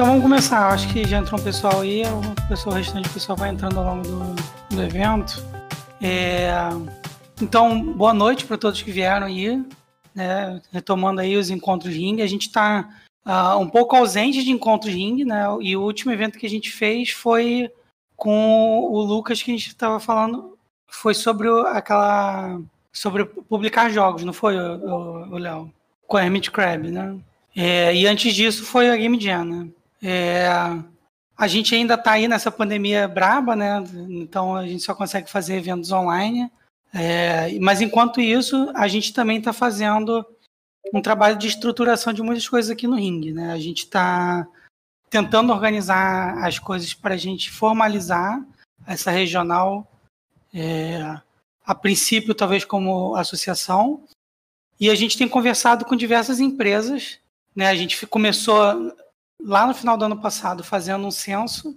Então vamos começar. Acho que já entrou um pessoal aí, o pessoal o restante do pessoal vai entrando ao longo do, do evento. É, então, boa noite para todos que vieram aí, né, retomando aí os encontros ring. A gente está uh, ah, um pouco ausente de encontros ring, né? E o último evento que a gente fez foi com o Lucas que a gente estava falando, foi sobre aquela sobre publicar jogos, não foi o Léo? Com a Hermit Crab, né? É, e antes disso foi a Game Jam, né? É, a gente ainda está aí nessa pandemia braba, né? Então a gente só consegue fazer eventos online. É, mas enquanto isso, a gente também está fazendo um trabalho de estruturação de muitas coisas aqui no ringue, né? A gente está tentando organizar as coisas para a gente formalizar essa regional, é, a princípio talvez como associação, e a gente tem conversado com diversas empresas, né? A gente começou lá no final do ano passado fazendo um censo,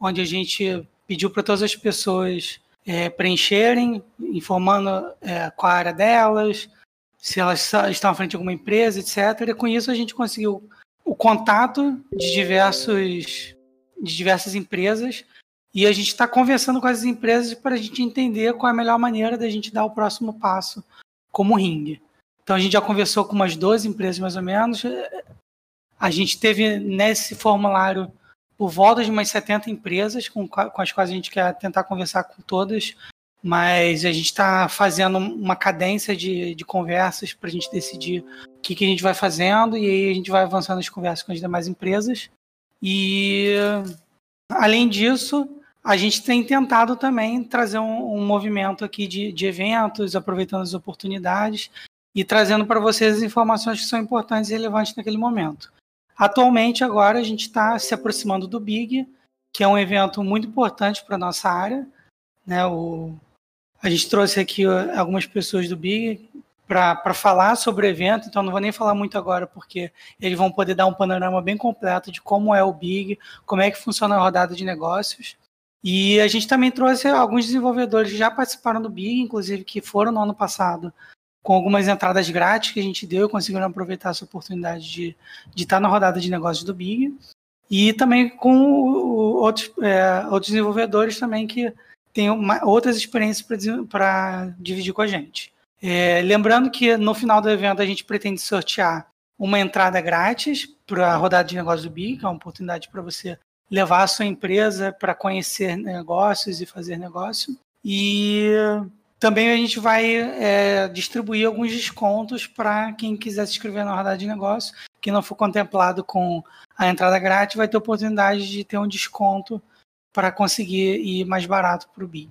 onde a gente pediu para todas as pessoas é, preencherem, informando é, qual a área delas, se elas estão à frente de alguma empresa, etc. E com isso a gente conseguiu o contato de diversos de diversas empresas e a gente está conversando com as empresas para a gente entender qual é a melhor maneira da gente dar o próximo passo como ring. Então a gente já conversou com umas 12 empresas mais ou menos. A gente teve nesse formulário por volta de umas 70 empresas com, com as quais a gente quer tentar conversar com todas, mas a gente está fazendo uma cadência de, de conversas para a gente decidir o que, que a gente vai fazendo e aí a gente vai avançando as conversas com as demais empresas. E além disso, a gente tem tentado também trazer um, um movimento aqui de, de eventos, aproveitando as oportunidades e trazendo para vocês as informações que são importantes e relevantes naquele momento. Atualmente, agora, a gente está se aproximando do Big, que é um evento muito importante para a nossa área. Né? O, a gente trouxe aqui algumas pessoas do Big para falar sobre o evento, então não vou nem falar muito agora, porque eles vão poder dar um panorama bem completo de como é o Big, como é que funciona a rodada de negócios. E a gente também trouxe alguns desenvolvedores que já participaram do Big, inclusive que foram no ano passado com algumas entradas grátis que a gente deu, conseguiram aproveitar essa oportunidade de, de estar na rodada de negócios do Big. E também com outros, é, outros desenvolvedores também que têm uma, outras experiências para dividir com a gente. É, lembrando que no final do evento a gente pretende sortear uma entrada grátis para a rodada de negócios do Big, que é uma oportunidade para você levar a sua empresa para conhecer negócios e fazer negócio. E também a gente vai é, distribuir alguns descontos para quem quiser se inscrever na rodada de negócio, que não for contemplado com a entrada grátis, vai ter oportunidade de ter um desconto para conseguir ir mais barato para o Big.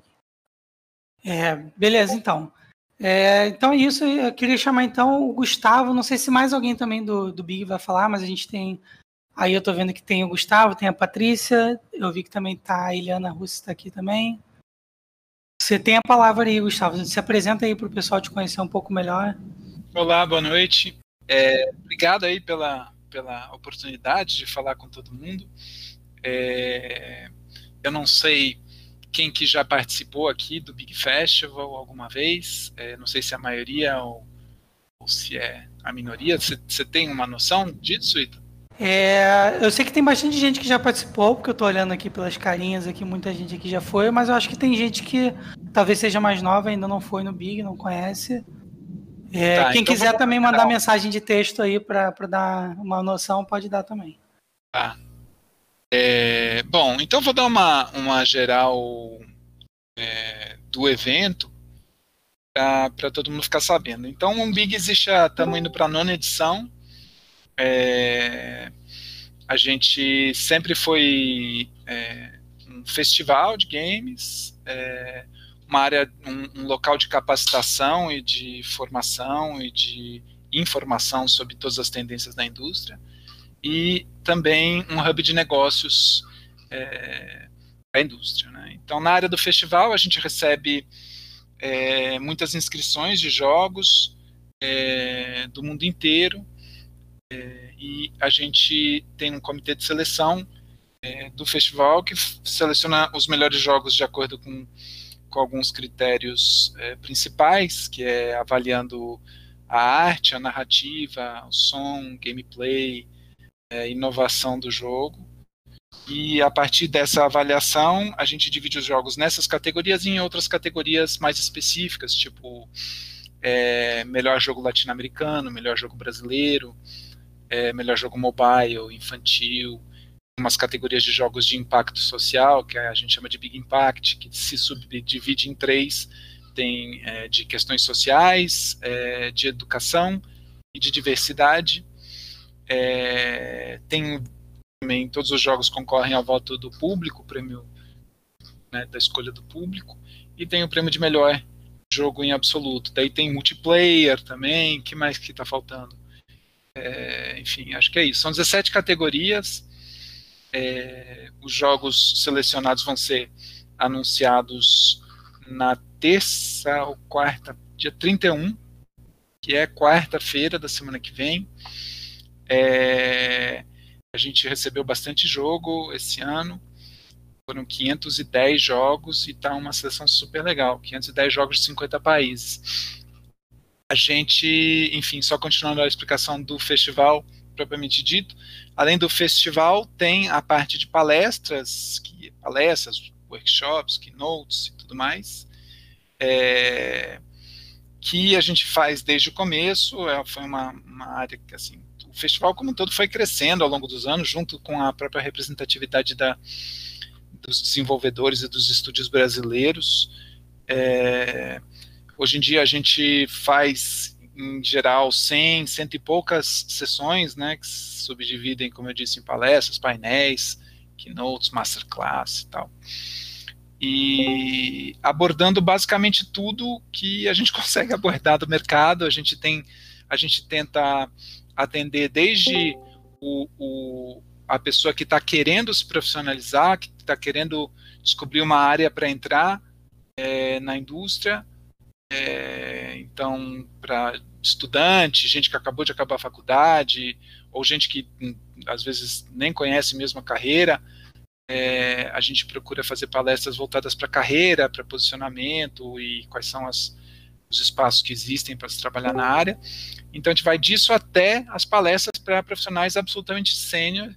É, beleza, então. É, então é isso. Eu queria chamar então o Gustavo. Não sei se mais alguém também do, do Big vai falar, mas a gente tem. Aí eu estou vendo que tem o Gustavo, tem a Patrícia. Eu vi que também tá a Eliana Russo está aqui também. Você tem a palavra aí, Gustavo. Se apresenta aí para o pessoal te conhecer um pouco melhor. Olá, boa noite. É, obrigado aí pela, pela oportunidade de falar com todo mundo. É, eu não sei quem que já participou aqui do Big Festival alguma vez. É, não sei se é a maioria ou, ou se é a minoria. Você tem uma noção disso, Ita? É, eu sei que tem bastante gente que já participou, porque eu tô olhando aqui pelas carinhas aqui, muita gente aqui já foi, mas eu acho que tem gente que talvez seja mais nova, ainda não foi no Big, não conhece. É, tá, quem então quiser também mandar mensagem de texto aí para dar uma noção, pode dar também. Tá. É, bom, então vou dar uma, uma geral é, do evento para todo mundo ficar sabendo. Então, o Big existe, estamos indo para a nona edição. É, a gente sempre foi é, um festival de games, é, uma área, um, um, local de capacitação e de formação e de informação sobre todas as tendências da indústria e também um hub de negócios é, da indústria. Né? Então, na área do festival, a gente recebe é, muitas inscrições de jogos é, do mundo inteiro e a gente tem um comitê de seleção é, do festival que seleciona os melhores jogos de acordo com, com alguns critérios é, principais, que é avaliando a arte, a narrativa, o som, gameplay, é, inovação do jogo. E a partir dessa avaliação, a gente divide os jogos nessas categorias e em outras categorias mais específicas, tipo é, melhor jogo latino-americano, melhor jogo brasileiro, é, melhor jogo mobile, infantil, umas categorias de jogos de impacto social, que a gente chama de Big Impact, que se subdivide em três, tem é, de questões sociais, é, de educação e de diversidade. É, tem também todos os jogos concorrem ao voto do público, prêmio né, da escolha do público, e tem o prêmio de melhor jogo em absoluto. Daí tem multiplayer também, que mais que está faltando? É, enfim, acho que é isso. São 17 categorias. É, os jogos selecionados vão ser anunciados na terça ou quarta, dia 31, que é quarta-feira da semana que vem. É, a gente recebeu bastante jogo esse ano. Foram 510 jogos e está uma seleção super legal. 510 jogos de 50 países. A gente, enfim, só continuando a explicação do festival propriamente dito, além do festival, tem a parte de palestras, que, palestras, workshops, keynotes e tudo mais, é, que a gente faz desde o começo. É, foi uma, uma área que, assim, o festival como um todo foi crescendo ao longo dos anos, junto com a própria representatividade da, dos desenvolvedores e dos estúdios brasileiros. É, hoje em dia a gente faz, em geral, 100, cento e poucas sessões, né, que se subdividem, como eu disse, em palestras, painéis, keynotes, masterclass e tal. E abordando basicamente tudo que a gente consegue abordar do mercado, a gente tem, a gente tenta atender desde o, o a pessoa que está querendo se profissionalizar, que está querendo descobrir uma área para entrar é, na indústria, é, então para estudante, gente que acabou de acabar a faculdade, ou gente que hum, às vezes nem conhece mesmo a carreira, é, a gente procura fazer palestras voltadas para carreira, para posicionamento e quais são as, os espaços que existem para se trabalhar na área. Então a gente vai disso até as palestras para profissionais absolutamente sênior,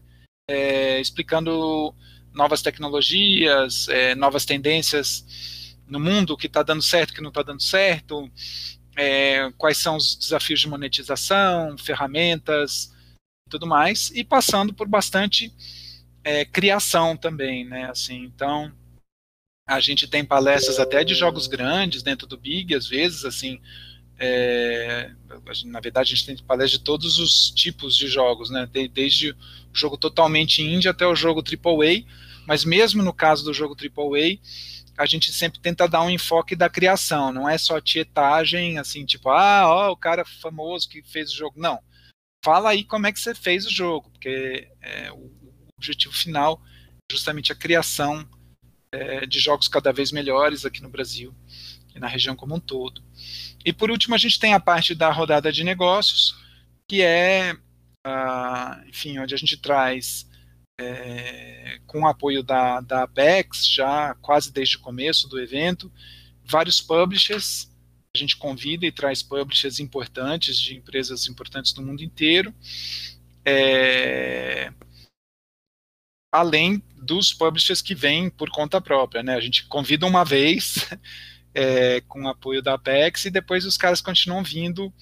é, explicando novas tecnologias, é, novas tendências no mundo, que está dando certo, que não está dando certo, é, quais são os desafios de monetização, ferramentas tudo mais, e passando por bastante é, criação também, né? Assim, então a gente tem palestras até de jogos grandes dentro do Big, às vezes, assim, é, na verdade, a gente tem palestras de todos os tipos de jogos, né? desde o jogo totalmente indie até o jogo AAA, mas mesmo no caso do jogo AAA, a gente sempre tenta dar um enfoque da criação, não é só tietagem, assim, tipo, ah, ó, o cara famoso que fez o jogo. Não. Fala aí como é que você fez o jogo, porque é, o objetivo final é justamente a criação é, de jogos cada vez melhores aqui no Brasil e na região como um todo. E por último, a gente tem a parte da rodada de negócios, que é, uh, enfim, onde a gente traz, é, com o apoio da, da Apex, já quase desde o começo do evento, vários publishers. A gente convida e traz publishers importantes, de empresas importantes do mundo inteiro. É, além dos publishers que vêm por conta própria, né? A gente convida uma vez é, com apoio da Apex, e depois os caras continuam vindo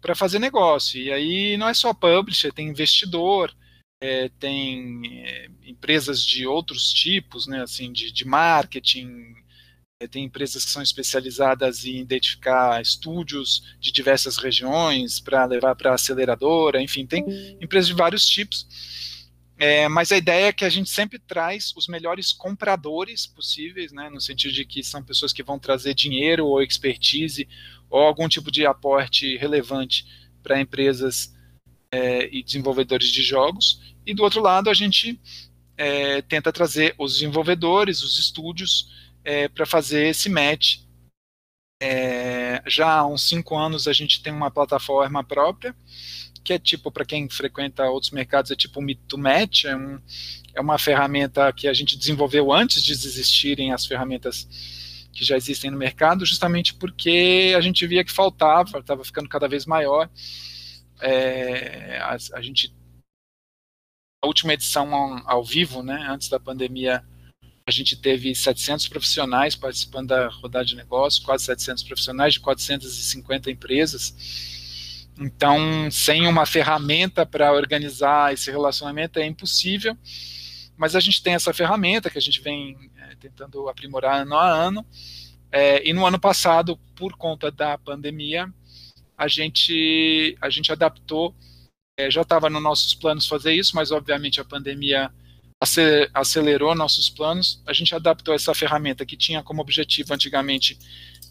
para fazer negócio. E aí não é só publisher, tem investidor, é, tem é, empresas de outros tipos, né, assim, de, de marketing, é, tem empresas que são especializadas em identificar estúdios de diversas regiões para levar para aceleradora, enfim, tem empresas de vários tipos. É, mas a ideia é que a gente sempre traz os melhores compradores possíveis, né, no sentido de que são pessoas que vão trazer dinheiro ou expertise ou algum tipo de aporte relevante para empresas é, e desenvolvedores de jogos. E do outro lado, a gente é, tenta trazer os desenvolvedores, os estúdios, é, para fazer esse match. É, já há uns cinco anos a gente tem uma plataforma própria que é tipo, para quem frequenta outros mercados, é tipo um Meet to Match, é, um, é uma ferramenta que a gente desenvolveu antes de existirem as ferramentas que já existem no mercado, justamente porque a gente via que faltava, estava ficando cada vez maior. É, a, a, gente a última edição ao, ao vivo, né, antes da pandemia, a gente teve 700 profissionais participando da rodada de negócio, quase 700 profissionais de 450 empresas. Então, sem uma ferramenta para organizar esse relacionamento é impossível, mas a gente tem essa ferramenta que a gente vem é, tentando aprimorar ano a ano. É, e no ano passado, por conta da pandemia, a gente, a gente adaptou. É, já estava nos nossos planos fazer isso, mas obviamente a pandemia acelerou nossos planos. A gente adaptou essa ferramenta que tinha como objetivo antigamente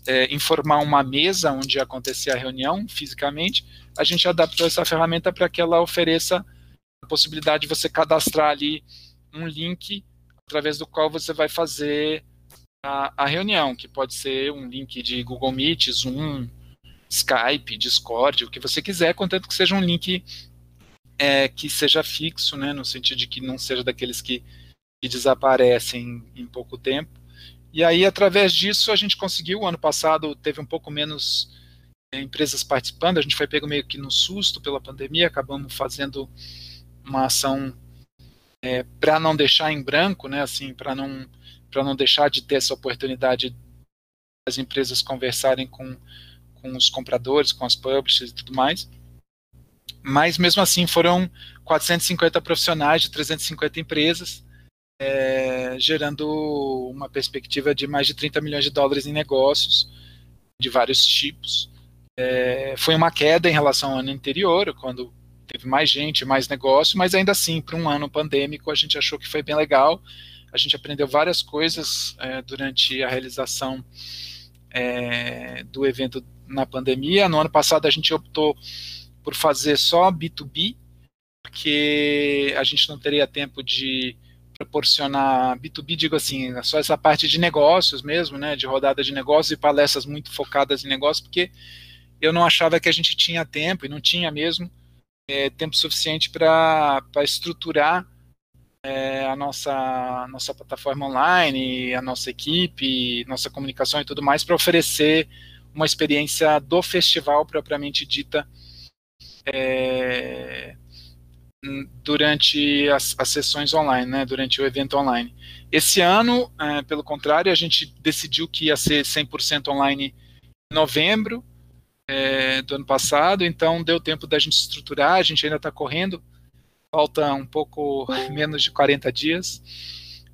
é, informar uma mesa onde acontecia a reunião fisicamente. A gente adaptou essa ferramenta para que ela ofereça a possibilidade de você cadastrar ali um link através do qual você vai fazer a, a reunião, que pode ser um link de Google Meet, Zoom, Skype, Discord, o que você quiser, contanto que seja um link é, que seja fixo, né, no sentido de que não seja daqueles que, que desaparecem em pouco tempo. E aí, através disso, a gente conseguiu. Ano passado teve um pouco menos é, empresas participando, a gente foi pego meio que no susto pela pandemia, acabamos fazendo uma ação é, para não deixar em branco, né, assim, para não para não deixar de ter essa oportunidade das empresas conversarem com, com os compradores, com as publishers e tudo mais mas mesmo assim foram 450 profissionais de 350 empresas, é, gerando uma perspectiva de mais de 30 milhões de dólares em negócios de vários tipos. É, foi uma queda em relação ao ano anterior, quando teve mais gente, mais negócio, mas ainda assim, para um ano pandêmico, a gente achou que foi bem legal. A gente aprendeu várias coisas é, durante a realização é, do evento na pandemia. No ano passado, a gente optou por fazer só B2B, porque a gente não teria tempo de proporcionar B2B, digo assim, só essa parte de negócios mesmo, né, de rodada de negócios e palestras muito focadas em negócios, porque eu não achava que a gente tinha tempo, e não tinha mesmo, é, tempo suficiente para estruturar é, a nossa, nossa plataforma online, a nossa equipe, nossa comunicação e tudo mais, para oferecer uma experiência do festival propriamente dita é, durante as, as, sessões online, né, durante o evento online. Esse ano, é, pelo contrário, a gente decidiu que ia ser 100% online em novembro é, do ano passado, então deu tempo da gente estruturar, a gente ainda está correndo, falta um pouco menos de 40 dias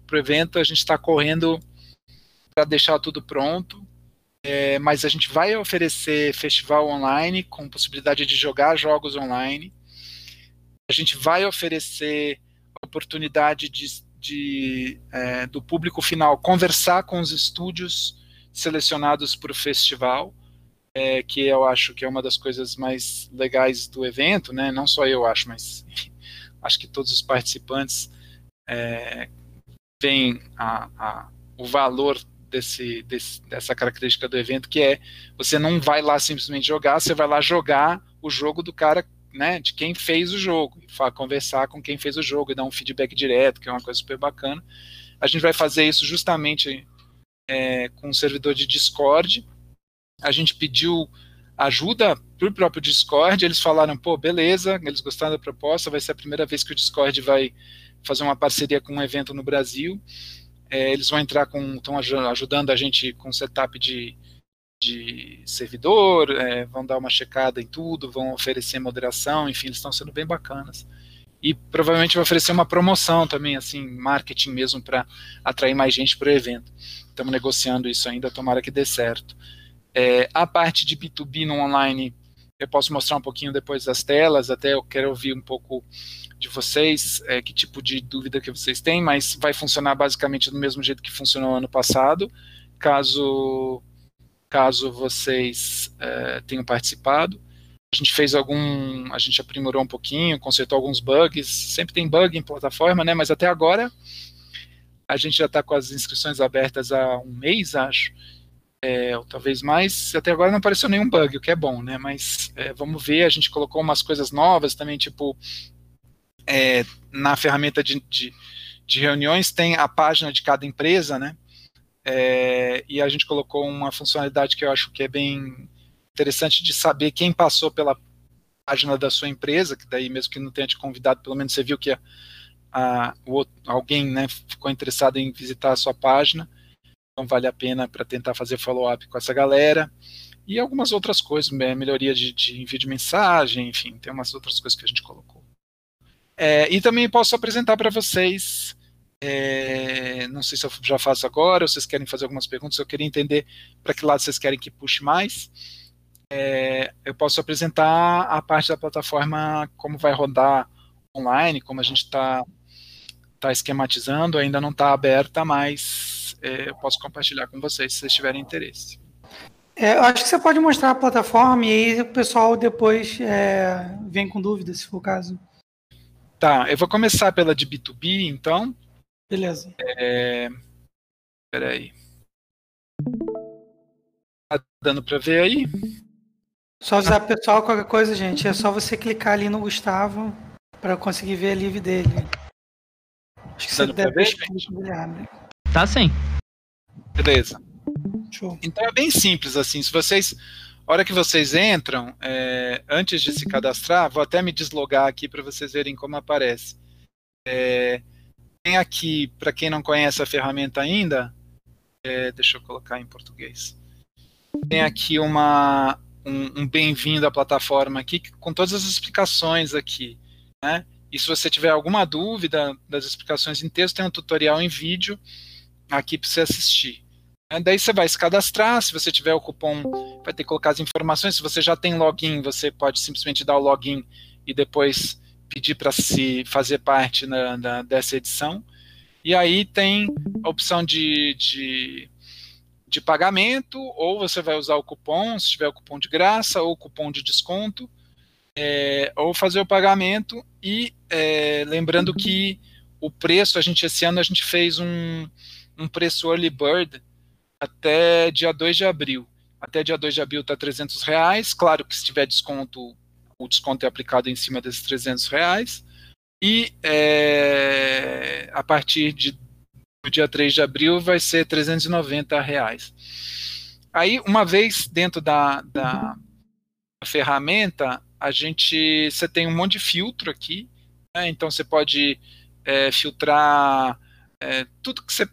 para o evento, a gente está correndo para deixar tudo pronto, é, mas a gente vai oferecer festival online com possibilidade de jogar jogos online. A gente vai oferecer oportunidade de, de é, do público final conversar com os estúdios selecionados para o festival, é, que eu acho que é uma das coisas mais legais do evento, né? Não só eu acho, mas acho que todos os participantes é, a, a, o valor desse, desse, dessa característica do evento, que é você não vai lá simplesmente jogar, você vai lá jogar o jogo do cara, né, de quem fez o jogo, conversar com quem fez o jogo e dar um feedback direto, que é uma coisa super bacana. A gente vai fazer isso justamente é, com o servidor de Discord. A gente pediu ajuda para o próprio Discord, eles falaram, pô, beleza, eles gostaram da proposta, vai ser a primeira vez que o Discord vai fazer uma parceria com um evento no Brasil. É, eles vão entrar com, estão ajudando a gente com setup de, de servidor, é, vão dar uma checada em tudo, vão oferecer moderação, enfim, eles estão sendo bem bacanas. E provavelmente vai oferecer uma promoção também, assim, marketing mesmo para atrair mais gente para o evento. Estamos negociando isso ainda, tomara que dê certo. É, a parte de B2B no online, eu posso mostrar um pouquinho depois das telas, até eu quero ouvir um pouco de vocês, é, que tipo de dúvida que vocês têm, mas vai funcionar basicamente do mesmo jeito que funcionou ano passado, caso, caso vocês é, tenham participado. A gente fez algum, a gente aprimorou um pouquinho, consertou alguns bugs, sempre tem bug em plataforma, né, mas até agora a gente já está com as inscrições abertas há um mês, acho, é, ou talvez mais, até agora não apareceu nenhum bug, o que é bom, né? Mas é, vamos ver, a gente colocou umas coisas novas também, tipo é, na ferramenta de, de, de, reuniões tem a página de cada empresa, né? É, e a gente colocou uma funcionalidade que eu acho que é bem interessante de saber quem passou pela página da sua empresa, que daí mesmo que não tenha te convidado, pelo menos você viu que a, a, alguém né, ficou interessado em visitar a sua página, então vale a pena para tentar fazer follow-up com essa galera. E algumas outras coisas, né, melhoria de, de, envio de mensagem, enfim, tem umas outras coisas que a gente colocou. É, e também posso apresentar para vocês, é, não sei se eu já faço agora, ou vocês querem fazer algumas perguntas, eu queria entender para que lado vocês querem que puxe mais. É, eu posso apresentar a parte da plataforma, como vai rodar online, como a gente está tá esquematizando, ainda não está aberta, mas é, eu posso compartilhar com vocês se vocês tiverem interesse. É, eu acho que você pode mostrar a plataforma e aí o pessoal depois é, vem com dúvidas, se for o caso. Tá, eu vou começar pela de B2B, então. Beleza. É, peraí. Tá dando para ver aí? Só avisar pessoal qualquer coisa, gente. É só você clicar ali no Gustavo para conseguir ver a live dele. Acho que você deve ver, né? Tá sim. Beleza. Show. Então é bem simples assim. Se vocês, a hora que vocês entram, é, antes de se cadastrar, vou até me deslogar aqui para vocês verem como aparece. É, tem aqui, para quem não conhece a ferramenta ainda, é, deixa eu colocar em português. Tem aqui uma, um, um bem-vindo à plataforma aqui com todas as explicações aqui, né? E se você tiver alguma dúvida das explicações em texto, tem um tutorial em vídeo aqui para você assistir. É, daí você vai se cadastrar, se você tiver o cupom, vai ter que colocar as informações. Se você já tem login, você pode simplesmente dar o login e depois pedir para se fazer parte na, na, dessa edição. E aí tem a opção de, de, de, pagamento, ou você vai usar o cupom, se tiver o cupom de graça, ou cupom de desconto, é, ou fazer o pagamento. E é, lembrando que o preço, a gente esse ano a gente fez um, um preço early bird até dia 2 de abril. Até dia 2 de abril está 300 reais. Claro que se tiver desconto, o desconto é aplicado em cima desses 300 reais. E é, a partir de, do dia 3 de abril vai ser 390 reais. Aí, uma vez dentro da, da ferramenta, a gente você tem um monte de filtro aqui. Né? Então você pode é, filtrar é, tudo que você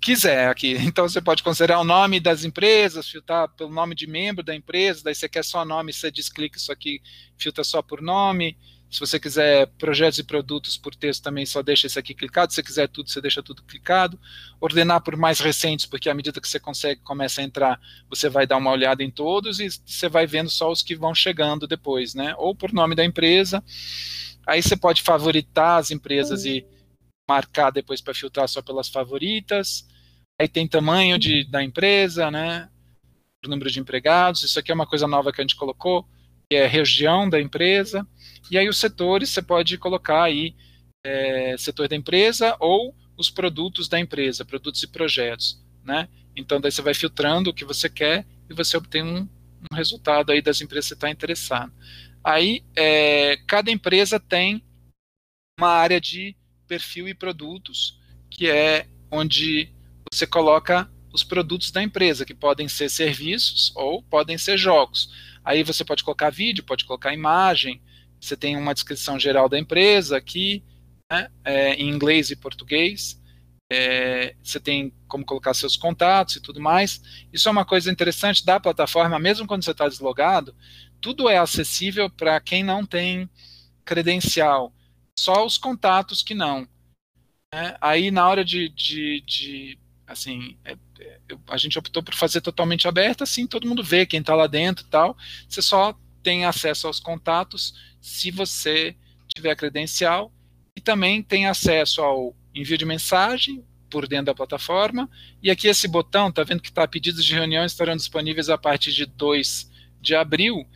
quiser aqui. Então você pode considerar o nome das empresas, filtrar pelo nome de membro da empresa, daí você quer só nome, você desclica isso aqui, filtra só por nome. Se você quiser projetos e produtos por texto, também só deixa esse aqui clicado. Se você quiser tudo, você deixa tudo clicado. Ordenar por mais recentes, porque à medida que você consegue, começa a entrar, você vai dar uma olhada em todos e você vai vendo só os que vão chegando depois, né? Ou por nome da empresa. Aí você pode favoritar as empresas e marcar depois para filtrar só pelas favoritas. Aí tem tamanho de, da empresa, né? O número de empregados. Isso aqui é uma coisa nova que a gente colocou, que é região da empresa. E aí os setores você pode colocar aí é, setor da empresa ou os produtos da empresa, produtos e projetos, né? Então daí você vai filtrando o que você quer e você obtém um, um resultado aí das empresas que você está interessado. Aí é, cada empresa tem uma área de perfil e produtos que é onde você coloca os produtos da empresa, que podem ser serviços ou podem ser jogos. Aí você pode colocar vídeo, pode colocar imagem, você tem uma descrição geral da empresa aqui, né, é, em inglês e português. É, você tem como colocar seus contatos e tudo mais. Isso é uma coisa interessante da plataforma, mesmo quando você está deslogado, tudo é acessível para quem não tem credencial, só os contatos que não. Né? Aí, na hora de, de, de assim, é, é, a gente optou por fazer totalmente aberta, assim, todo mundo vê quem está lá dentro e tal. Você só tem acesso aos contatos se você tiver credencial e também tem acesso ao envio de mensagem por dentro da plataforma. E aqui esse botão, tá vendo que está pedidos de reunião estarão disponíveis a partir de 2 de abril,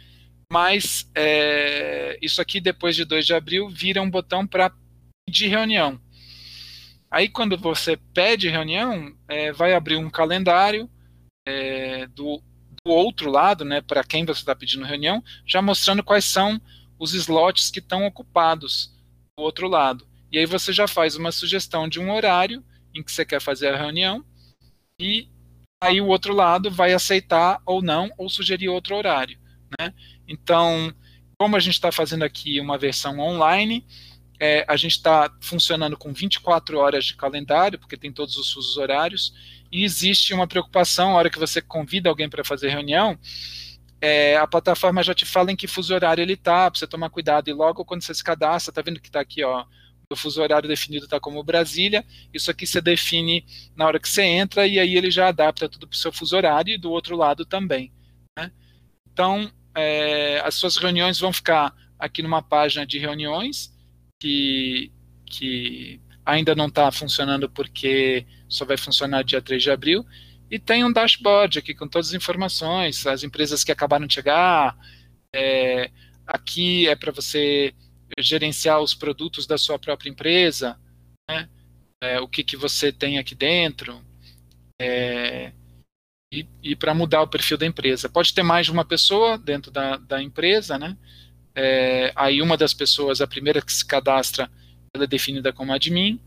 mas é, isso aqui depois de 2 de abril vira um botão para pedir reunião. Aí, quando você pede reunião, é, vai abrir um calendário é, do, do, outro lado, né, para quem você está pedindo reunião, já mostrando quais são os slots que estão ocupados do outro lado. E aí você já faz uma sugestão de um horário em que você quer fazer a reunião e aí o outro lado vai aceitar ou não ou sugerir outro horário, né? Então, como a gente está fazendo aqui uma versão online, é, a gente está funcionando com 24 horas de calendário, porque tem todos os fusos horários, e existe uma preocupação, a hora que você convida alguém para fazer reunião, é, a plataforma já te fala em que fuso horário ele está, para você tomar cuidado, e logo quando você se cadastra, está vendo que está aqui, ó, o fuso horário definido está como Brasília, isso aqui você define na hora que você entra, e aí ele já adapta tudo para o seu fuso horário, e do outro lado também. Né? Então, é, as suas reuniões vão ficar aqui numa página de reuniões, que, que ainda não está funcionando porque só vai funcionar dia 3 de abril. E tem um dashboard aqui com todas as informações, as empresas que acabaram de chegar. É, aqui é para você gerenciar os produtos da sua própria empresa, né? é, o que, que você tem aqui dentro. É, e, e para mudar o perfil da empresa. Pode ter mais de uma pessoa dentro da, da empresa, né? É, aí uma das pessoas, a primeira que se cadastra, ela é definida como admin,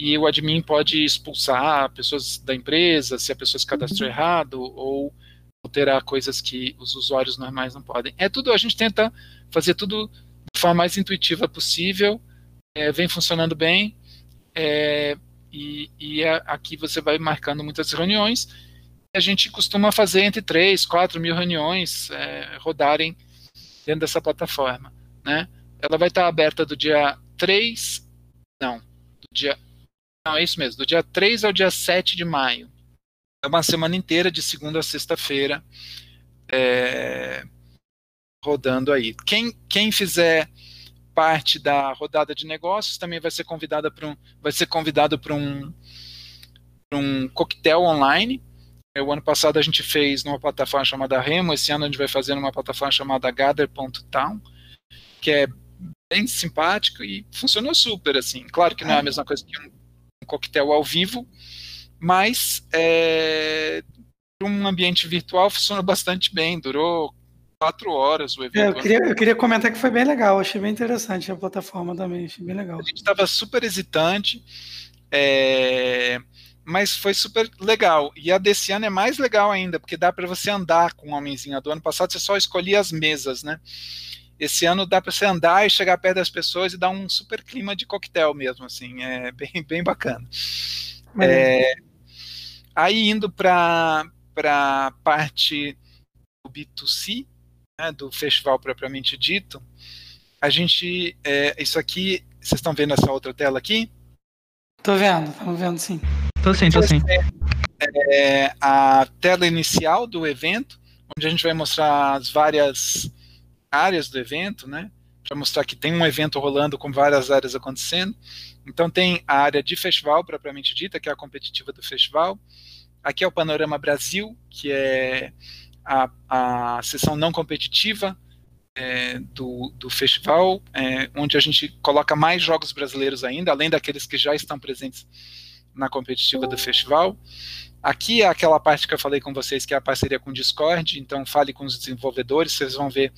e o admin pode expulsar pessoas da empresa se a pessoa se cadastrou uhum. errado, ou alterar coisas que os usuários normais não podem. É tudo, a gente tenta fazer tudo de forma mais intuitiva possível, é, vem funcionando bem, é, e, e é, aqui você vai marcando muitas reuniões, a gente costuma fazer entre 3, 4 mil reuniões é, rodarem dentro dessa plataforma. Né? Ela vai estar aberta do dia 3, não, do dia, não, é isso mesmo, do dia 3 ao dia 7 de maio. É uma semana inteira, de segunda a sexta-feira, é, rodando aí. Quem, quem fizer parte da rodada de negócios também vai ser convidada para um, vai ser convidado para um, um coquetel online o ano passado a gente fez numa plataforma chamada Remo, esse ano a gente vai fazer numa plataforma chamada Gather.town, que é bem simpático e funcionou super, assim. Claro que não é a mesma coisa que um coquetel ao vivo, mas é, um ambiente virtual funcionou bastante bem, durou quatro horas o evento. É, eu, queria, eu queria comentar que foi bem legal, achei bem interessante a plataforma também, achei bem legal. A gente estava super hesitante, é, mas foi super legal. E a desse ano é mais legal ainda, porque dá para você andar com o homenzinho. do ano passado você só escolhia as mesas, né? Esse ano dá para você andar e chegar perto das pessoas e dar um super clima de coquetel mesmo, assim, é bem, bem bacana. É, aí indo para a parte do B2C, né, do festival propriamente dito, a gente, é, isso aqui, vocês estão vendo essa outra tela aqui? Tô vendo, estamos vendo sim. Tô sim, tô sim. É a tela inicial do evento, onde a gente vai mostrar as várias áreas do evento, né? Para mostrar que tem um evento rolando com várias áreas acontecendo. Então tem a área de festival propriamente dita, que é a competitiva do festival. Aqui é o Panorama Brasil, que é a, a sessão não competitiva é, do, do festival, é, onde a gente coloca mais jogos brasileiros ainda, além daqueles que já estão presentes na competitiva do festival. Aqui é aquela parte que eu falei com vocês, que é a parceria com o Discord, então fale com os desenvolvedores, vocês vão ver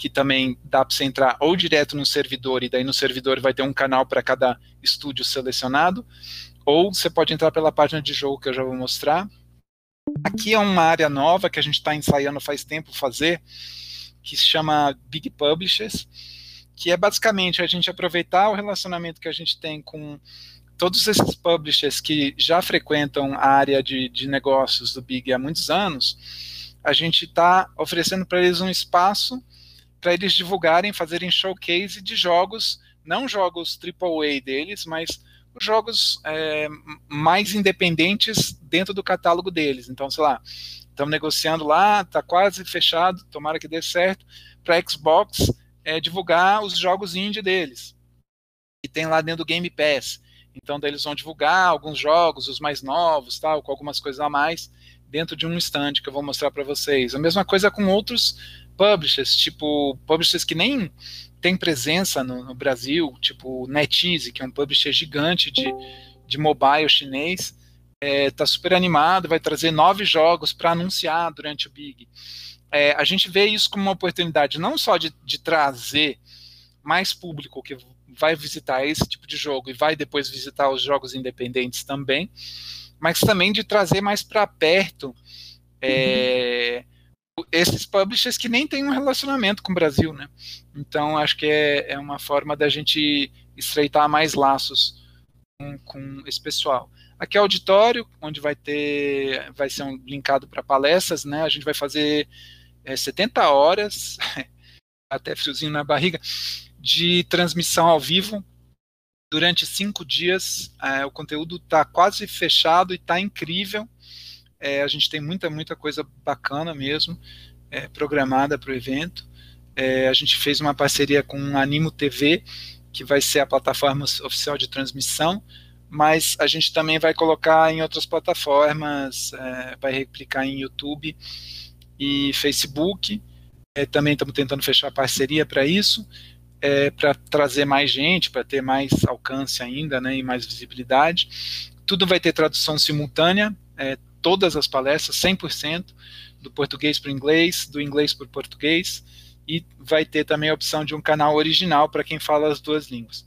que também dá para você entrar ou direto no servidor, e daí no servidor vai ter um canal para cada estúdio selecionado, ou você pode entrar pela página de jogo que eu já vou mostrar. Aqui é uma área nova que a gente está ensaiando faz tempo fazer, que se chama Big Publishers, que é basicamente a gente aproveitar o relacionamento que a gente tem com todos esses publishers que já frequentam a área de, de negócios do Big há muitos anos, a gente está oferecendo para eles um espaço para eles divulgarem, fazerem showcase de jogos, não jogos AAA deles, mas os jogos é, mais independentes dentro do catálogo deles. Então, sei lá, estamos negociando lá, está quase fechado, tomara que dê certo, para Xbox é, divulgar os jogos indie deles, que tem lá dentro do Game Pass. Então, daí eles vão divulgar alguns jogos, os mais novos, tal, com algumas coisas a mais, dentro de um stand que eu vou mostrar para vocês. A mesma coisa com outros publishers, tipo publishers que nem tem presença no, no Brasil, tipo NetEase, que é um publisher gigante de, de mobile chinês, está é, super animado, vai trazer nove jogos para anunciar durante o Big. É, a gente vê isso como uma oportunidade não só de, de trazer mais público que vai visitar esse tipo de jogo e vai depois visitar os jogos independentes também, mas também de trazer mais para perto é, esses publishers que nem têm um relacionamento com o Brasil, né? Então acho que é, é uma forma da gente estreitar mais laços com, com esse pessoal. Aqui é auditório, onde vai ter, vai ser um linkado para palestras, né? A gente vai fazer é, 70 horas, até friozinho na barriga, de transmissão ao vivo durante cinco dias. É, o conteúdo está quase fechado e está incrível. É, a gente tem muita, muita coisa bacana mesmo é, programada para o evento. É, a gente fez uma parceria com Animo TV, que vai ser a plataforma oficial de transmissão, mas a gente também vai colocar em outras plataformas, é, vai replicar em YouTube e Facebook. É, também estamos tentando fechar parceria para isso, é, para trazer mais gente, para ter mais alcance ainda né, e mais visibilidade. Tudo vai ter tradução simultânea, é, todas as palestras, 100%, do português para o inglês, do inglês para o português, e vai ter também a opção de um canal original para quem fala as duas línguas.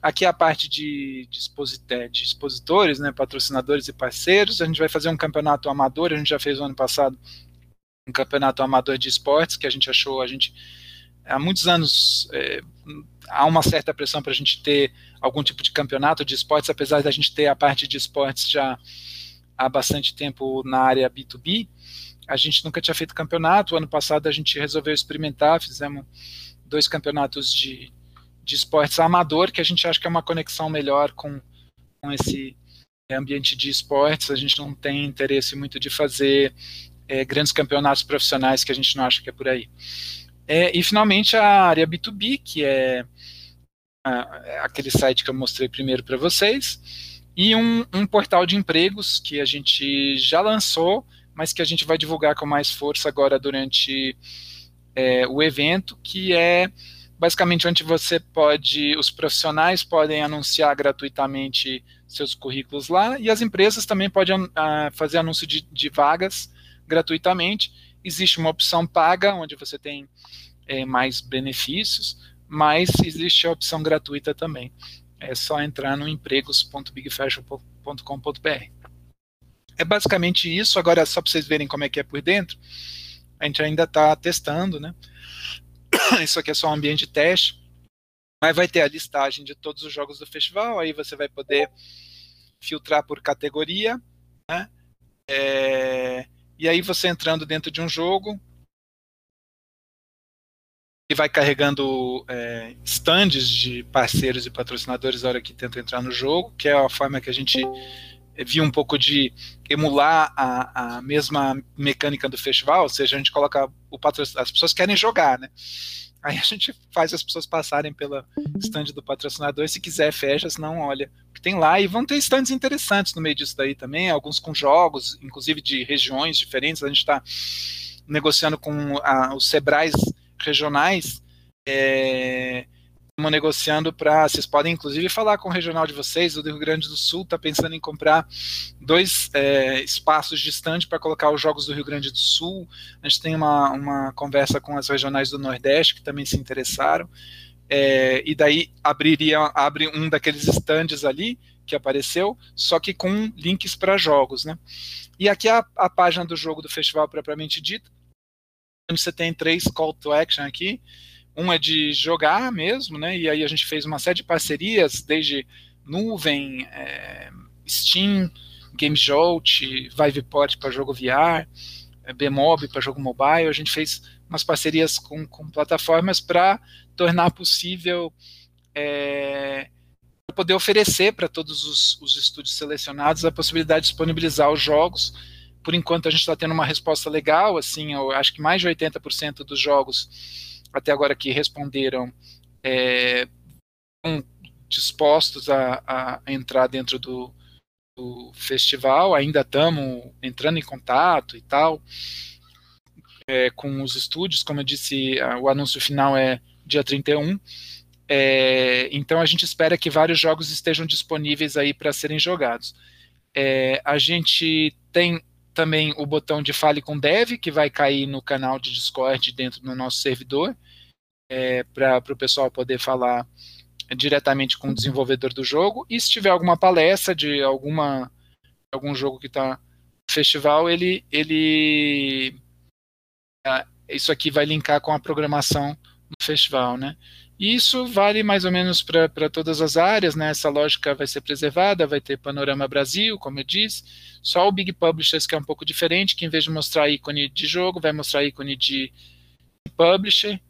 Aqui é a parte de, de, de expositores, né, patrocinadores e parceiros. A gente vai fazer um campeonato amador, a gente já fez o ano passado um campeonato amador de esportes, que a gente achou, a gente há muitos anos é, há uma certa pressão para a gente ter algum tipo de campeonato de esportes, apesar da gente ter a parte de esportes já há bastante tempo na área B2B. A gente nunca tinha feito campeonato. Ano passado a gente resolveu experimentar, fizemos dois campeonatos de, de esportes amador, que a gente acha que é uma conexão melhor com, com esse ambiente de esportes. A gente não tem interesse muito de fazer é, grandes campeonatos profissionais que a gente não acha que é por aí. É, e finalmente a área B2B, que é a, é aquele site que eu mostrei primeiro para vocês e um, um, portal de empregos que a gente já lançou, mas que a gente vai divulgar com mais força agora durante é, o evento, que é basicamente onde você pode, os profissionais podem anunciar gratuitamente seus currículos lá e as empresas também podem uh, fazer anúncio de, de, vagas gratuitamente. Existe uma opção paga, onde você tem é, mais benefícios, mas existe a opção gratuita também é só entrar no empregos.bigfashion.com.br. É basicamente isso. Agora, só para vocês verem como é que é por dentro, a gente ainda está testando, né? Isso aqui é só um ambiente de teste, mas vai ter a listagem de todos os jogos do festival. Aí você vai poder filtrar por categoria, né? É, e aí você entrando dentro de um jogo, e vai carregando é, stands de parceiros e patrocinadores na hora que tenta entrar no jogo, que é a forma que a gente viu um pouco de emular a, a mesma mecânica do festival, ou seja, a gente coloca o patrocinador, as pessoas querem jogar, né? Aí a gente faz as pessoas passarem pela stand do patrocinador, e se quiser fecha, senão olha o que tem lá, e vão ter stands interessantes no meio disso daí também, alguns com jogos, inclusive de regiões diferentes, a gente está negociando com a, os Sebrais regionais, é, estamos negociando para. Vocês podem, inclusive, falar com o regional de vocês, o do Rio Grande do Sul está pensando em comprar dois é, espaços distantes para colocar os jogos do Rio Grande do Sul. A gente tem uma, uma conversa com as regionais do Nordeste que também se interessaram. É, e daí abriria abre um daqueles stands ali que apareceu, só que com links para jogos, né? E aqui a, a página do jogo do festival propriamente dita onde você tem três call to action aqui. Um é de jogar mesmo, né? E aí a gente fez uma série de parcerias, desde nuvem, é, Steam, GameJolt, Viveport para jogo VR, é, Bmob para jogo mobile. A gente fez umas parcerias com, com plataformas para tornar possível é, poder oferecer para todos os, os estúdios selecionados a possibilidade de disponibilizar os jogos por enquanto a gente está tendo uma resposta legal, assim, eu acho que mais de 80% dos jogos até agora que responderam é, dispostos a, a, entrar dentro do, do festival, ainda estamos entrando em contato e tal é, com os estúdios, como eu disse, o anúncio final é dia 31, é, então a gente espera que vários jogos estejam disponíveis aí para serem jogados. É, a gente tem também o botão de Fale com Dev, que vai cair no canal de Discord dentro do nosso servidor, é, para o pessoal poder falar diretamente com o desenvolvedor do jogo. E se tiver alguma palestra de alguma algum jogo que está no festival, ele, ele isso aqui vai linkar com a programação no festival, né? Isso vale mais ou menos para todas as áreas, né? Essa lógica vai ser preservada, vai ter Panorama Brasil, como eu disse. Só o Big Publishers, que é um pouco diferente, que em vez de mostrar ícone de jogo, vai mostrar ícone de publisher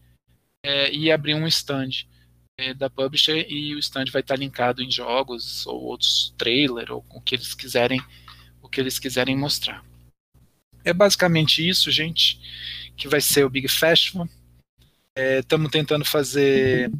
é, e abrir um stand é, da publisher e o stand vai estar linkado em jogos ou outros trailer ou o que eles quiserem, o que eles quiserem mostrar. É basicamente isso, gente, que vai ser o Big Festival estamos é, tentando fazer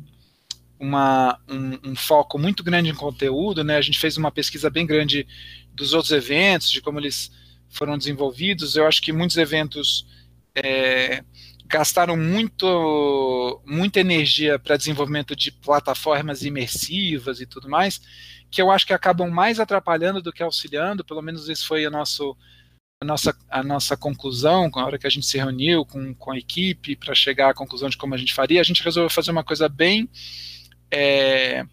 uma, um, um, foco muito grande em conteúdo, né? A gente fez uma pesquisa bem grande dos outros eventos, de como eles foram desenvolvidos. Eu acho que muitos eventos é, gastaram muito, muita energia para desenvolvimento de plataformas imersivas e tudo mais, que eu acho que acabam mais atrapalhando do que auxiliando. Pelo menos esse foi o nosso a nossa, a nossa conclusão, na hora que a gente se reuniu com, com a equipe para chegar à conclusão de como a gente faria, a gente resolveu fazer uma coisa bem, é,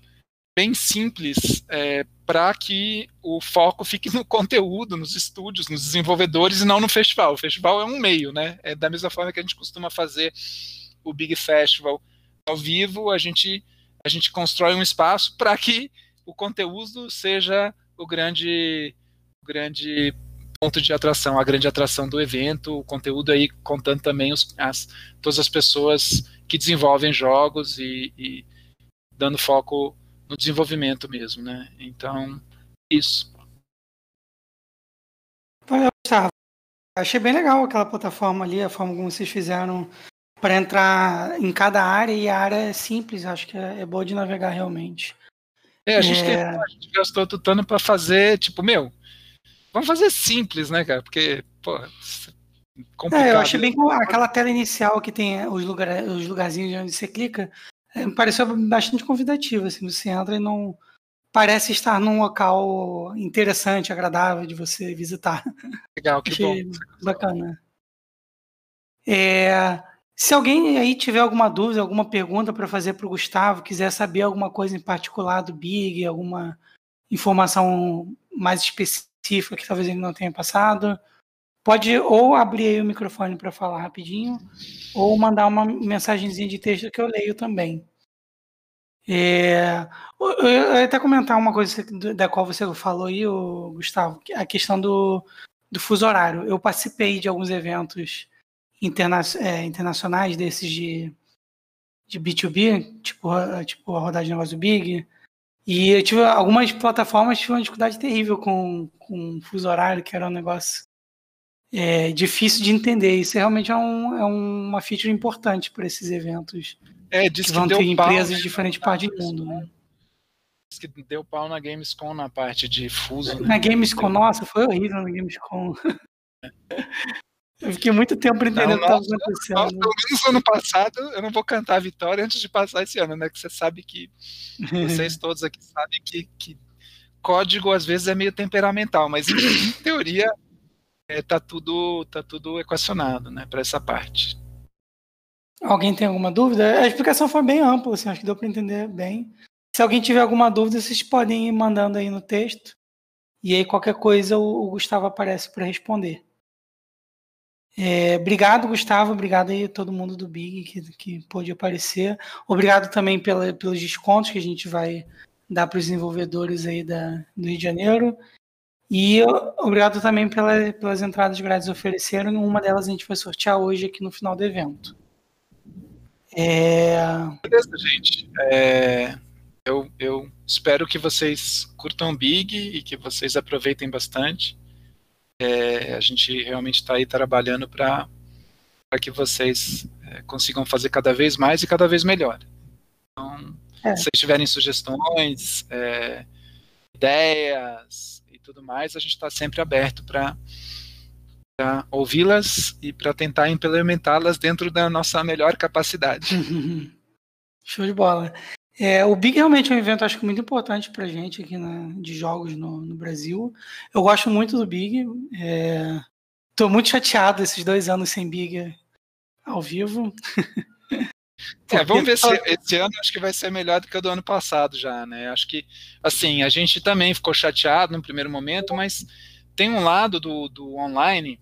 bem simples é, para que o foco fique no conteúdo, nos estúdios, nos desenvolvedores e não no festival. O festival é um meio, né? É da mesma forma que a gente costuma fazer o Big Festival ao vivo, a gente, a gente constrói um espaço para que o conteúdo seja o grande, grande ponto de atração, a grande atração do evento, o conteúdo aí contando também os, as, todas as pessoas que desenvolvem jogos e, e dando foco no desenvolvimento mesmo, né? Então, isso. Valeu, Gustavo. Achei bem legal aquela plataforma ali, a forma como vocês fizeram para entrar em cada área e a área é simples, acho que é, é boa de navegar realmente. É, a gente, é... Tem, a gente gastou tutano para fazer, tipo, meu, Vamos fazer simples, né, cara? Porque, pô, complicado. É, eu achei bem que aquela tela inicial que tem os, lugar, os lugarzinhos onde você clica, é, me pareceu bastante convidativa, assim, você entra e não parece estar num local interessante, agradável de você visitar. Legal, que achei bom. Bacana. É, se alguém aí tiver alguma dúvida, alguma pergunta para fazer para o Gustavo, quiser saber alguma coisa em particular do Big, alguma informação mais específica, específica que talvez ele não tenha passado, pode ou abrir aí o microfone para falar rapidinho, ou mandar uma mensagenzinha de texto que eu leio também. É, eu ia até comentar uma coisa da qual você falou aí, Gustavo, a questão do, do fuso horário. Eu participei de alguns eventos interna é, internacionais desses de, de B2B, tipo, tipo a rodada de negócio Big, e eu tive algumas plataformas tive uma dificuldade terrível com, com fuso horário, que era um negócio é, difícil de entender. Isso realmente é, um, é uma feature importante para esses eventos. É, diz que, que vão ter empresas né, de diferentes partes do mundo, né? Diz que deu pau na Gamescom na parte de fuso. Né? Na Gamescom, nossa, foi horrível na Gamescom. Eu fiquei muito tempo entendendo o que estava acontecendo. Nós, pelo menos ano passado, eu não vou cantar a vitória antes de passar esse ano, né? Que você sabe que vocês todos aqui sabem que, que código às vezes é meio temperamental, mas em, em teoria é, tá tudo tá tudo equacionado, né? Para essa parte. Alguém tem alguma dúvida? A explicação foi bem ampla, assim, acho que deu para entender bem. Se alguém tiver alguma dúvida, vocês podem ir mandando aí no texto. E aí qualquer coisa o, o Gustavo aparece para responder. É, obrigado, Gustavo. Obrigado aí a todo mundo do Big que, que pôde aparecer. Obrigado também pela, pelos descontos que a gente vai dar para os desenvolvedores aí da, do Rio de Janeiro. E obrigado também pela, pelas entradas grátis ofereceram. Uma delas a gente vai sortear hoje aqui no final do evento. É... Beleza, gente. É, eu, eu espero que vocês curtam Big e que vocês aproveitem bastante. É, a gente realmente está aí trabalhando para que vocês é, consigam fazer cada vez mais e cada vez melhor. Então, é. se vocês tiverem sugestões, é, ideias e tudo mais, a gente está sempre aberto para ouvi-las e para tentar implementá-las dentro da nossa melhor capacidade. Show de bola. É, o Big realmente é um evento, acho que muito importante para gente aqui na, de jogos no, no, Brasil. Eu gosto muito do Big. Estou é, muito chateado esses dois anos sem Big ao vivo. É, vamos ver se esse ano acho que vai ser melhor do que o do ano passado já, né? Acho que, assim, a gente também ficou chateado no primeiro momento, mas tem um lado do, do online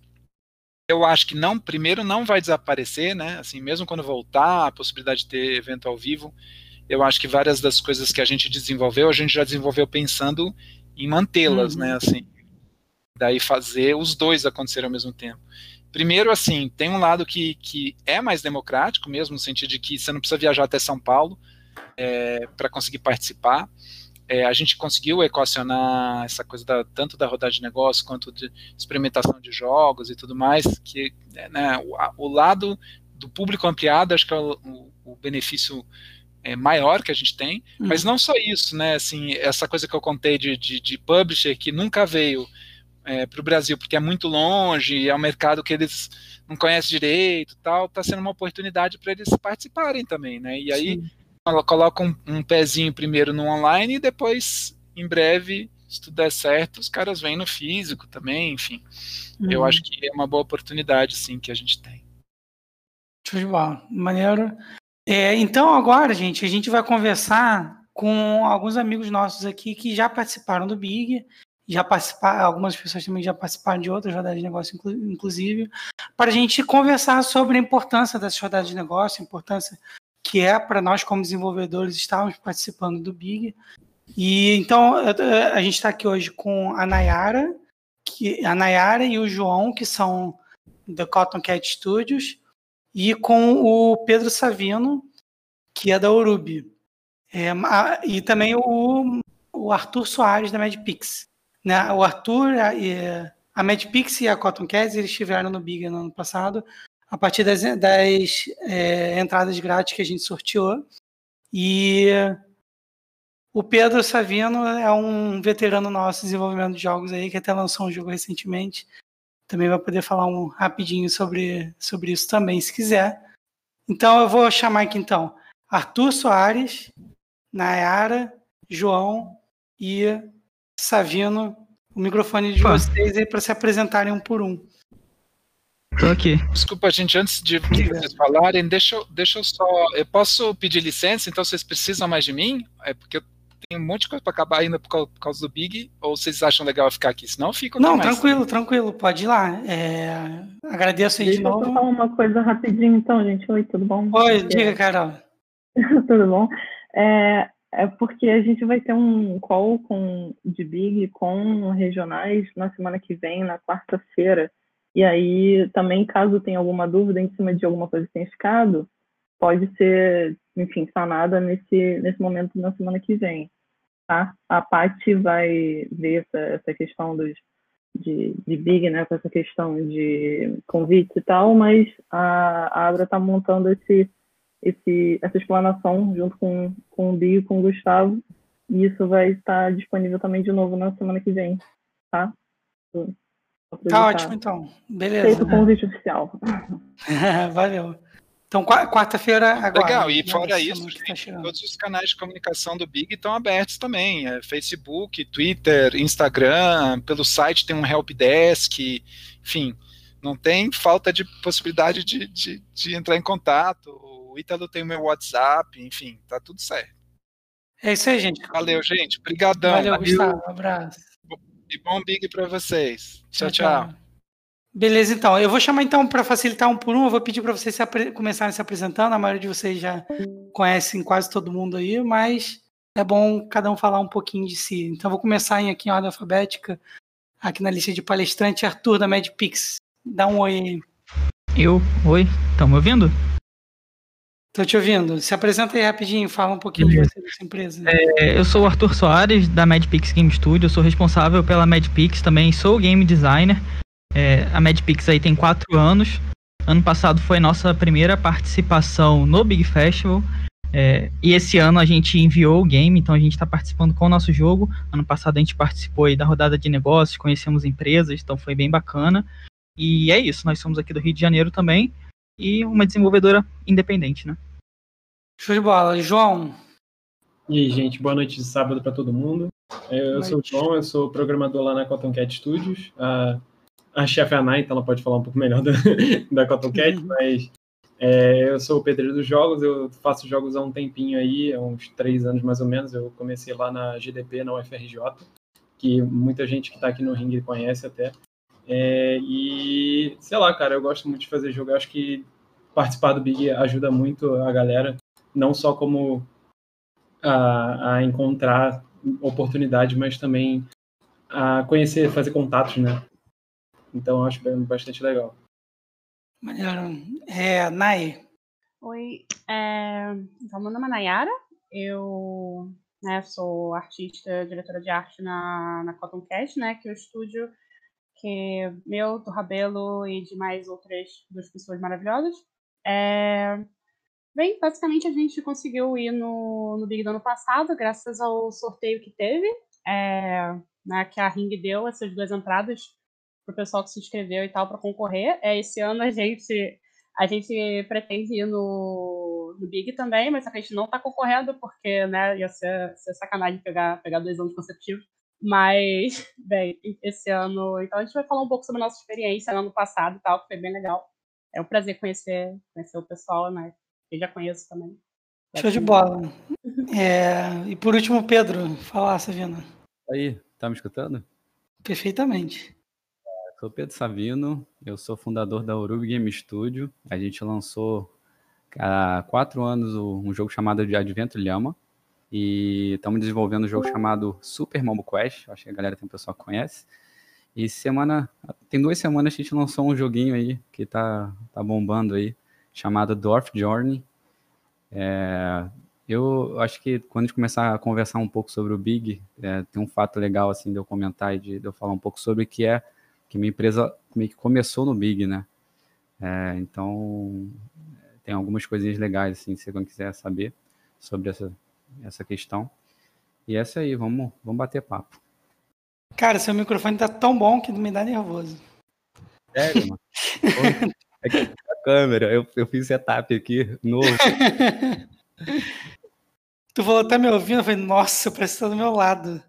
eu acho que não, primeiro não vai desaparecer, né? Assim, mesmo quando voltar, a possibilidade de ter evento ao vivo, eu acho que várias das coisas que a gente desenvolveu, a gente já desenvolveu pensando em mantê-las, né? uhum. né? Assim, daí fazer os dois acontecerem ao mesmo tempo. Primeiro, assim, tem um lado que, que é mais democrático mesmo, no sentido de que você não precisa viajar até São Paulo é, para conseguir participar. É, a gente conseguiu equacionar essa coisa da, tanto da rodada de negócio quanto de experimentação de jogos e tudo mais, que né, o, o, lado do público ampliado acho que é o, o benefício é, maior que a gente tem, hum. mas não só isso, né? Assim, essa coisa que eu contei de, de, de publisher que nunca veio é, para o Brasil porque é muito longe, é um mercado que eles não conhecem direito, tal, está sendo uma oportunidade para eles participarem também, né? E aí Sim. ela coloca um, um, pezinho primeiro no online e depois, em breve, se tudo der certo, os caras vêm no físico também, enfim. Uhum. Eu acho que é uma boa oportunidade, sim, que a gente tem. Show de bola. Maneiro. É, então agora, gente, a gente vai conversar com alguns amigos nossos aqui que já participaram do Big já participar, algumas pessoas também já participaram de outras rodadas de negócio, inclusive, para a gente conversar sobre a importância dessas rodadas de negócio, a importância que é para nós como desenvolvedores estarmos participando do Big. E então a gente está aqui hoje com a Nayara, que a Nayara e o João, que são da Cotton Cat Studios, e com o Pedro Savino, que é da Urubi. É, e também o, o Arthur Soares da MadPix. Né? O Arthur, a, a Madpix e a Cotton Cats, eles estiveram no Big no ano passado, a partir das, das é, entradas grátis que a gente sorteou. E o Pedro Savino é um veterano nosso desenvolvimento de jogos aí, que até lançou um jogo recentemente. Também vai poder falar um rapidinho sobre, sobre isso também, se quiser. Então eu vou chamar aqui então Arthur Soares, Nayara, João e Savino, o microfone de Pô. vocês aí para se apresentarem um por um. Tô aqui. Desculpa, gente, antes de vocês falarem, deixa, eu, deixa eu só. Eu posso pedir licença, então vocês precisam mais de mim? É porque eu tenho um monte de coisa para acabar ainda por causa do Big, ou vocês acham legal ficar aqui? Senão eu fico Não, tranquilo, mais. tranquilo, pode ir lá. É... Agradeço aí Deixa de novo. Deixa eu falar uma coisa rapidinho, então, gente. Oi, tudo bom? Oi, diga, Carol. tudo bom? É, é porque a gente vai ter um call com, de Big com regionais na semana que vem, na quarta-feira. E aí, também, caso tenha alguma dúvida em cima de alguma coisa que tenha ficado, pode ser, enfim, sanada nesse, nesse momento na semana que vem. Tá? A Paty vai ver essa, essa questão dos, de, de Big, né, com essa questão de convite e tal, mas a, a Abra está montando esse esse, essa explanação junto com, com o Big e com o Gustavo. E isso vai estar disponível também de novo na semana que vem, tá? Tá ótimo, então. Beleza. Feito o convite oficial. Valeu. Então, quarta-feira agora. Legal, e fora isso, tá todos os canais de comunicação do Big estão abertos também. É Facebook, Twitter, Instagram, pelo site tem um helpdesk, enfim, não tem falta de possibilidade de, de, de entrar em contato o Ítalo tem o meu WhatsApp, enfim, tá tudo certo. É isso aí, gente. Valeu, gente. Obrigadão. Valeu, Gustavo. Um abraço. E bom big para vocês. Tchau, tchau, tchau. Beleza, então. Eu vou chamar, então, para facilitar um por um, eu vou pedir para vocês se começarem se apresentando. A maioria de vocês já conhecem quase todo mundo aí, mas é bom cada um falar um pouquinho de si. Então, eu vou começar em, aqui em ordem alfabética, aqui na lista de palestrante, Arthur, da MedPix. Dá um oi aí. Eu? Oi? Estão me ouvindo? Estou te ouvindo. Se apresenta aí rapidinho, fala um pouquinho de você dessa empresa. É, eu sou o Arthur Soares, da MadPix Game Studio, eu sou responsável pela MadPix, também sou game designer. É, a MadPix aí tem quatro anos. Ano passado foi nossa primeira participação no Big Festival. É, e esse ano a gente enviou o game, então a gente está participando com o nosso jogo. Ano passado a gente participou aí da rodada de negócios, conhecemos empresas, então foi bem bacana. E é isso, nós somos aqui do Rio de Janeiro também e uma desenvolvedora independente, né? Show de bola. João. E aí, gente, boa noite de sábado para todo mundo. Eu boa sou o João, eu sou programador lá na Cotton Cat Studios. A, a chefe é a então ela pode falar um pouco melhor da, da Cotton Cat, uhum. mas é, eu sou o pedreiro dos jogos, eu faço jogos há um tempinho aí, há uns três anos mais ou menos. Eu comecei lá na GDP, na UFRJ, que muita gente que está aqui no ringue conhece até. É, e E, sei lá, cara, eu gosto muito de fazer jogo. Eu acho que participar do Big ajuda muito a galera, não só como a, a encontrar oportunidade, mas também a conhecer, fazer contatos, né? Então, eu acho bastante legal. Maneiro. É, Nai. Oi, é, então, meu nome é Nayara, eu né, sou artista, diretora de arte na, na Cotton Cat, né, que é o estúdio que meu, do Rabelo e de mais outras duas pessoas maravilhosas. É, bem, basicamente a gente conseguiu ir no, no Big do ano passado, graças ao sorteio que teve, é, né, que a Ring deu essas duas entradas para o pessoal que se inscreveu e tal para concorrer. É, esse ano a gente a gente pretende ir no, no Big também, mas a gente não está concorrendo porque né, ia ser, ser sacanagem pegar, pegar dois anos consecutivos. Mas, bem, esse ano. Então a gente vai falar um pouco sobre a nossa experiência no ano passado e tal, que foi bem legal. É um prazer conhecer, conhecer o pessoal, né? Eu já conheço também. Show de bola. É, e por último, Pedro, falar, Savina. Aí, tá me escutando? Perfeitamente. Sou Pedro Savino, eu sou fundador da Urubi Game Studio. A gente lançou há quatro anos um jogo chamado de Advento Lhama. E estamos desenvolvendo um jogo chamado Super Mombo Quest. Acho que a galera tem um pessoal que conhece. E semana. Tem duas semanas a gente lançou um joguinho aí que tá, tá bombando aí, chamado Dwarf Journey. É, eu acho que quando a gente começar a conversar um pouco sobre o Big, é, tem um fato legal assim de eu comentar e de, de eu falar um pouco sobre que é que minha empresa meio que começou no Big, né? É, então, tem algumas coisinhas legais, assim, se alguém quiser saber sobre essa, essa questão. E essa aí, vamos, vamos bater papo. Cara, seu microfone tá tão bom que me dá nervoso. Sério, mano? aqui, a câmera, eu, eu fiz setup aqui, novo. tu falou, tá me ouvindo? Eu falei, nossa, parece que tá do meu lado.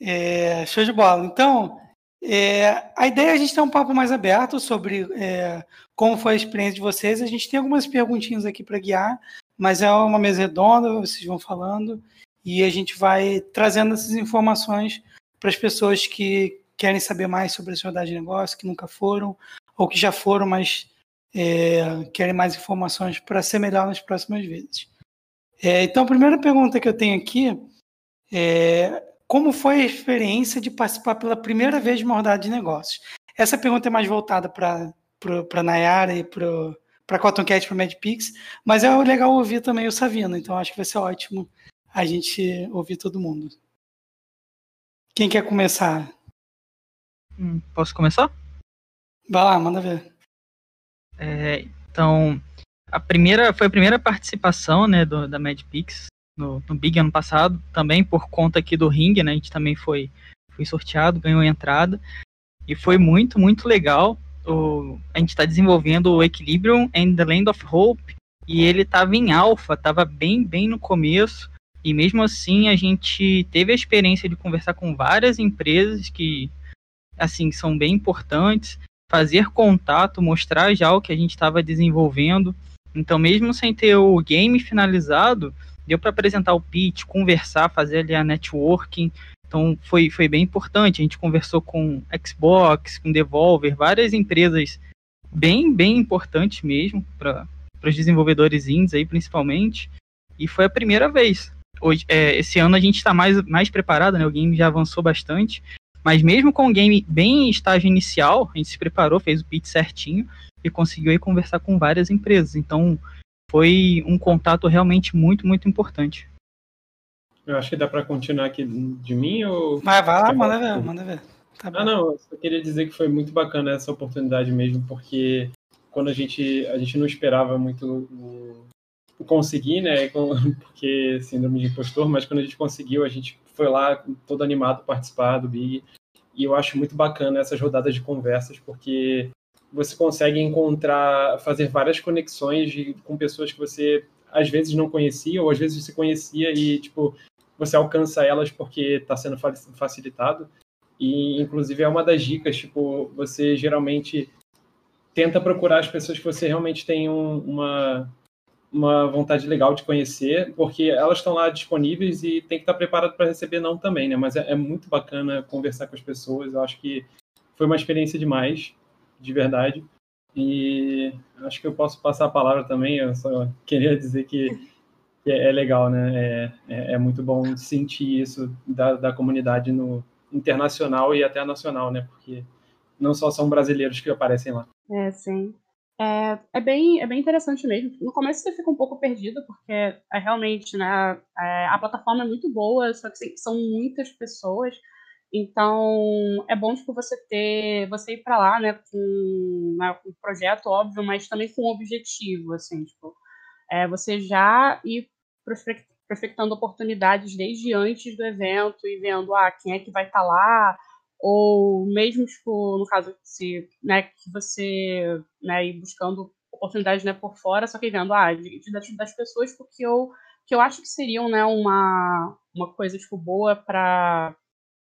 É, show de bola. Então, é, a ideia é a gente ter um papo mais aberto sobre é, como foi a experiência de vocês. A gente tem algumas perguntinhas aqui para guiar, mas é uma mesa redonda, vocês vão falando, e a gente vai trazendo essas informações para as pessoas que querem saber mais sobre a sociedade de negócio, que nunca foram, ou que já foram, mas é, querem mais informações para ser melhor nas próximas vezes. É, então, a primeira pergunta que eu tenho aqui é como foi a experiência de participar pela primeira vez de uma rodada de negócios? Essa pergunta é mais voltada para a Nayara e para a Cotton Cat, para Medpix, mas é legal ouvir também o Savino, então acho que vai ser ótimo a gente ouvir todo mundo. Quem quer começar? Hum, posso começar? Vai lá, manda ver. É, então, a primeira foi a primeira participação né, do, da Medpix no, no Big ano passado, também por conta aqui do Ring, né? A gente também foi, foi sorteado, ganhou entrada. E foi muito, muito legal. O, a gente está desenvolvendo o Equilibrium and the Land of Hope. E ele estava em alfa, estava bem, bem no começo. E mesmo assim a gente teve a experiência de conversar com várias empresas que, assim, são bem importantes. Fazer contato, mostrar já o que a gente estava desenvolvendo. Então, mesmo sem ter o game finalizado, deu para apresentar o pitch, conversar, fazer ali a networking. Então foi, foi bem importante. A gente conversou com Xbox, com Devolver, várias empresas bem, bem importantes mesmo para os desenvolvedores indies aí principalmente. E foi a primeira vez. Hoje, é, esse ano a gente está mais, mais preparado, né? O game já avançou bastante. Mas mesmo com o game bem em estágio inicial, a gente se preparou, fez o pitch certinho e conseguiu aí conversar com várias empresas. Então, foi um contato realmente muito, muito importante. Eu acho que dá para continuar aqui de mim ou. Vai, vai lá, manda ver, manda ver. Tá ah, não, eu só queria dizer que foi muito bacana essa oportunidade mesmo, porque quando a gente, a gente não esperava muito o, o conseguir, né? Porque síndrome de impostor, mas quando a gente conseguiu, a gente foi lá todo animado participar do Big. E eu acho muito bacana essas rodadas de conversas, porque você consegue encontrar, fazer várias conexões de, com pessoas que você às vezes não conhecia, ou às vezes você conhecia e, tipo, você alcança elas porque está sendo facilitado. E, inclusive, é uma das dicas, tipo, você geralmente tenta procurar as pessoas que você realmente tem um, uma, uma vontade legal de conhecer, porque elas estão lá disponíveis e tem que estar preparado para receber não também, né? Mas é, é muito bacana conversar com as pessoas, eu acho que foi uma experiência demais. De verdade. E acho que eu posso passar a palavra também. Eu só queria dizer que, que é legal, né? É, é, é, muito bom sentir isso da, da comunidade no internacional e até nacional, né? Porque não só são brasileiros que aparecem lá. É, sim. É, é, bem, é bem interessante mesmo. No começo você fica um pouco perdido, porque é realmente, né, é, a plataforma é muito boa, só que são muitas pessoas. Então, é bom tipo, você ter, você ir para lá, né, com né, um projeto óbvio, mas também com um objetivo, assim, tipo, é, você já ir prospectando oportunidades desde antes do evento e vendo, ah, quem é que vai estar tá lá, ou mesmo, tipo, no caso, se, né, que você, né, ir buscando oportunidades, né, por fora, só que vendo, ah, de, das pessoas porque eu, que eu acho que seriam, né, uma, uma coisa, tipo, boa para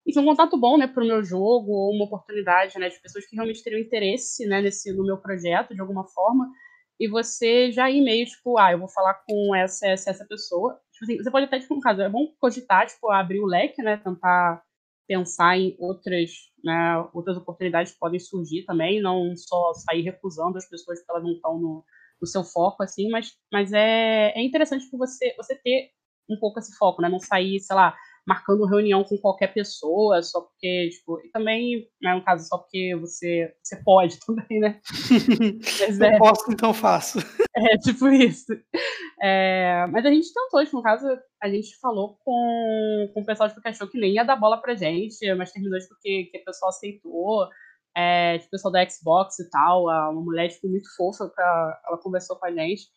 enfim, um contato bom, né, para o meu jogo, ou uma oportunidade, né, de pessoas que realmente teriam interesse, né, nesse, no meu projeto, de alguma forma, e você já ir meio, tipo, ah, eu vou falar com essa, essa, essa pessoa. Tipo assim, você pode até, tipo, no caso, é bom cogitar, tipo, abrir o leque, né, tentar pensar em outras, né, outras oportunidades que podem surgir também, não só sair recusando as pessoas porque elas não estão no, no seu foco, assim, mas, mas é, é interessante, tipo, você, você ter um pouco esse foco, né, não sair, sei lá, marcando reunião com qualquer pessoa, só porque, tipo, e também, né, no caso, só porque você, você pode também, né? Mas, é, Eu posso, então faço. É, tipo isso. É, mas a gente tentou, tipo, no caso, a gente falou com, com o pessoal tipo, que achou que nem ia dar bola pra gente, mas terminou porque que o pessoal aceitou. É, tipo, o pessoal da Xbox e tal, uma mulher tipo, muito fofa, ela conversou com a gente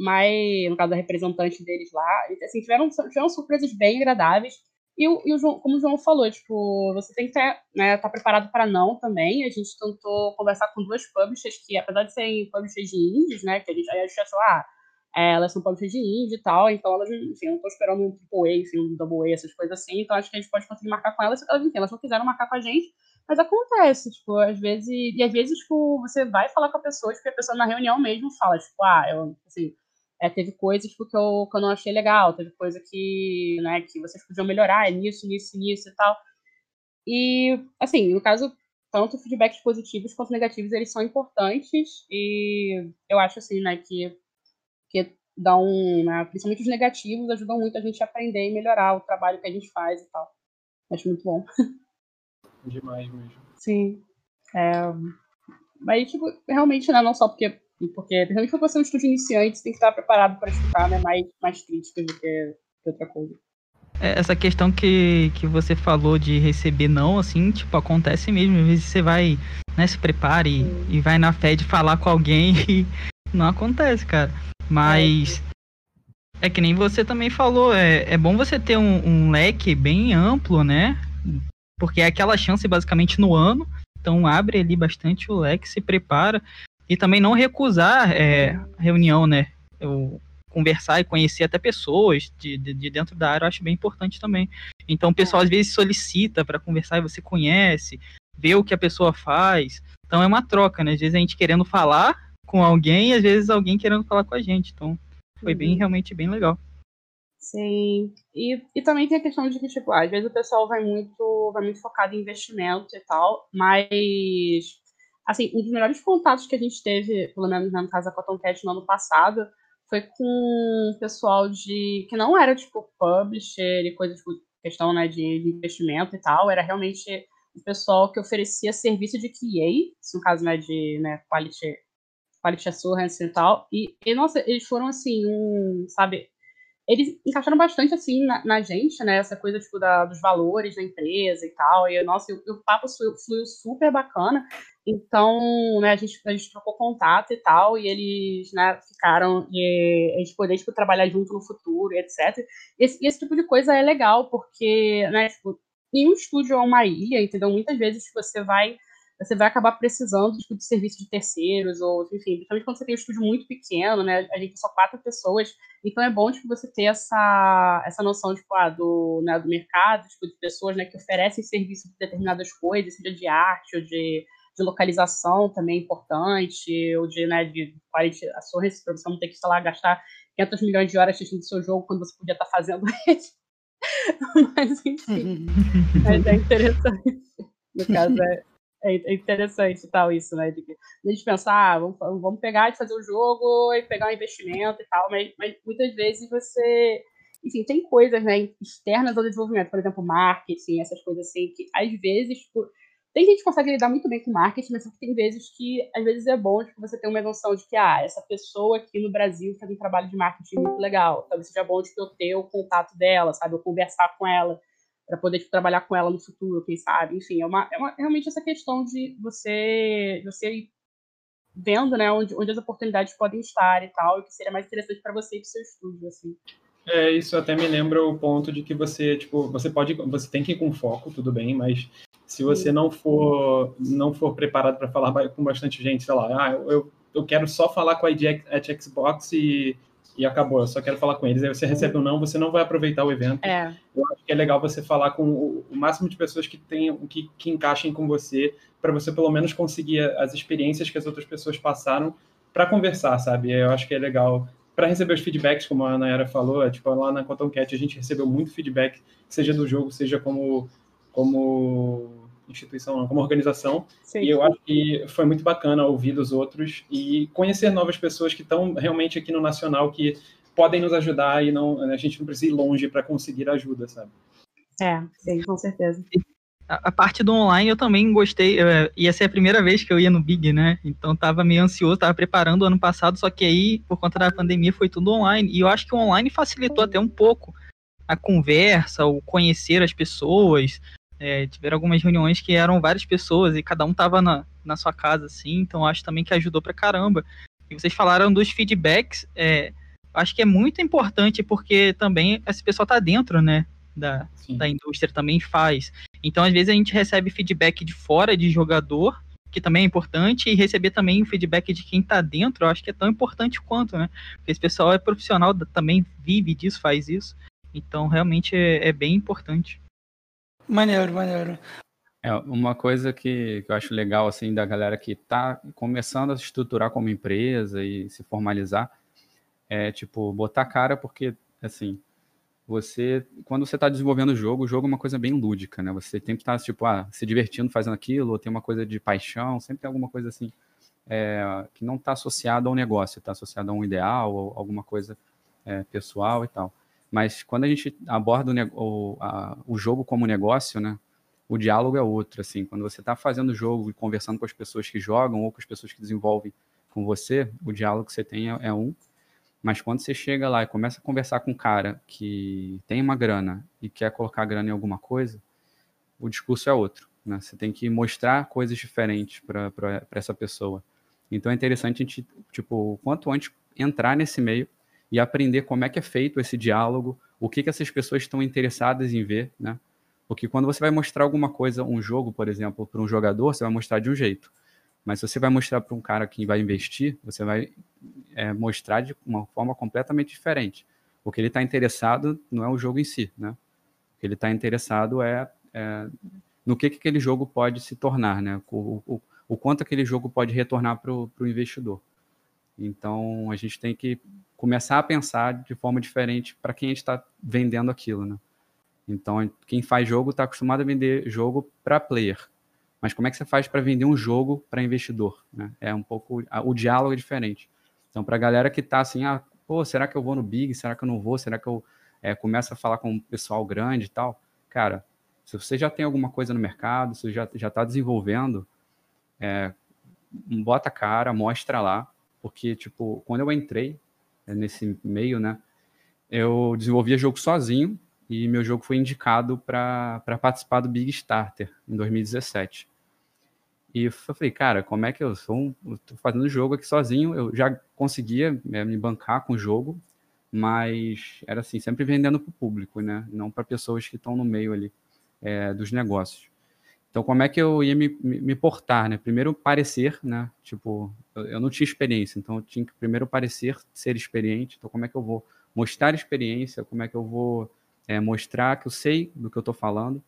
mas no caso da representante deles lá, assim, tiveram, tiveram surpresas bem agradáveis. E, e o João, como o João falou, tipo, você tem que estar né, tá preparado para não também. A gente tentou conversar com duas publishers que, apesar de serem publishers de indies, né, que a gente, a gente achou, ah, é, elas são publishers de indie e tal, então elas, enfim, não estou esperando um triple A, enfim, um double A, essas coisas assim, então acho que a gente pode conseguir marcar com elas, elas, enfim, elas não quiseram marcar com a gente, mas acontece, tipo, às vezes, e às vezes, tipo, você vai falar com a pessoa, tipo, a pessoa na reunião mesmo fala, tipo, ah, eu, assim, é, teve coisas tipo, que, eu, que eu não achei legal, teve coisa que, né, que vocês podiam melhorar nisso, nisso, nisso e tal. E, assim, no caso, tanto feedbacks positivos quanto negativos, eles são importantes e eu acho, assim, né, que, que dão, né, principalmente os negativos, ajudam muito a gente a aprender e melhorar o trabalho que a gente faz e tal. Acho muito bom. Demais mesmo. Sim. É, mas, tipo, realmente, né, não só porque porque, principalmente quando você é um estúdio iniciante, você tem que estar preparado para escutar né, mais, mais críticas do que, que outra coisa. É, essa questão que, que você falou de receber não, assim, tipo, acontece mesmo. Às vezes você vai, né, se prepara e, e vai na fé de falar com alguém e não acontece, cara. Mas é, é que nem você também falou, é, é bom você ter um, um leque bem amplo, né? Porque é aquela chance basicamente no ano. Então abre ali bastante o leque, se prepara. E também não recusar é, reunião, né? Eu conversar e conhecer até pessoas de, de, de, dentro da área, eu acho bem importante também. Então, o pessoal às vezes solicita para conversar e você conhece, vê o que a pessoa faz. Então, é uma troca, né? Às vezes a gente querendo falar com alguém e às vezes alguém querendo falar com a gente. Então, foi bem, uhum. realmente bem legal. Sim. E, e também tem a questão de que, tipo, às vezes o pessoal vai muito, vai muito focado em investimento e tal, mas assim, um dos melhores contatos que a gente teve, pelo menos no caso da Cotton Cat no ano passado, foi com pessoal de que não era tipo publisher e coisas tipo, questão né, de, de, investimento e tal, era realmente o pessoal que oferecia serviço de QA, no caso né, de né, quality, quality assurance e tal, e, e nossa, eles foram assim, um, sabe, eles encaixaram bastante assim na, na, gente, né? Essa coisa tipo da, dos valores da empresa e tal. E nossa, o, o papo fluiu, fluiu, super bacana. Então, né, a gente, a gente trocou contato e tal, e eles né, ficaram e a gente poder tipo, trabalhar junto no futuro, etc. Esse, esse tipo de coisa é legal, porque né, tipo, nenhum estúdio é uma ilha, entendeu? Muitas vezes você vai você vai acabar precisando tipo, de serviço de terceiros, ou, enfim, principalmente quando você tem um estúdio muito pequeno, né? A gente é só quatro pessoas, então é bom tipo, você ter essa, essa noção tipo, ah, do, né, do mercado, tipo, de pessoas né, que oferecem serviço de determinadas coisas, seja de arte ou de, de localização também é importante, ou de, né, de assurance, para você não ter que, sei lá, gastar 500 milhões de horas assistindo seu jogo quando você podia estar fazendo isso. Mas, enfim, mas é interessante. No caso, é, é, interessante tal isso, né? De, a gente pensar, ah, vamos, vamos pegar e fazer o jogo e pegar um investimento e tal, mas, mas muitas vezes você enfim, tem coisas né, externas ao desenvolvimento, por exemplo, marketing, essas coisas assim, que às vezes, tipo, tem gente que consegue lidar muito bem com marketing, mas tem vezes que, às vezes, é bom tipo, você ter uma noção de que, ah, essa pessoa aqui no Brasil faz um trabalho de marketing muito legal. Talvez seja bom tipo, eu ter o contato dela, sabe? Eu conversar com ela, para poder tipo, trabalhar com ela no futuro, quem sabe. Enfim, é, uma, é uma, realmente essa questão de você, você ir vendo né, onde, onde as oportunidades podem estar e tal, e que seria mais interessante para você e para o seu estúdio, assim. É, isso até me lembra o ponto de que você, tipo, você pode, você tem que ir com foco, tudo bem, mas se você não for não for preparado para falar com bastante gente, sei lá, ah, eu, eu quero só falar com a ID at Xbox e, e acabou, eu só quero falar com eles. Aí você recebe um não, você não vai aproveitar o evento. É. Eu acho que é legal você falar com o, o máximo de pessoas que tenham, que, que encaixem com você, para você pelo menos conseguir as experiências que as outras pessoas passaram para conversar, sabe? Eu acho que é legal para receber os feedbacks, como a Nayara falou, é, tipo, lá na Cotton Cat a gente recebeu muito feedback, seja do jogo, seja como, como instituição, não, como organização. Sim. E eu acho que foi muito bacana ouvir dos outros e conhecer novas pessoas que estão realmente aqui no Nacional que podem nos ajudar e não a gente não precisa ir longe para conseguir ajuda, sabe? É, sim, com certeza. A, parte do online eu também gostei. É, ia ser a primeira vez que eu ia no Big, né? Então tava meio ansioso, tava preparando o ano passado, só que aí, por conta da pandemia, foi tudo online. E eu acho que o online facilitou até um pouco a conversa, o conhecer as pessoas, é, tiveram algumas reuniões que eram várias pessoas e cada um tava na, na sua casa, assim, então acho também que ajudou pra caramba. E vocês falaram dos feedbacks, é, acho que é muito importante porque também esse pessoal tá dentro, né, da, da indústria, também faz. Então, às vezes a gente recebe feedback de fora de jogador, que também é importante, e receber também o feedback de quem tá dentro, eu acho que é tão importante quanto, né, porque esse pessoal é profissional, também vive disso, faz isso, então realmente é, é bem importante. Maneiro, maneiro. É, uma coisa que, que eu acho legal, assim, da galera que está começando a se estruturar como empresa e se formalizar, é, tipo, botar cara porque, assim, você, quando você está desenvolvendo o jogo, o jogo é uma coisa bem lúdica, né? Você sempre está, tipo, ah, se divertindo fazendo aquilo, ou tem uma coisa de paixão, sempre tem alguma coisa, assim, é, que não está associada ao negócio, está associada a um ideal ou alguma coisa é, pessoal e tal. Mas quando a gente aborda o, a, o jogo como negócio, né? O diálogo é outro, assim. Quando você está fazendo o jogo e conversando com as pessoas que jogam ou com as pessoas que desenvolvem com você, o diálogo que você tem é, é um. Mas quando você chega lá e começa a conversar com um cara que tem uma grana e quer colocar grana em alguma coisa, o discurso é outro. Né? Você tem que mostrar coisas diferentes para essa pessoa. Então é interessante a gente, tipo, quanto antes entrar nesse meio e aprender como é que é feito esse diálogo, o que, que essas pessoas estão interessadas em ver, né? Porque quando você vai mostrar alguma coisa, um jogo, por exemplo, para um jogador, você vai mostrar de um jeito. Mas você vai mostrar para um cara que vai investir, você vai é, mostrar de uma forma completamente diferente. O que ele está interessado não é o jogo em si, né? O que ele está interessado é, é, no que, que aquele jogo pode se tornar, né? O, o, o quanto aquele jogo pode retornar para o investidor. Então, a gente tem que começar a pensar de forma diferente para quem está vendendo aquilo, né? Então, quem faz jogo está acostumado a vender jogo para player. Mas como é que você faz para vender um jogo para investidor? Né? É um pouco. O diálogo é diferente. Então, para a galera que está assim, ah, pô, será que eu vou no Big? Será que eu não vou? Será que eu é, começo a falar com o pessoal grande e tal? Cara, se você já tem alguma coisa no mercado, se já já está desenvolvendo, é, bota a cara, mostra lá, porque tipo, quando eu entrei, é, nesse meio, né? Eu desenvolvia jogo sozinho e meu jogo foi indicado para participar do Big Starter em 2017. E eu falei, cara, como é que eu sou? Um, eu tô fazendo jogo aqui sozinho, eu já conseguia é, me bancar com o jogo, mas era assim, sempre vendendo para o público, né? Não para pessoas que estão no meio ali é, dos negócios. Então, como é que eu ia me, me, me, portar, né? Primeiro, parecer, né? Tipo, eu, eu, não tinha experiência, então eu tinha que primeiro parecer ser experiente. Então, como é que eu vou mostrar experiência? Como é que eu vou é, mostrar que eu sei do que eu estou falando?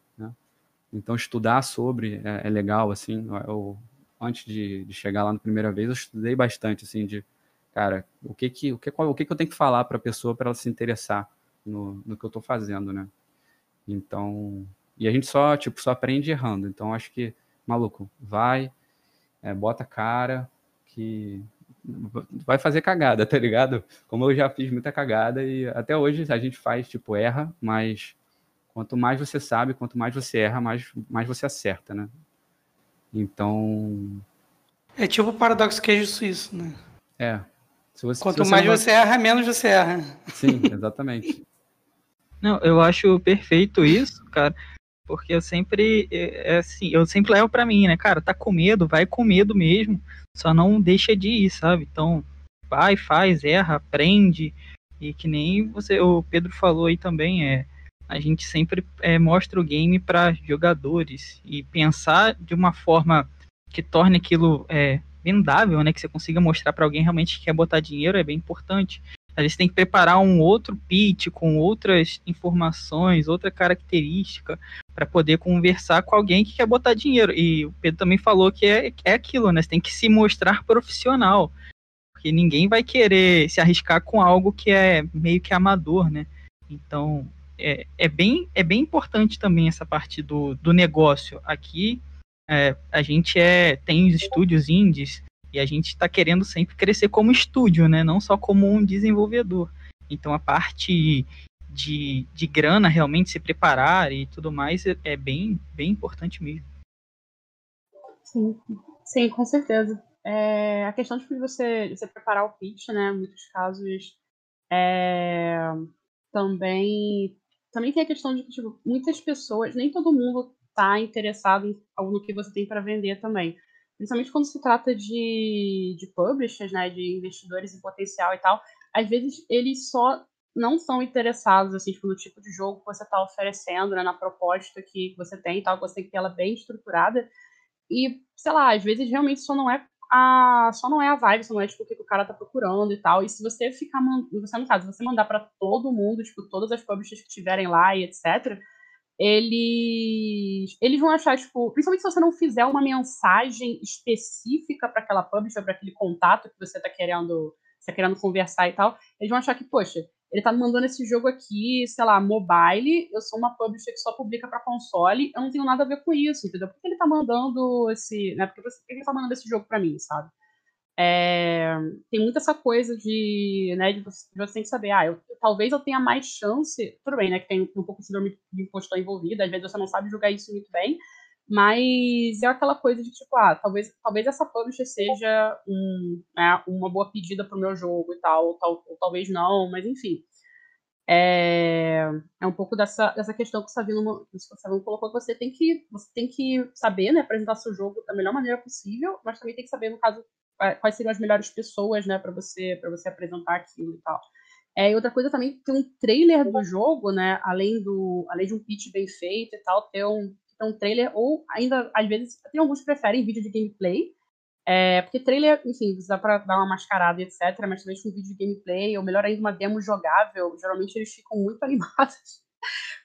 Então, estudar sobre é, é legal, assim. Eu, antes de, de, chegar lá na primeira vez, eu estudei bastante, assim, de, cara, o que que, o que, qual, o que, que eu tenho que falar para a pessoa para ela se interessar no, no que eu estou fazendo, né? Então, e a gente só, tipo, só aprende errando. Então, acho que maluco, vai, é, bota cara, que vai fazer cagada, tá ligado? Como eu já fiz muita cagada e até hoje a gente faz, tipo, erra, mas quanto mais você sabe, quanto mais você erra, mais, mais você acerta, né? Então. É tipo o paradoxo queijo suíço, né? É. Se você, quanto se você mais você erra, menos você erra. Sim, exatamente. não, eu acho perfeito isso, cara. Porque eu sempre, é, é assim, eu sempre levo para mim, né, cara, tá com medo, vai com medo mesmo, só não deixa de ir, sabe? Então, vai, faz, erra, aprende, e que nem você, o Pedro falou aí também, é, a gente sempre é, mostra o game para jogadores e pensar de uma forma que torne aquilo é, vendável, né, que você consiga mostrar para alguém realmente que quer botar dinheiro é bem importante. A gente tem que preparar um outro pitch com outras informações, outra característica, para poder conversar com alguém que quer botar dinheiro. E o Pedro também falou que é, é aquilo, né? Você tem que se mostrar profissional. Porque ninguém vai querer se arriscar com algo que é meio que amador, né? Então, é, é, bem, é bem importante também essa parte do, do negócio. Aqui, é, a gente é tem os estúdios indies e a gente está querendo sempre crescer como estúdio, né? Não só como um desenvolvedor. Então a parte de, de grana realmente se preparar e tudo mais é, é bem, bem importante mesmo. Sim, sim, com certeza. É, a questão de você, você preparar o pitch, né? Em muitos casos é, também também tem a questão de que tipo, muitas pessoas, nem todo mundo está interessado no que você tem para vender também principalmente quando se trata de, de publishers, né, de investidores em potencial e tal, às vezes eles só não são interessados assim, tipo, no tipo de jogo que você está oferecendo, né, na proposta que você tem e tal, que você tem que ter ela bem estruturada. E, sei lá, às vezes realmente só não é a só não é a vibe, só não é tipo o que o cara tá procurando e tal. E se você ficar você no caso, se você mandar para todo mundo, tipo, todas as publishers que tiverem lá e etc, eles, eles vão achar, tipo, principalmente se você não fizer uma mensagem específica para aquela publisher, para aquele contato que você está querendo, tá querendo conversar e tal, eles vão achar que, poxa, ele está me mandando esse jogo aqui, sei lá, mobile, eu sou uma publisher que só publica para console, eu não tenho nada a ver com isso, entendeu? Por que ele está mandando esse, né, por que, ele tá mandando esse jogo para mim, sabe? É, tem muita essa coisa de, né, de você, você tem que saber, ah, eu, talvez eu tenha mais chance, tudo bem, né, que tem um pouco de síndrome de impostor envolvido, às vezes você não sabe jogar isso muito bem, mas é aquela coisa de tipo, ah, talvez, talvez essa publisher seja um, né, uma boa pedida para o meu jogo e tal ou, tal, ou talvez não, mas enfim. É, é um pouco dessa, dessa questão que o Savino, que o Savino colocou, que você tem que, você tem que saber né, apresentar seu jogo da melhor maneira possível, mas também tem que saber, no caso, quais seriam as melhores pessoas, né, para você, para você apresentar aquilo e tal. É, e outra coisa também, ter um trailer do jogo, né, além, do, além de um pitch bem feito e tal, ter um, um trailer, ou ainda, às vezes, tem alguns que preferem vídeo de gameplay, é, porque trailer, enfim, dá pra dar uma mascarada e etc, mas com um vídeo de gameplay, ou melhor ainda, uma demo jogável, geralmente eles ficam muito animados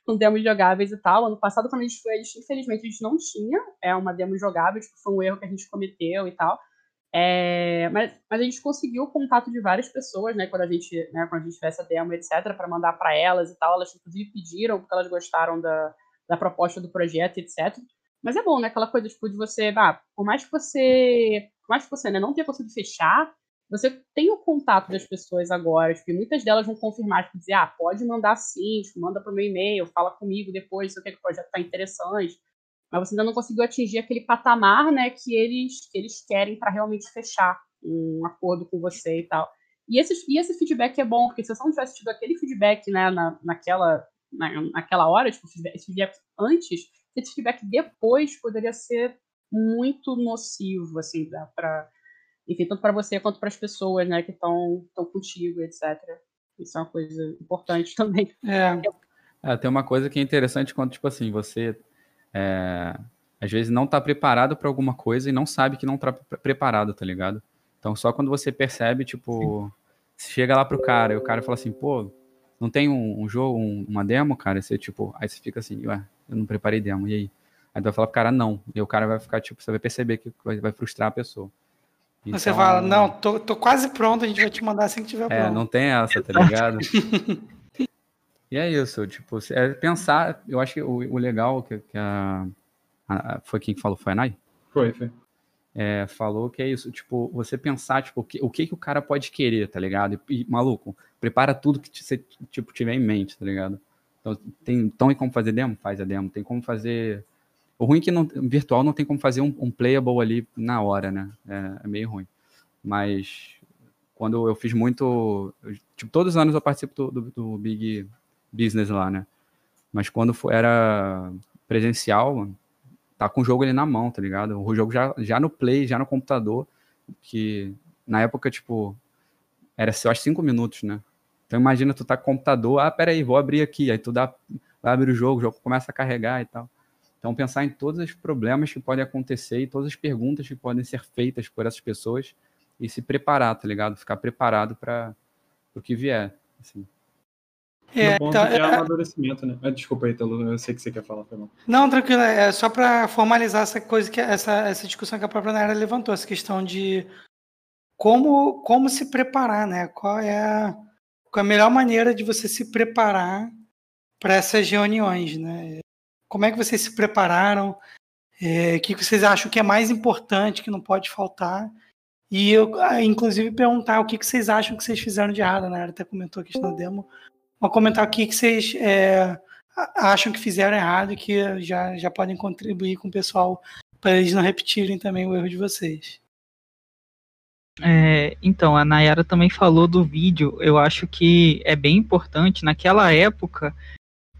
com demos jogáveis e tal. Ano passado, quando a gente foi, a gente, infelizmente, a gente não tinha é, uma demo jogável, tipo, foi um erro que a gente cometeu e tal. É, mas, mas, a gente conseguiu o contato de várias pessoas, né, quando a gente, né, quando a gente tivesse a demo, etc, para mandar para elas e tal. Elas inclusive pediram porque elas gostaram da, da proposta do projeto, etc. Mas é bom, né, aquela coisa tipo de você, ah, por mais que você, por mais que você né, não tenha conseguido fechar, você tem o contato das pessoas agora, tipo, muitas delas vão confirmar, tipo, dizer, ah, pode mandar sim, tipo, manda para o meu e-mail, fala comigo depois se o que, o projeto está interessante mas você ainda não conseguiu atingir aquele patamar, né, que eles, que eles querem para realmente fechar um acordo com você e tal. E esse, e esse feedback é bom, porque se você não tivesse tido aquele feedback, né, na, naquela, na, naquela hora, tipo, esse feedback antes, esse feedback depois poderia ser muito nocivo, assim, para enfim, tanto para você quanto para as pessoas, né, que estão contigo, etc. Isso é uma coisa importante também. É. é. tem uma coisa que é interessante quando, tipo assim, você é, às vezes não está preparado para alguma coisa e não sabe que não está preparado, tá ligado? Então só quando você percebe, tipo, chega lá pro cara e o cara fala assim, pô, não tem um, um jogo, um, uma demo, cara? Você, tipo, aí você fica assim, ué, eu não preparei demo, e aí? Aí tu vai falar pro cara, não. E o cara vai ficar, tipo, você vai perceber que vai, vai frustrar a pessoa. Então, você fala, não, tô, tô quase pronto, a gente vai te mandar assim que tiver é, pronto. É, não tem essa, tá ligado? E é isso, tipo, é pensar, eu acho que o, o legal que, que a, a, Foi quem falou? Foi a Nai? Foi, foi. É, falou que é isso, tipo, você pensar, tipo, o que, o que, que o cara pode querer, tá ligado? E, e maluco, prepara tudo que você, tipo, tiver em mente, tá ligado? Então, tem, então, tem como fazer demo? Faz a demo. Tem como fazer... O ruim é que não, virtual não tem como fazer um, um playable ali na hora, né? É, é, meio ruim. Mas quando eu fiz muito... Tipo, todos os anos eu participo do, do, do Big Business lá, né? Mas quando for, era presencial, tá com o jogo ali na mão, tá ligado? O jogo já, já no play, já no computador, que na época, tipo, era só acho cinco minutos, né? Então imagina tu tá com o computador, ah, peraí, vou abrir aqui, aí tu dá, vai abrir o jogo, o jogo começa a carregar e tal. Então pensar em todos os problemas que podem acontecer e todas as perguntas que podem ser feitas por essas pessoas e se preparar, tá ligado? Ficar preparado para o que vier, assim. É, ponto tá, é, amadurecimento, né? Ah, desculpa aí, Telo, eu sei que você quer falar, foi Não, tranquilo, é só para formalizar essa coisa que essa, essa discussão que a própria Nara levantou, essa questão de como, como se preparar, né? Qual é, a, qual é a melhor maneira de você se preparar para essas reuniões, né? Como é que vocês se prepararam? É, o que vocês acham que é mais importante, que não pode faltar? E eu, ah, inclusive, perguntar o que vocês acham que vocês fizeram de errado, né? Ela até comentou a questão da demo Vou comentar aqui que vocês é, acham que fizeram errado e que já, já podem contribuir com o pessoal para eles não repetirem também o erro de vocês. É, então, a Nayara também falou do vídeo. Eu acho que é bem importante. Naquela época,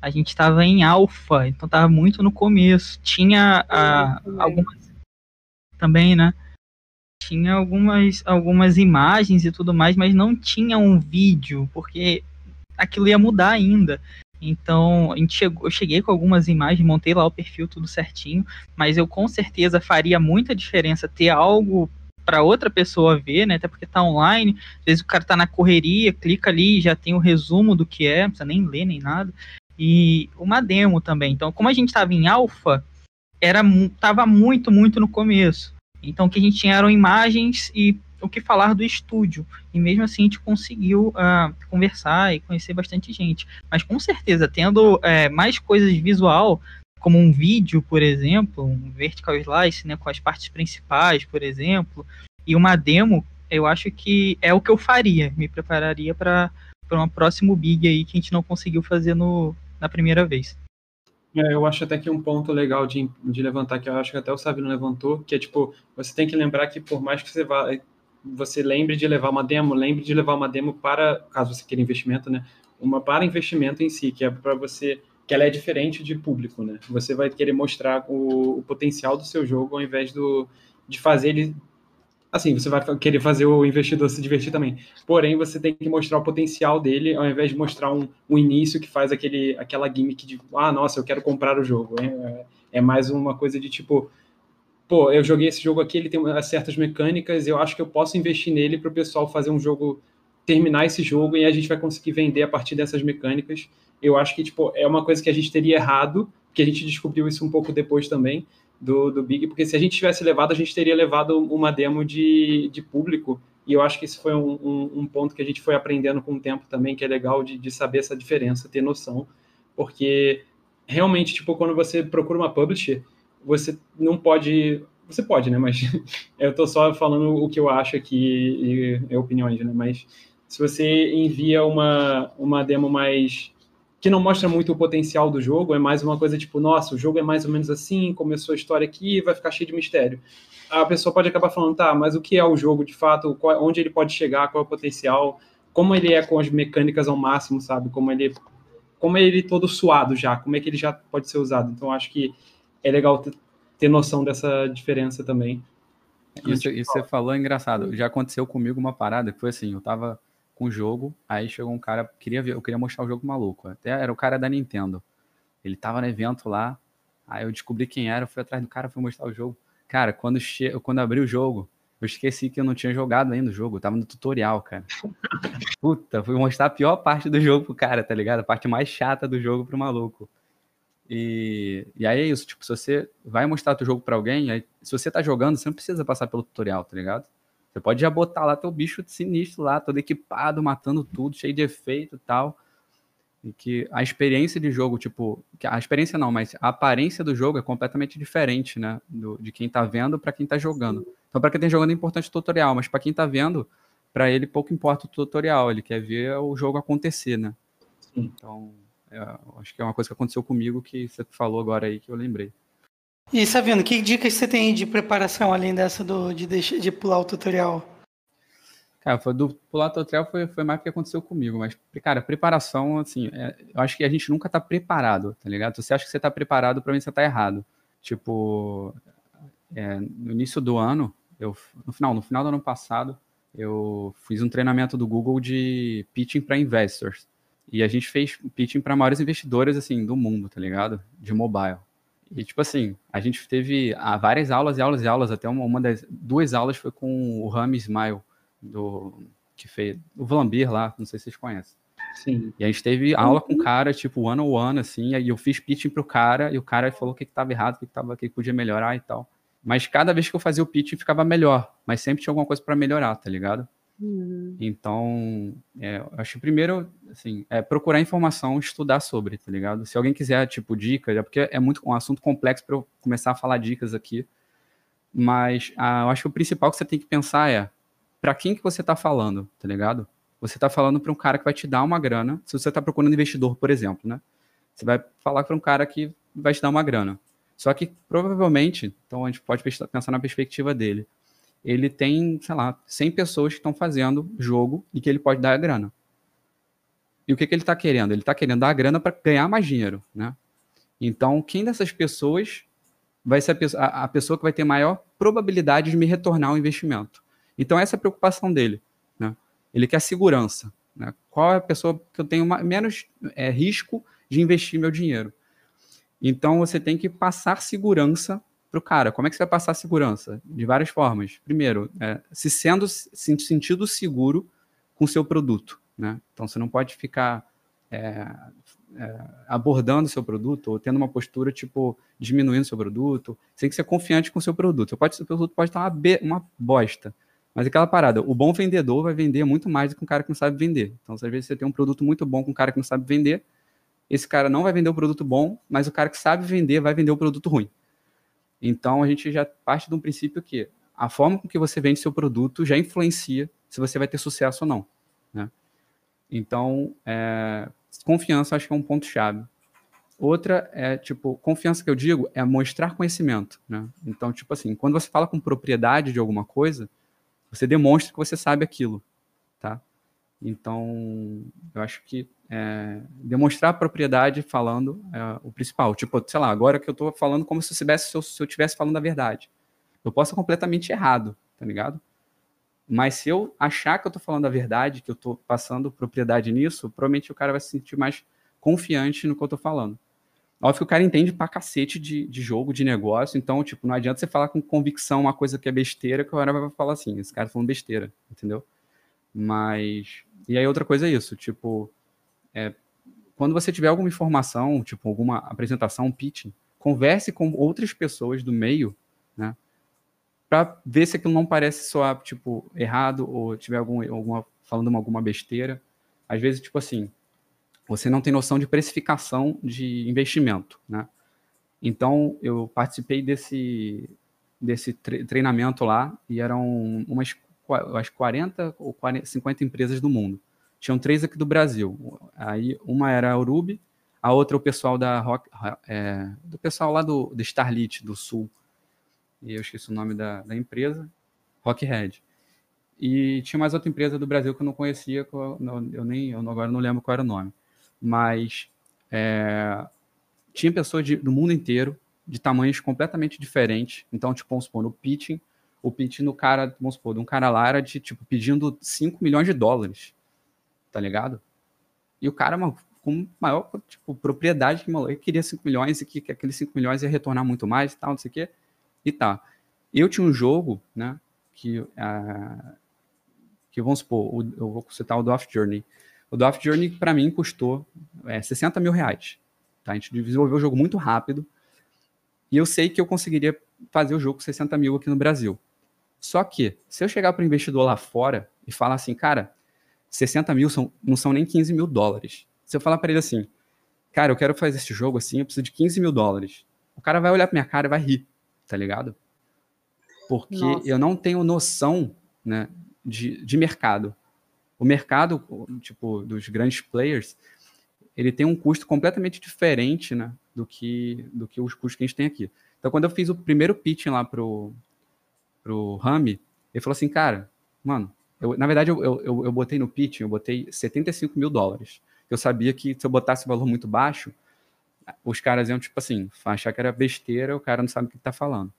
a gente estava em alfa, então estava muito no começo. Tinha a, algumas. Também, né? Tinha algumas, algumas imagens e tudo mais, mas não tinha um vídeo, porque aquilo ia mudar ainda. Então, a gente chegou, eu cheguei com algumas imagens, montei lá o perfil tudo certinho, mas eu com certeza faria muita diferença ter algo para outra pessoa ver, né? Até porque tá online, às vezes o cara tá na correria, clica ali, já tem o resumo do que é, não precisa nem ler nem nada. E uma demo também. Então, como a gente estava em alfa, era tava muito, muito no começo. Então, o que a gente tinha eram imagens e o que falar do estúdio. E mesmo assim a gente conseguiu uh, conversar e conhecer bastante gente. Mas com certeza, tendo é, mais coisas visual, como um vídeo, por exemplo, um vertical slice, né, com as partes principais, por exemplo, e uma demo, eu acho que é o que eu faria. Me prepararia para um próximo big aí que a gente não conseguiu fazer no, na primeira vez. É, eu acho até que um ponto legal de, de levantar, que eu acho que até o Sabino levantou, que é tipo, você tem que lembrar que por mais que você vá você lembre de levar uma demo, lembre de levar uma demo para, caso você queira investimento, né? Uma para investimento em si, que é para você, que ela é diferente de público, né? Você vai querer mostrar o, o potencial do seu jogo ao invés do, de fazer ele assim, você vai querer fazer o investidor se divertir também. Porém, você tem que mostrar o potencial dele, ao invés de mostrar um, um início que faz aquele, aquela gimmick de, ah, nossa, eu quero comprar o jogo. É, é mais uma coisa de tipo, pô, eu joguei esse jogo aqui, ele tem certas mecânicas, eu acho que eu posso investir nele para o pessoal fazer um jogo, terminar esse jogo e a gente vai conseguir vender a partir dessas mecânicas. Eu acho que tipo, é uma coisa que a gente teria errado, que a gente descobriu isso um pouco depois também do, do Big, porque se a gente tivesse levado, a gente teria levado uma demo de, de público, e eu acho que isso foi um, um, um ponto que a gente foi aprendendo com o tempo também, que é legal de, de saber essa diferença, ter noção, porque realmente, tipo, quando você procura uma publisher, você não pode. Você pode, né? Mas eu estou só falando o que eu acho aqui e é opiniões, né? Mas se você envia uma, uma demo mais. que não mostra muito o potencial do jogo, é mais uma coisa tipo, nossa, o jogo é mais ou menos assim, começou a história aqui, vai ficar cheio de mistério. A pessoa pode acabar falando, tá, mas o que é o jogo de fato? Qual, onde ele pode chegar? Qual é o potencial? Como ele é com as mecânicas ao máximo, sabe? Como ele como é ele todo suado já, como é que ele já pode ser usado. Então, acho que é legal ter noção dessa diferença também. Isso, isso você falou é engraçado. Já aconteceu comigo uma parada que foi assim, eu tava com o jogo, aí chegou um cara, queria ver, eu queria mostrar o jogo maluco. Até era o cara da Nintendo. Ele tava no evento lá, aí eu descobri quem era, fui atrás do cara, fui mostrar o jogo. Cara, quando, che... quando abri o jogo, eu esqueci que eu não tinha jogado ainda o jogo, eu tava no tutorial, cara. Puta, fui mostrar a pior parte do jogo pro cara, tá ligado? A parte mais chata do jogo pro maluco. E, e aí é isso, tipo, se você vai mostrar teu jogo para alguém, aí, se você tá jogando, você não precisa passar pelo tutorial, tá ligado? Você pode já botar lá teu bicho sinistro lá, todo equipado, matando tudo, cheio de efeito e tal. E que a experiência de jogo, tipo, a experiência não, mas a aparência do jogo é completamente diferente, né? Do, de quem tá vendo para quem tá jogando. Então, para quem tá jogando é importante o tutorial, mas para quem tá vendo, para ele pouco importa o tutorial, ele quer ver o jogo acontecer, né? Sim. Então, acho que é uma coisa que aconteceu comigo que você falou agora aí que eu lembrei. E Sabino, que dicas você tem de preparação além dessa do, de, deixar, de pular o tutorial? Cara, foi do pular o tutorial foi, foi mais que aconteceu comigo, mas, cara, preparação, assim, é, eu acho que a gente nunca tá preparado, tá ligado? Você acha que você tá preparado, pra mim você tá errado. Tipo, é, no início do ano, eu, no final, no final do ano passado, eu fiz um treinamento do Google de pitching para investors. E a gente fez pitching para maiores investidores, assim, do mundo, tá ligado? De mobile. E, tipo assim, a gente teve ah, várias aulas e aulas e aulas, até uma, uma das duas aulas foi com o Rami Smile, do, que fez o Vlambir lá, não sei se vocês conhecem. Sim. E a gente teve aula com o cara, tipo, one on one, assim, aí eu fiz pitching pro cara, e o cara falou o que que tava errado, o que que, tava, o que, que podia melhorar e tal. Mas cada vez que eu fazia o pitching ficava melhor, mas sempre tinha alguma coisa para melhorar, tá ligado? Uhum. Então, é, acho que primeiro, assim, é procurar informação, estudar sobre, tá ligado? Se alguém quiser, tipo, dicas, é porque é muito um assunto complexo para eu começar a falar dicas aqui. Mas ah, eu acho que o principal que você tem que pensar é para quem que você está falando, tá ligado? Você está falando para um cara que vai te dar uma grana. Se você está procurando investidor, por exemplo, né? Você vai falar para um cara que vai te dar uma grana. Só que provavelmente, então a gente pode pensar na perspectiva dele ele tem, sei lá, 100 pessoas que estão fazendo jogo e que ele pode dar a grana. E o que, que ele está querendo? Ele está querendo dar a grana para ganhar mais dinheiro, né? Então, quem dessas pessoas vai ser a pessoa, a, pessoa, que vai ter maior probabilidade de me retornar o investimento? Então, essa é a preocupação dele, né? Ele quer segurança, né? Qual é a pessoa que eu tenho menos é, risco de investir meu dinheiro? Então, você tem que passar segurança para o cara. Como é que você vai passar segurança? De várias formas. Primeiro, é, se sendo se sentindo seguro com o seu produto. Né? Então você não pode ficar é, é, abordando seu produto ou tendo uma postura tipo diminuindo seu produto. Você tem que ser confiante com o seu produto. O seu produto pode estar uma, uma bosta. Mas aquela parada, o bom vendedor vai vender muito mais do que um cara que não sabe vender. Então, às vezes, você tem um produto muito bom com um cara que não sabe vender, esse cara não vai vender o produto bom, mas o cara que sabe vender vai vender o produto ruim. Então a gente já parte de um princípio que a forma com que você vende seu produto já influencia se você vai ter sucesso ou não. Então, é, confiança acho que é um ponto chave. Outra é, tipo, confiança que eu digo é mostrar conhecimento, né? Então, tipo assim, quando você fala com propriedade de alguma coisa, você demonstra que você sabe aquilo, tá? Então, eu acho que é, demonstrar propriedade falando é o principal. Tipo, sei lá, agora que eu estou falando como se eu estivesse se eu estivesse falando a verdade. Eu posso estar completamente errado, tá ligado? Mas se eu achar que eu estou falando a verdade, que eu estou passando propriedade nisso, provavelmente o cara vai se sentir mais confiante no que eu estou falando. Óbvio que o cara entende pra cacete de, de jogo, de negócio, então, tipo, não adianta você falar com convicção uma coisa que é besteira, que o cara vai falar assim, esse cara tá falando besteira, entendeu? Mas. E aí outra coisa é isso, tipo, é, quando você tiver alguma informação, tipo alguma apresentação, um pitching, converse com outras pessoas do meio, né? Para ver se aquilo não parece soar, tipo, errado ou tiver algum, alguma, falando alguma besteira. Às vezes, tipo assim, você não tem noção de precificação de investimento, né? Então, eu participei desse, desse treinamento lá e eram umas, umas 40 ou 40, 50 empresas do mundo. Tinham três aqui do Brasil. Aí uma era a Urubi, a outra o pessoal da Rock, é, do pessoal lá do, do Starlit, do Sul. E eu esqueci o nome da, da empresa, Rockhead. E tinha mais outra empresa do Brasil que eu não conhecia, eu, nem eu agora não lembro qual era o nome. Mas é, tinha pessoas de, do mundo inteiro, de tamanhos completamente diferentes. Então, tipo, vamos supor, no pitching, o pitching no cara, vamos supor, de um cara lá era de, tipo, pedindo 5 milhões de dólares tá ligado? E o cara, com maior tipo, propriedade que queria 5 milhões e que, que aqueles 5 milhões ia retornar muito mais e tal, não sei o quê. E tá. Eu tinha um jogo, né, que, uh, que vamos supor, o, eu vou citar o Dwarf Journey. O Dwarf Journey, para mim, custou é, 60 mil reais. Tá? A gente desenvolveu o jogo muito rápido e eu sei que eu conseguiria fazer o jogo com 60 mil aqui no Brasil. Só que, se eu chegar para o investidor lá fora e falar assim, cara, 60 mil são, não são nem 15 mil dólares. se eu falar para ele assim, cara, eu quero fazer esse jogo assim, eu preciso de 15 mil dólares. O cara vai olhar pra minha cara e vai rir, tá ligado? Porque Nossa. eu não tenho noção, né, de, de mercado. O mercado, tipo, dos grandes players, ele tem um custo completamente diferente, né, do que, do que os custos que a gente tem aqui. Então, quando eu fiz o primeiro pitch lá pro, pro Rami, ele falou assim, cara, mano, eu, na verdade, eu, eu, eu botei no pitch, eu botei 75 mil dólares. Eu sabia que se eu botasse o valor muito baixo, os caras iam, tipo assim, achar que era besteira, o cara não sabe o que tá falando.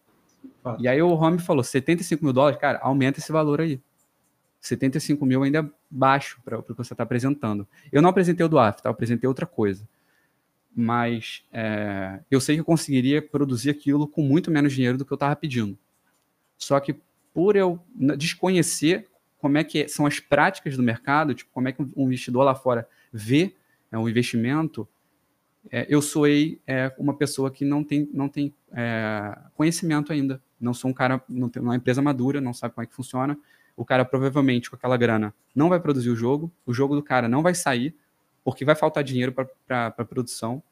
E aí o Rami falou, 75 mil dólares, cara, aumenta esse valor aí. 75 mil ainda é baixo para o que você está apresentando. Eu não apresentei o do AF, tá? eu apresentei outra coisa. Mas é, eu sei que eu conseguiria produzir aquilo com muito menos dinheiro do que eu estava pedindo. Só que por eu desconhecer como é que são as práticas do mercado, tipo, como é que um investidor lá fora vê é, um investimento, é, eu soei é, uma pessoa que não tem, não tem é, conhecimento ainda. Não sou um cara, não tem uma empresa madura, não sabe como é que funciona. O cara provavelmente com aquela grana não vai produzir o jogo, o jogo do cara não vai sair, porque vai faltar dinheiro para produção.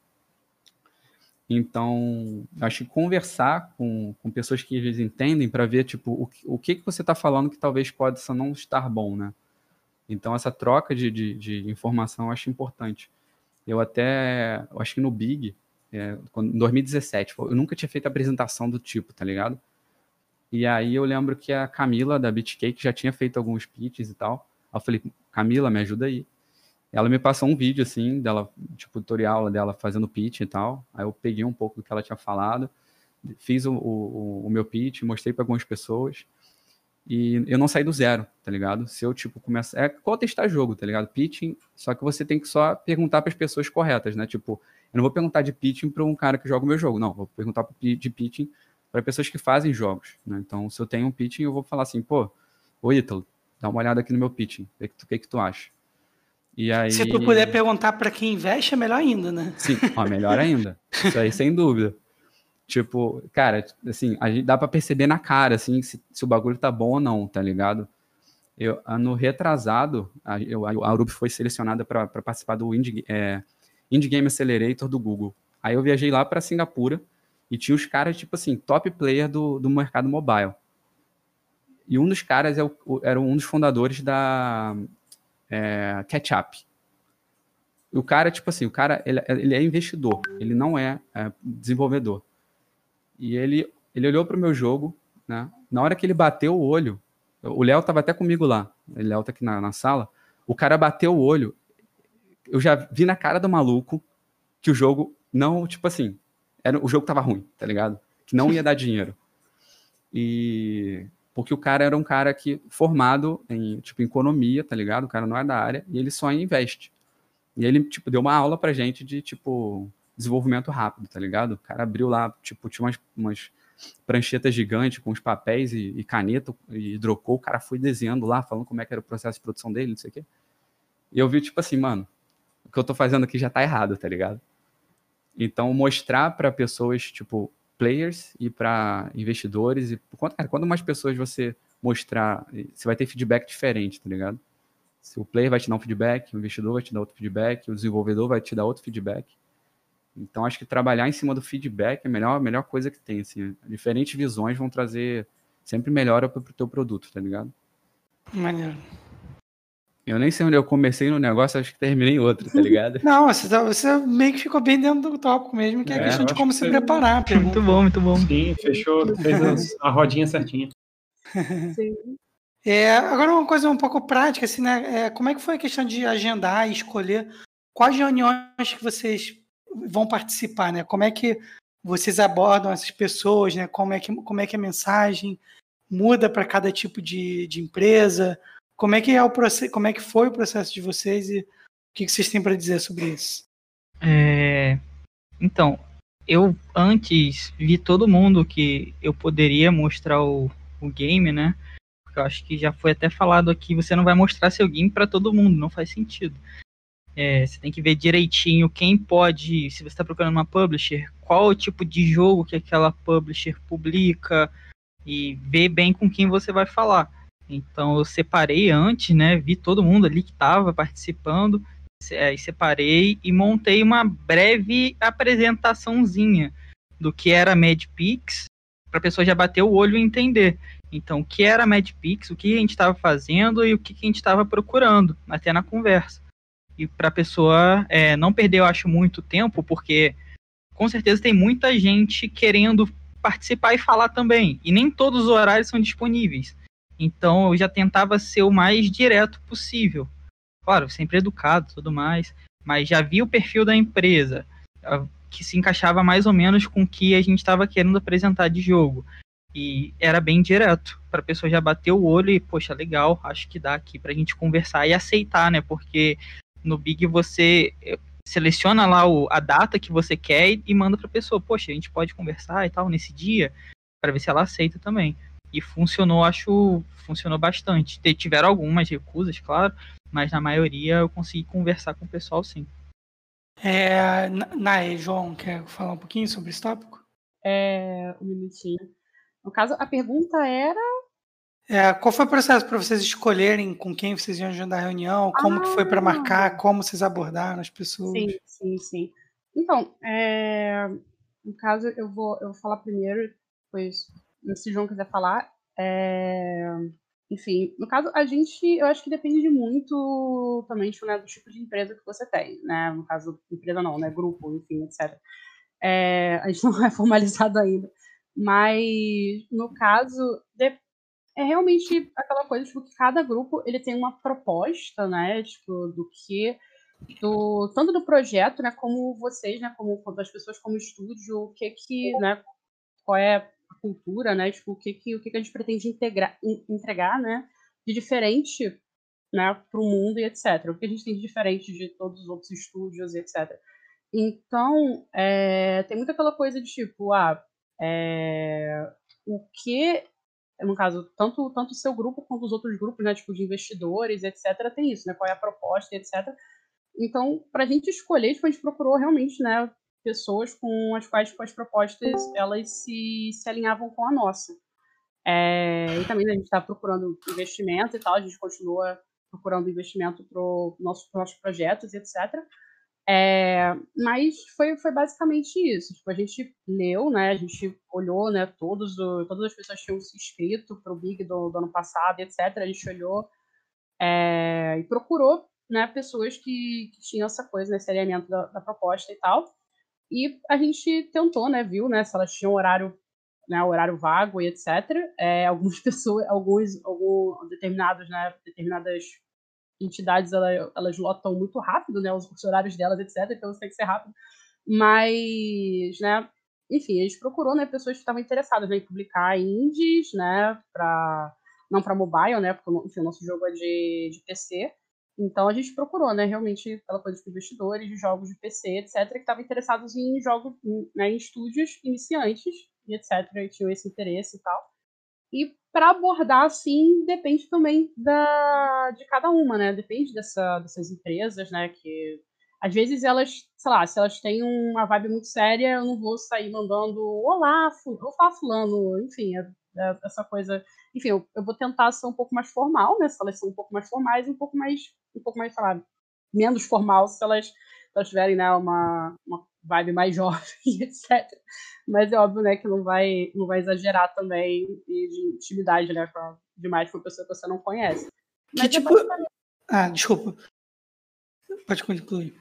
Então, acho que conversar com, com pessoas que eles entendem para ver tipo o, o que, que você está falando que talvez possa não estar bom, né? Então, essa troca de, de, de informação eu acho importante. Eu até, eu acho que no Big, é, em 2017, eu nunca tinha feito apresentação do tipo, tá ligado? E aí eu lembro que a Camila da Beatcake já tinha feito alguns pitches e tal. Eu falei, Camila, me ajuda aí. Ela me passou um vídeo assim, dela, tipo, tutorial dela fazendo pitch e tal. Aí eu peguei um pouco do que ela tinha falado, fiz o, o, o meu pitch, mostrei para algumas pessoas. E eu não saí do zero, tá ligado? Se eu, tipo, começar. É igual testar jogo, tá ligado? Pitching, só que você tem que só perguntar para as pessoas corretas, né? Tipo, eu não vou perguntar de pitching para um cara que joga o meu jogo, não. Vou perguntar de pitching para pessoas que fazem jogos, né? Então, se eu tenho um pitching, eu vou falar assim, pô, ô Ítalo, dá uma olhada aqui no meu pitching, o que, tu, que, que tu acha? E aí... Se tu puder perguntar para quem investe, é melhor ainda, né? Sim, ó, melhor ainda. Isso aí, sem dúvida. Tipo, cara, assim, a gente dá para perceber na cara, assim, se, se, o bagulho tá bom ou não, tá ligado? Eu, ano retrasado, a, eu, a Urup foi selecionada para participar do Indie, é, Indie Game Accelerator do Google. Aí eu viajei lá para Singapura e tinha os caras, tipo assim, top player do, do mercado mobile. E um dos caras é o, era um dos fundadores da é, Catch O cara, tipo assim, o cara, ele, ele é investidor, ele não é, é desenvolvedor. E ele, ele olhou para o meu jogo, né? Na hora que ele bateu o olho, o Léo tava até comigo lá, o Léo tá aqui na, na sala, o cara bateu o olho, eu já vi na cara do maluco que o jogo não, tipo assim, era, o jogo tava ruim, tá ligado? Que não ia dar dinheiro. E porque o cara era um cara que formado em tipo economia, tá ligado? O cara não é da área e ele só investe. E ele tipo deu uma aula pra gente de tipo desenvolvimento rápido, tá ligado? O cara abriu lá, tipo, tinha umas, umas pranchetas gigantes com os papéis e, e caneta e hidrocou, o cara foi desenhando lá, falando como é que era o processo de produção dele, não sei o quê. E eu vi, tipo assim, mano, o que eu tô fazendo aqui já tá errado, tá ligado? Então, mostrar para pessoas, tipo, players e para investidores, e cara, quando mais pessoas você mostrar, você vai ter feedback diferente, tá ligado? Se o player vai te dar um feedback, o investidor vai te dar outro feedback, o desenvolvedor vai te dar outro feedback. Então, acho que trabalhar em cima do feedback é a melhor, a melhor coisa que tem. Assim. Diferentes visões vão trazer sempre melhora para o teu produto, tá ligado? Maneiro. Eu nem sei onde eu comecei no negócio, acho que terminei em outro, tá ligado? Não, você, tá, você meio que ficou bem dentro do tópico mesmo, que é, a questão de como se que... preparar. Muito bom, muito bom. Sim, fechou, fez a rodinha certinha. Sim. É, agora uma coisa um pouco prática, assim, né? É, como é que foi a questão de agendar e escolher quais reuniões que vocês vão participar, né? Como é que vocês abordam essas pessoas, né? Como é que, como é que a mensagem muda para cada tipo de, de empresa? Como é que é o processo? Como é que foi o processo de vocês e o que, que vocês têm para dizer sobre isso? É, então, eu antes vi todo mundo que eu poderia mostrar o, o game, né? Porque eu acho que já foi até falado aqui, você não vai mostrar seu game para todo mundo, não faz sentido. É, você tem que ver direitinho quem pode, se você está procurando uma publisher, qual o tipo de jogo que aquela publisher publica e ver bem com quem você vai falar. Então eu separei antes, né? Vi todo mundo ali que estava participando é, separei e montei uma breve apresentaçãozinha do que era a MedPix, para a pessoa já bater o olho e entender. Então, o que era a MedPix, o que a gente estava fazendo e o que a gente estava procurando, até na conversa. E para a pessoa é, não perder, eu acho, muito tempo, porque com certeza tem muita gente querendo participar e falar também. E nem todos os horários são disponíveis. Então eu já tentava ser o mais direto possível. Claro, sempre educado tudo mais. Mas já vi o perfil da empresa, que se encaixava mais ou menos com o que a gente estava querendo apresentar de jogo. E era bem direto, para a pessoa já bater o olho e, poxa, legal, acho que dá aqui para a gente conversar e aceitar, né? Porque no Big você eh, seleciona lá o, a data que você quer e, e manda para a pessoa, poxa, a gente pode conversar e tal nesse dia, para ver se ela aceita também. E funcionou, acho, funcionou bastante. Tiveram algumas recusas, claro, mas na maioria eu consegui conversar com o pessoal sim. É, Nae, João, quer falar um pouquinho sobre esse tópico? É, um minutinho. No caso, a pergunta era. É, qual foi o processo para vocês escolherem com quem vocês iam agendar a reunião? Como ah, que foi para marcar? Como vocês abordaram as pessoas? Sim, sim, sim. Então, é, no caso, eu vou, eu vou falar primeiro, depois, se o João quiser falar. É, enfim, no caso, a gente, eu acho que depende muito também tipo, né, do tipo de empresa que você tem, né? No caso, empresa não, né? Grupo, enfim, etc. É, a gente não é formalizado ainda. Mas, no caso, de, é realmente aquela coisa, tipo, que cada grupo, ele tem uma proposta, né? Tipo, do que... Do, tanto do projeto, né, como vocês, né, como, como as pessoas como estúdio, o que que, né, qual é cultura, né? Tipo, o que, que, o que, que a gente pretende integrar, entregar, né? De diferente né, para o mundo e etc. O que a gente tem de diferente de todos os outros estúdios e etc. Então, é, tem muita aquela coisa de tipo, ah, é, o que, no caso, tanto, tanto o seu grupo quanto os outros grupos, né, tipo, de investidores, etc., tem isso, né, qual é a proposta, etc. Então, para a gente escolher, tipo, a gente procurou realmente, né, pessoas com as quais tipo, as propostas elas se, se alinhavam com a nossa. É, e também né, a gente está procurando investimento e tal, a gente continua procurando investimento para os nossos, nossos projetos, etc. É, mas foi, foi basicamente isso. Tipo, a gente leu, né? A gente olhou, né? Todos todas as pessoas tinham se inscrito para o Big do, do, ano passado, etc. A gente olhou é, e procurou, né? Pessoas que, que tinham essa coisa, né, esse alinhamento da, da proposta e tal. E a gente tentou, né, viu, né, se elas tinham horário, né, horário vago e etc. É, algumas pessoas, alguns, alguns determinados, né, determinadas entidades, elas, elas lotam muito rápido, né, os, os horários delas, etc. Então você tem que ser rápido. Mas, né, enfim, a gente procurou, né, pessoas que estavam interessadas né, em publicar indies, né, para não para mobile, né, porque enfim, o nosso jogo é de, de PC. Então a gente procurou, né, realmente aquela coisa de investidores de jogos de PC, etc, que estavam interessados em jogos, né, em estúdios iniciantes etc, e tinham esse interesse e tal. E para abordar assim depende também da de cada uma, né? Depende dessa, dessas empresas, né, que às vezes elas, sei lá, se elas têm uma vibe muito séria, eu não vou sair mandando olá, olá fulano, enfim, é, é essa coisa enfim, eu, eu, vou tentar ser um pouco mais formal, né? Se elas são um pouco mais formais, um pouco mais, um pouco mais, sei lá, menos formal se elas, se elas tiverem, né, uma, uma vibe mais jovem, etc. Mas é óbvio, né, que não vai, não vai exagerar também de intimidade, né, pra, demais com uma pessoa que você não conhece. Mas que é tipo... Ah, desculpa. Pode concluir.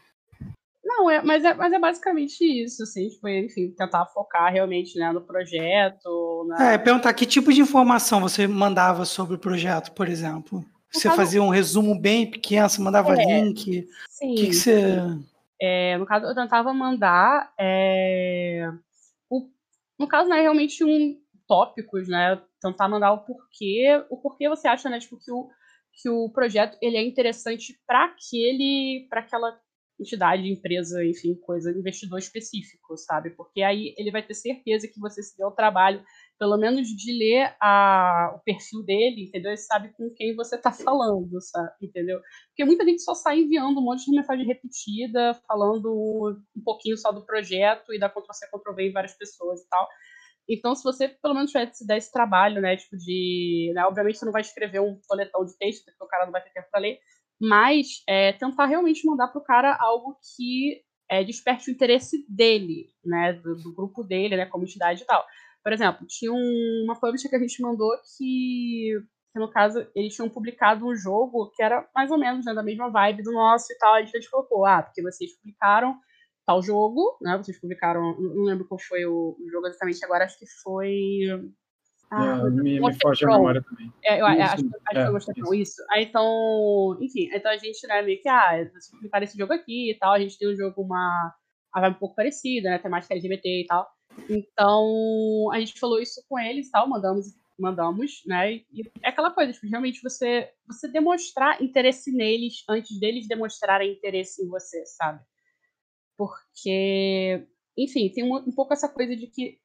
Não, é, mas, é, mas é basicamente isso, assim, tipo, enfim, tentar focar realmente né, no projeto. Na... É, perguntar que tipo de informação você mandava sobre o projeto, por exemplo? você fazia um resumo bem pequeno, você mandava é, link? Sim. O que, que você. É, no caso, eu tentava mandar. É, o, no caso, né, realmente um tópicos, né? Tentar mandar o porquê, o porquê você acha, né, tipo, que o, que o projeto ele é interessante para aquele, para aquela entidade, empresa, enfim, coisa, investidor específico, sabe? Porque aí ele vai ter certeza que você se deu o trabalho, pelo menos de ler a, o perfil dele, entendeu? Ele sabe com quem você está falando, sabe? Entendeu? Porque muita gente só sai enviando um monte de mensagem repetida, falando um pouquinho só do projeto e dá Ctrl-C, Ctrl-V em várias pessoas e tal. Então, se você pelo menos tivesse der esse trabalho, né, tipo de, né, obviamente você não vai escrever um coletão de texto, porque o cara não vai ter tempo para ler, mas é, tentar realmente mandar para o cara algo que é, desperte o interesse dele, né, do, do, grupo dele, né, comunidade e tal. Por exemplo, tinha um, uma publisher que a gente mandou que, que, no caso, eles tinham publicado um jogo que era mais ou menos né, da mesma vibe do nosso e tal. A gente colocou, ah, porque vocês publicaram tal jogo, né, vocês publicaram, não lembro qual foi o, o jogo exatamente agora, acho que foi ah, é, me, me foge a memória também. É, eu, isso, acho, acho é, que eu gostei isso. isso. Aí, então, enfim, então a gente, né, meio que, ah, vocês publicaram esse jogo aqui e tal, a gente tem um jogo, uma, uma vibe um pouco parecida, né, temática LGBT e tal. Então, a gente falou isso com eles tal, mandamos, mandamos, né, e é aquela coisa, tipo, realmente você, você demonstrar interesse neles antes deles demonstrarem interesse em você, sabe? Porque, enfim, tem um, um pouco essa coisa de que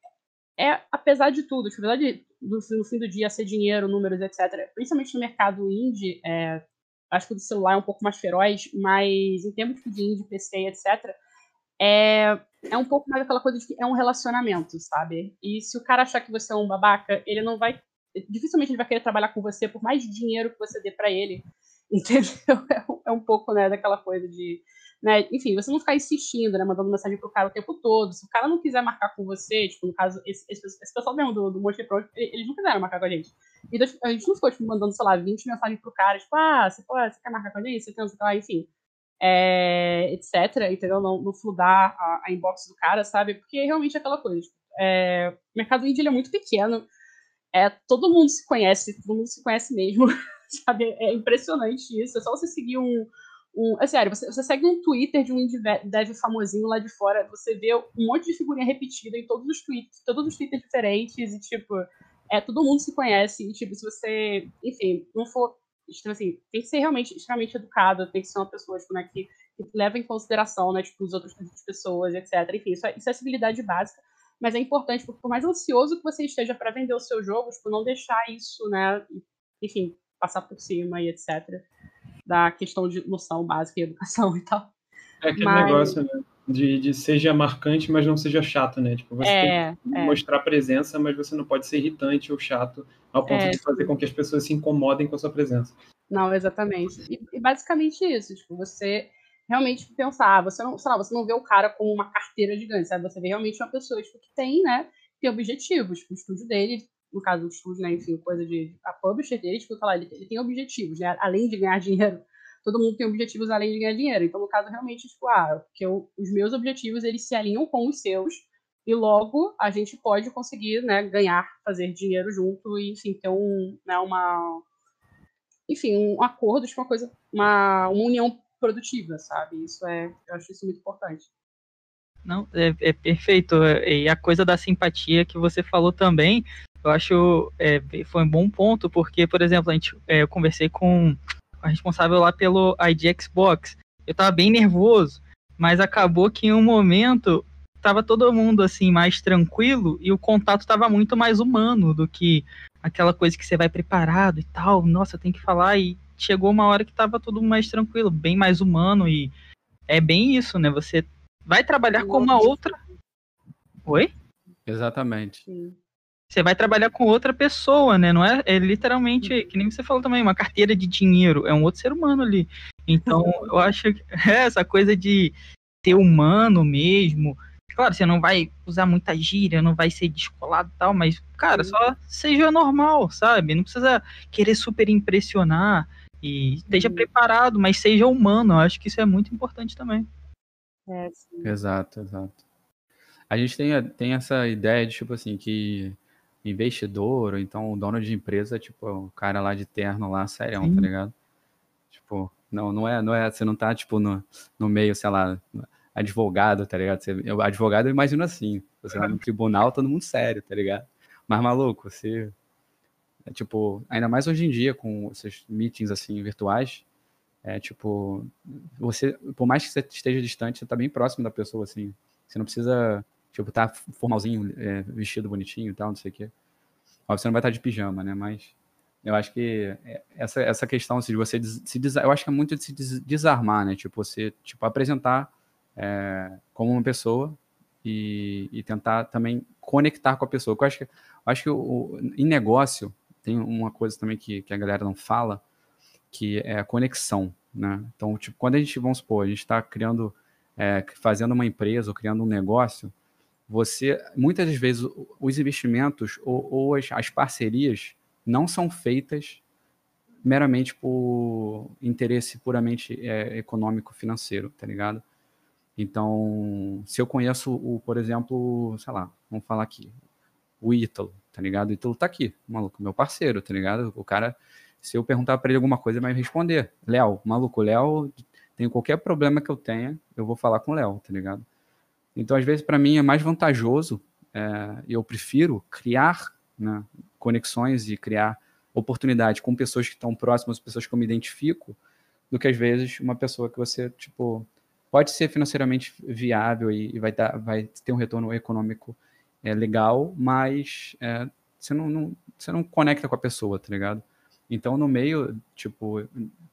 é, apesar de tudo, tipo, apesar de no, no, fim do dia ser dinheiro, números, etc., principalmente no mercado indie, é, acho que o do celular é um pouco mais feroz, mas em termos de indie, PC, etc., é, é um pouco mais aquela coisa de que é um relacionamento, sabe? E se o cara achar que você é um babaca, ele não vai. Dificilmente ele vai querer trabalhar com você por mais dinheiro que você dê para ele. Entendeu? É, é um pouco, né, daquela coisa de né? Enfim, você não ficar insistindo, né? Mandando mensagem pro cara o tempo todo. Se o cara não quiser marcar com você, tipo, no caso, esse, esse, esse pessoal mesmo do, do Monte Pro, eles não quiseram marcar com a gente. Tipo, a gente não ficou, tipo, mandando, sei lá, 20 mensagens pro cara, tipo, ah, você, pode, você quer marcar com a gente? Você tem, sei lá, enfim. É, etc, entendeu? Não, não fludar a, a, inbox do cara, sabe? Porque realmente é aquela coisa. Tipo, é, o mercado indie é muito pequeno. É, todo mundo se conhece, todo mundo se conhece mesmo, sabe? É impressionante isso. É só você seguir um, um, é sério, você, você, segue um Twitter de um dev famosinho lá de fora, você vê um monte de figurinha repetida em todos os tweets, todos os Twitters diferentes, e tipo, é, todo mundo se conhece, e tipo, se você, enfim, não for, assim, tem que ser realmente extremamente educado, tem que ser uma pessoa, tipo, né, que, que leva em consideração, né, tipo, os outros pessoas, etc. Enfim, isso é, isso é civilidade básica, mas é importante, porque por mais ansioso que você esteja para vender o seu jogo, tipo, não deixar isso, né, enfim, passar por cima e etc da questão de noção básica e educação e tal. É aquele mas... negócio, né? De, de seja marcante, mas não seja chato, né? Tipo, você é, tem que é. mostrar presença, mas você não pode ser irritante ou chato ao ponto é, de fazer com que as pessoas se incomodem com a sua presença. Não, exatamente. E, e basicamente isso, tipo, você realmente pensar, ah, você não, sei lá, você não vê o cara como uma carteira gigante, sabe? Você vê realmente uma pessoa tipo, que tem, né, tem objetivos. Tipo, o estúdio dele no caso do estúdio, né, enfim, coisa de a publisher dele, tipo, falar, ele, ele tem objetivos, né, além de ganhar dinheiro, todo mundo tem objetivos além de ganhar dinheiro. Então, no caso, realmente, tipo, ah, que eu, os meus objetivos, eles se alinham com os seus, e logo a gente pode conseguir, né, ganhar, fazer dinheiro junto e, enfim, ter um, né, uma, enfim, um acordo, tipo, uma coisa, uma, uma união produtiva, sabe? Isso é, eu acho isso muito importante. Não, é, é, perfeito. E a coisa da simpatia que você falou também, eu acho é, foi um bom ponto, porque, por exemplo, a gente, é, eu conversei com responsável lá pelo ID Xbox. Eu tava bem nervoso, mas acabou que em um momento tava todo mundo assim mais tranquilo e o contato tava muito mais humano do que aquela coisa que você vai preparado e tal. Nossa, tem que falar e chegou uma hora que tava tudo mais tranquilo, bem mais humano e é bem isso, né? Você vai trabalhar com uma outra. Oi? Exatamente. Sim você vai trabalhar com outra pessoa, né? Não é, é literalmente, que nem você falou também, uma carteira de dinheiro, é um outro ser humano ali. Então, eu acho que é essa coisa de ser humano mesmo. Claro, você não vai usar muita gíria, não vai ser descolado e tal, mas, cara, só seja normal, sabe? Não precisa querer super impressionar e esteja uhum. preparado, mas seja humano. Eu acho que isso é muito importante também. É, exato, exato. A gente tem, tem essa ideia de, tipo assim, que investidor, ou então o dono de empresa, tipo, o cara lá de terno lá, serião, tá ligado? Tipo, não, não é, não é, você não tá, tipo, no, no meio, sei lá, advogado, tá ligado? Você, eu, advogado eu imagino assim, você vai no tribunal, todo mundo sério, tá ligado? Mas, maluco, você, é, tipo, ainda mais hoje em dia, com esses meetings, assim, virtuais, é, tipo, você, por mais que você esteja distante, você tá bem próximo da pessoa, assim, você não precisa Tipo, tá formalzinho, é, vestido bonitinho e tal, não sei o quê. Ó, você não vai estar de pijama, né? Mas eu acho que é, essa, essa questão assim, de você se eu acho que é muito de se desarmar, né? Tipo, você tipo, apresentar é, como uma pessoa e, e, tentar também conectar com a pessoa. Eu acho que, eu acho que o, em negócio tem uma coisa também que, que a galera não fala, que é a conexão. né? Então, tipo, quando a gente, vamos supor, a gente está criando, é, fazendo uma empresa ou criando um negócio, você, muitas das vezes, os investimentos ou, ou as, as parcerias não são feitas meramente por interesse puramente é, econômico financeiro, tá ligado? Então, se eu conheço o, por exemplo, sei lá, vamos falar aqui, o Ítalo, tá ligado? O Ítalo tá aqui, maluco, meu parceiro, tá ligado? O cara, se eu perguntar para ele alguma coisa, ele vai responder. Léo, maluco, Léo, tem qualquer problema que eu tenha, eu vou falar com o Léo, tá ligado? Então, às vezes, para mim é mais vantajoso, é, eu prefiro criar né, conexões e criar oportunidade com pessoas que estão próximas, pessoas que eu me identifico, do que às vezes uma pessoa que você, tipo, pode ser financeiramente viável e, e vai, dar, vai ter um retorno econômico é, legal, mas é, você, não, não, você não conecta com a pessoa, tá ligado? Então, no meio, tipo,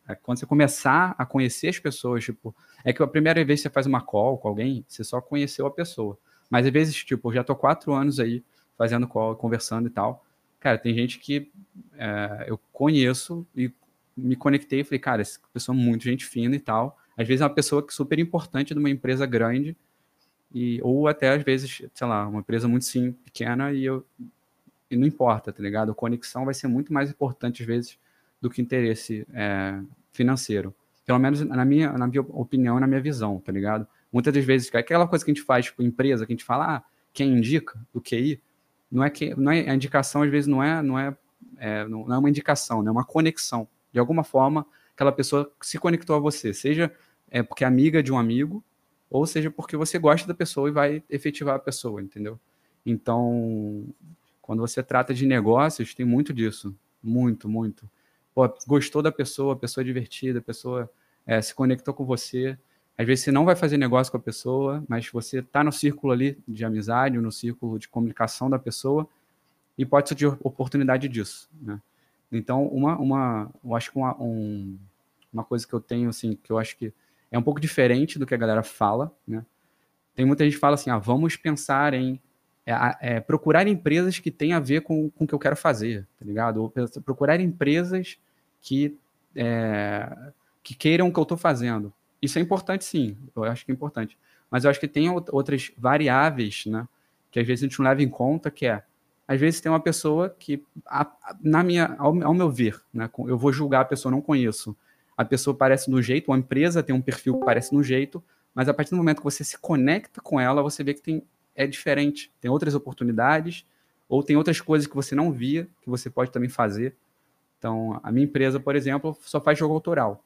é, quando você começar a conhecer as pessoas, tipo, é que a primeira vez que você faz uma call com alguém, você só conheceu a pessoa. Mas às vezes, tipo, já tô quatro anos aí fazendo call, conversando e tal. Cara, tem gente que é, eu conheço e me conectei e falei, cara, essa pessoa é muito gente fina e tal. Às vezes é uma pessoa que é super importante de uma empresa grande, e, ou até às vezes, sei lá, uma empresa muito sim, pequena, e eu e não importa, tá ligado? A conexão vai ser muito mais importante às vezes do que interesse é, financeiro. Pelo menos na minha, na minha opinião, na minha visão, tá ligado? Muitas das vezes, aquela coisa que a gente faz, tipo, empresa, que a gente fala, ah, quem indica do QI, não é que não é a indicação às vezes não é não é, é não é uma indicação, né? é uma conexão. De alguma forma, aquela pessoa se conectou a você, seja é porque é amiga de um amigo, ou seja porque você gosta da pessoa e vai efetivar a pessoa, entendeu? Então, quando você trata de negócios, tem muito disso, muito, muito. Pô, gostou da pessoa, a pessoa é divertida, a pessoa é, se conectou com você, às vezes você não vai fazer negócio com a pessoa, mas você está no círculo ali de amizade, no círculo de comunicação da pessoa, e pode surgir oportunidade disso. Né? Então, uma, uma, eu acho que uma, um, uma coisa que eu tenho, assim, que eu acho que é um pouco diferente do que a galera fala, né? Tem muita gente que fala assim, ah, vamos pensar em é, é, procurar empresas que têm a ver com, com o que eu quero fazer, tá ligado? Ou procurar empresas que, é, que queiram o que eu estou fazendo. Isso é importante, sim. Eu acho que é importante. Mas eu acho que tem outras variáveis, né? Que às vezes a gente não leva em conta, que é às vezes tem uma pessoa que, na minha, ao, ao, meu ver, né, eu vou julgar a pessoa, não conheço. A pessoa parece um jeito, uma empresa tem um perfil que parece um jeito, mas a partir do momento que você se conecta com ela, você vê que tem, é diferente. Tem outras oportunidades, ou tem outras coisas que você não via, que você pode também fazer. Então, a minha empresa, por exemplo, só faz jogo autoral.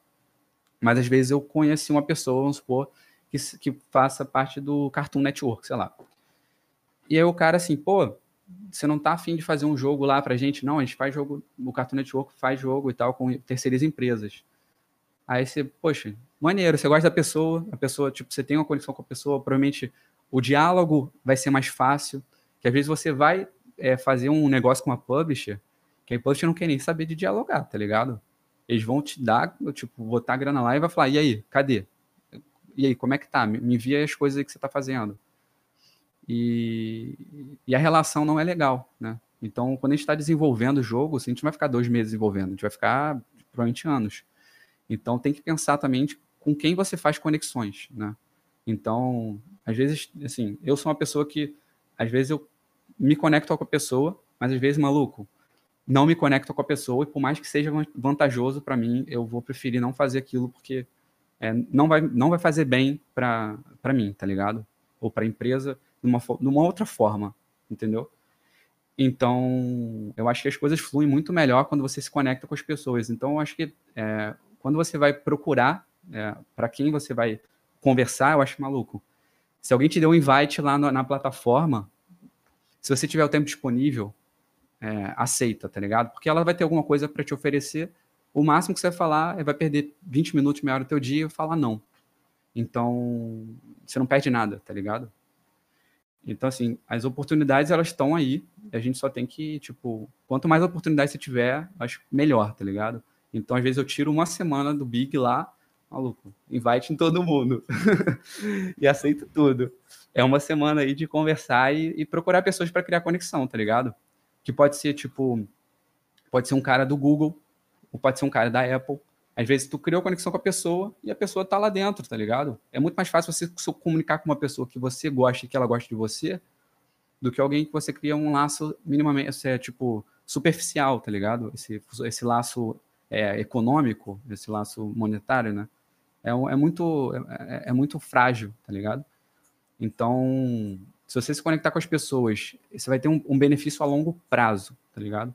Mas às vezes eu conheci uma pessoa, vamos supor, que, que faça parte do Cartoon Network, sei lá. E aí o cara assim, pô, você não tá afim de fazer um jogo lá pra gente? Não, a gente faz jogo, o Cartoon Network faz jogo e tal com terceiras empresas. Aí você, poxa, maneiro, você gosta da pessoa, a pessoa, tipo, você tem uma conexão com a pessoa, provavelmente o diálogo vai ser mais fácil, que às vezes você vai é, fazer um negócio com uma publisher, a publisher não quer nem saber de dialogar, tá ligado? Eles vão te dar, tipo, botar a grana lá e vai falar, e aí, cadê? E aí, como é que tá? Me, me envia as coisas que você tá fazendo. E, e a relação não é legal, né? Então, quando a gente está desenvolvendo o jogo, assim, a gente não vai ficar dois meses desenvolvendo, a gente vai ficar provavelmente anos. Então, tem que pensar também com quem você faz conexões, né? Então, às vezes, assim, eu sou uma pessoa que, às vezes, eu me conecto com a pessoa, mas às vezes, maluco, não me conecto com a pessoa e por mais que seja vantajoso para mim, eu vou preferir não fazer aquilo porque é, não, vai, não vai fazer bem para mim, tá ligado? Ou para a empresa de uma, outra forma, entendeu? Então, eu acho que as coisas fluem muito melhor quando você se conecta com as pessoas. Então, eu acho que é, quando você vai procurar é, para quem você vai conversar, eu acho maluco. Se alguém te deu um invite lá no, na plataforma, se você tiver o tempo disponível, é, aceita, tá ligado? Porque ela vai ter alguma coisa para te oferecer. O máximo que você vai falar é vai perder 20 minutos, meia hora do teu dia e falar não. Então, você não perde nada, tá ligado? Então, assim, as oportunidades, elas estão aí. A gente só tem que, tipo, quanto mais oportunidades você tiver, acho melhor, tá ligado? Então, às vezes, eu tiro uma semana do Big lá, maluco, invite em todo mundo. e aceito tudo. É uma semana aí de conversar e, e procurar pessoas para criar conexão, tá ligado? Que pode ser tipo, pode ser um cara do Google, ou pode ser um cara da Apple, Às vezes tu criou conexão com a pessoa e a pessoa tá lá dentro, tá ligado? É muito mais fácil você comunicar com uma pessoa que você gosta e que ela gosta de você do que alguém que você cria um laço minimamente, é, tipo, superficial, tá ligado? Esse, esse laço é, econômico, esse laço monetário, né? É, é muito, é, é muito frágil, tá ligado? Então, se você se conectar com as pessoas, você vai ter um, um benefício a longo prazo, tá ligado?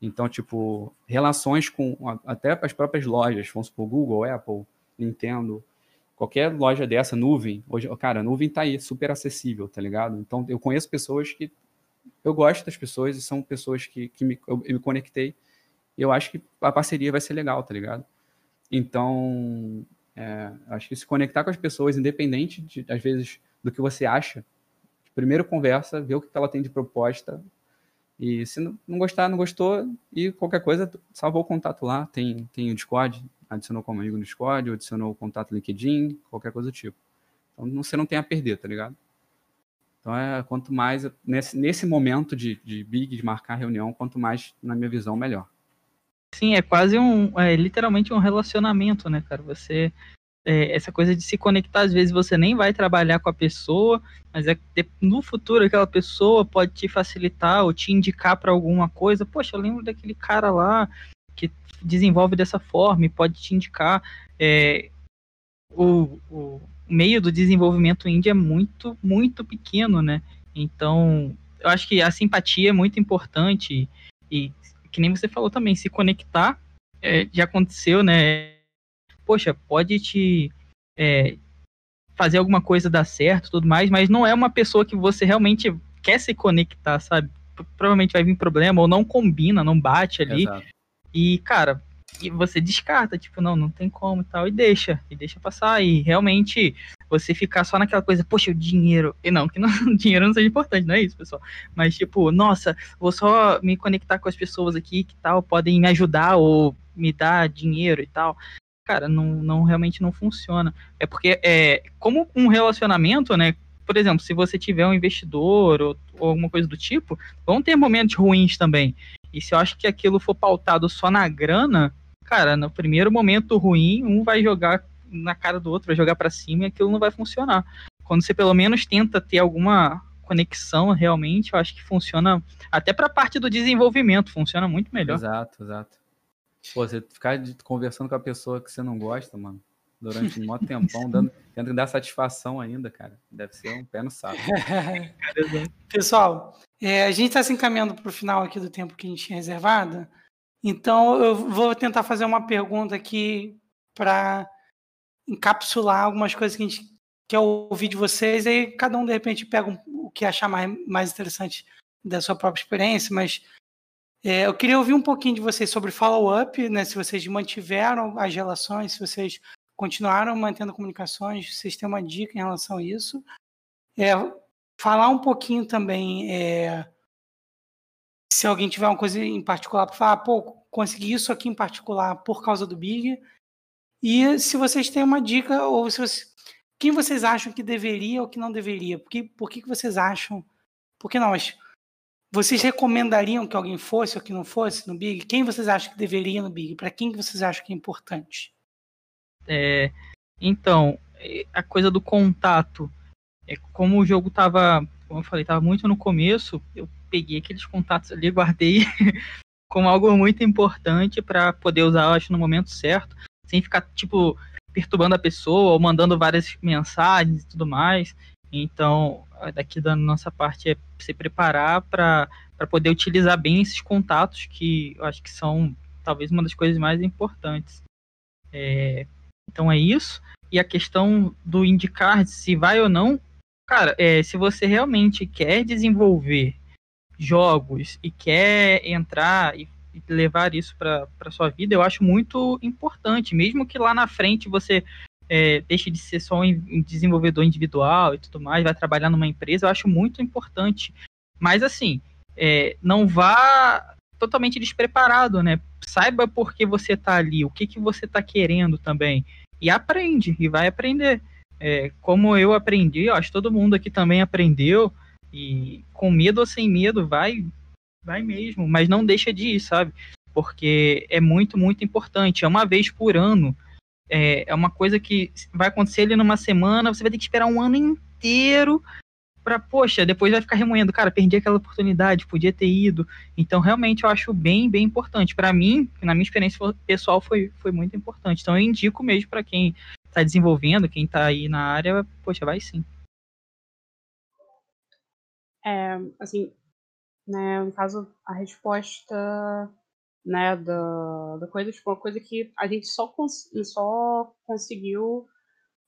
Então, tipo, relações com até as próprias lojas, vamos supor, Google, Apple, Nintendo, qualquer loja dessa, nuvem, hoje, cara, a nuvem tá aí, super acessível, tá ligado? Então, eu conheço pessoas que eu gosto das pessoas e são pessoas que, que me, eu, eu me conectei. Eu acho que a parceria vai ser legal, tá ligado? Então, é, acho que se conectar com as pessoas, independente, de, às vezes, do que você acha, primeiro conversa, vê o que ela tem de proposta, e se não gostar, não gostou, e qualquer coisa, salvou o contato lá, tem, tem o Discord, adicionou como amigo no Discord, adicionou o contato LinkedIn, qualquer coisa do tipo. Então você não tem a perder, tá ligado? Então é quanto mais, nesse, nesse momento de, de Big, de marcar reunião, quanto mais, na minha visão, melhor. Sim, é quase um, é literalmente um relacionamento, né, cara? Você é, essa coisa de se conectar, às vezes você nem vai trabalhar com a pessoa, mas é no futuro aquela pessoa pode te facilitar ou te indicar para alguma coisa. Poxa, eu lembro daquele cara lá que desenvolve dessa forma e pode te indicar. É, o, o meio do desenvolvimento indie é muito, muito pequeno, né? Então, eu acho que a simpatia é muito importante e, que nem você falou também, se conectar, é, já aconteceu, né? Poxa, pode te é, fazer alguma coisa dar certo tudo mais, mas não é uma pessoa que você realmente quer se conectar, sabe? Provavelmente vai vir problema, ou não combina, não bate ali. Exato. E, cara, e você descarta, tipo, não, não tem como e tal, e deixa, e deixa passar. E realmente você ficar só naquela coisa, poxa, o dinheiro. E não, que não, dinheiro não seja importante, não é isso, pessoal. Mas, tipo, nossa, vou só me conectar com as pessoas aqui que tal, podem me ajudar ou me dar dinheiro e tal cara, não, não realmente não funciona. É porque, é, como um relacionamento, né? Por exemplo, se você tiver um investidor ou, ou alguma coisa do tipo, vão ter momentos ruins também. E se eu acho que aquilo for pautado só na grana, cara, no primeiro momento ruim, um vai jogar na cara do outro, vai jogar para cima e aquilo não vai funcionar. Quando você pelo menos tenta ter alguma conexão realmente, eu acho que funciona até para a parte do desenvolvimento, funciona muito melhor. Exato, exato. Pô, você ficar conversando com a pessoa que você não gosta, mano, durante um maior tempão, dando, tendo que dar satisfação ainda, cara. Deve ser um pé no saco. Pessoal, é, a gente está se encaminhando para o final aqui do tempo que a gente tinha reservado. Então, eu vou tentar fazer uma pergunta aqui para encapsular algumas coisas que a gente quer ouvir de vocês. Aí cada um, de repente, pega um, o que achar mais, mais interessante da sua própria experiência, mas é, eu queria ouvir um pouquinho de vocês sobre follow-up, né? Se vocês mantiveram as relações, se vocês continuaram mantendo comunicações, vocês têm uma dica em relação a isso. É, falar um pouquinho também, é, se alguém tiver uma coisa em particular para falar, pô, consegui isso aqui em particular por causa do Big. E se vocês têm uma dica, ou se vocês, quem vocês acham que deveria ou que não deveria? Por que, por que, que vocês acham? Por que não? Mas vocês recomendariam que alguém fosse ou que não fosse no Big? Quem vocês acham que deveria no Big? Para quem que vocês acham que é importante? É, então, a coisa do contato. É, como o jogo tava, como eu falei, tava muito no começo, eu peguei aqueles contatos ali, guardei como algo muito importante para poder usar, acho, no momento certo, sem ficar, tipo, perturbando a pessoa ou mandando várias mensagens e tudo mais. Então, daqui da nossa parte é se preparar para poder utilizar bem esses contatos que eu acho que são talvez uma das coisas mais importantes. É, então é isso. E a questão do indicar se vai ou não, cara, é, se você realmente quer desenvolver jogos e quer entrar e levar isso para sua vida, eu acho muito importante, mesmo que lá na frente você é, deixe de ser só um desenvolvedor individual e tudo mais, vai trabalhar numa empresa, eu acho muito importante. Mas assim, é, não vá totalmente despreparado, né? Saiba por que você está ali, o que, que você está querendo também. E aprende, e vai aprender. É, como eu aprendi, eu acho que todo mundo aqui também aprendeu, e com medo ou sem medo, vai, vai mesmo, mas não deixa de ir, sabe? porque é muito, muito importante. É uma vez por ano. É, é uma coisa que vai acontecer ali numa semana, você vai ter que esperar um ano inteiro para, poxa, depois vai ficar remoendo, cara, perdi aquela oportunidade, podia ter ido. Então, realmente, eu acho bem, bem importante. Para mim, na minha experiência pessoal, foi, foi muito importante. Então, eu indico mesmo para quem está desenvolvendo, quem está aí na área, poxa, vai sim. É, assim, né, no caso, a resposta né, da, da coisa, tipo, uma coisa que a gente só, cons só conseguiu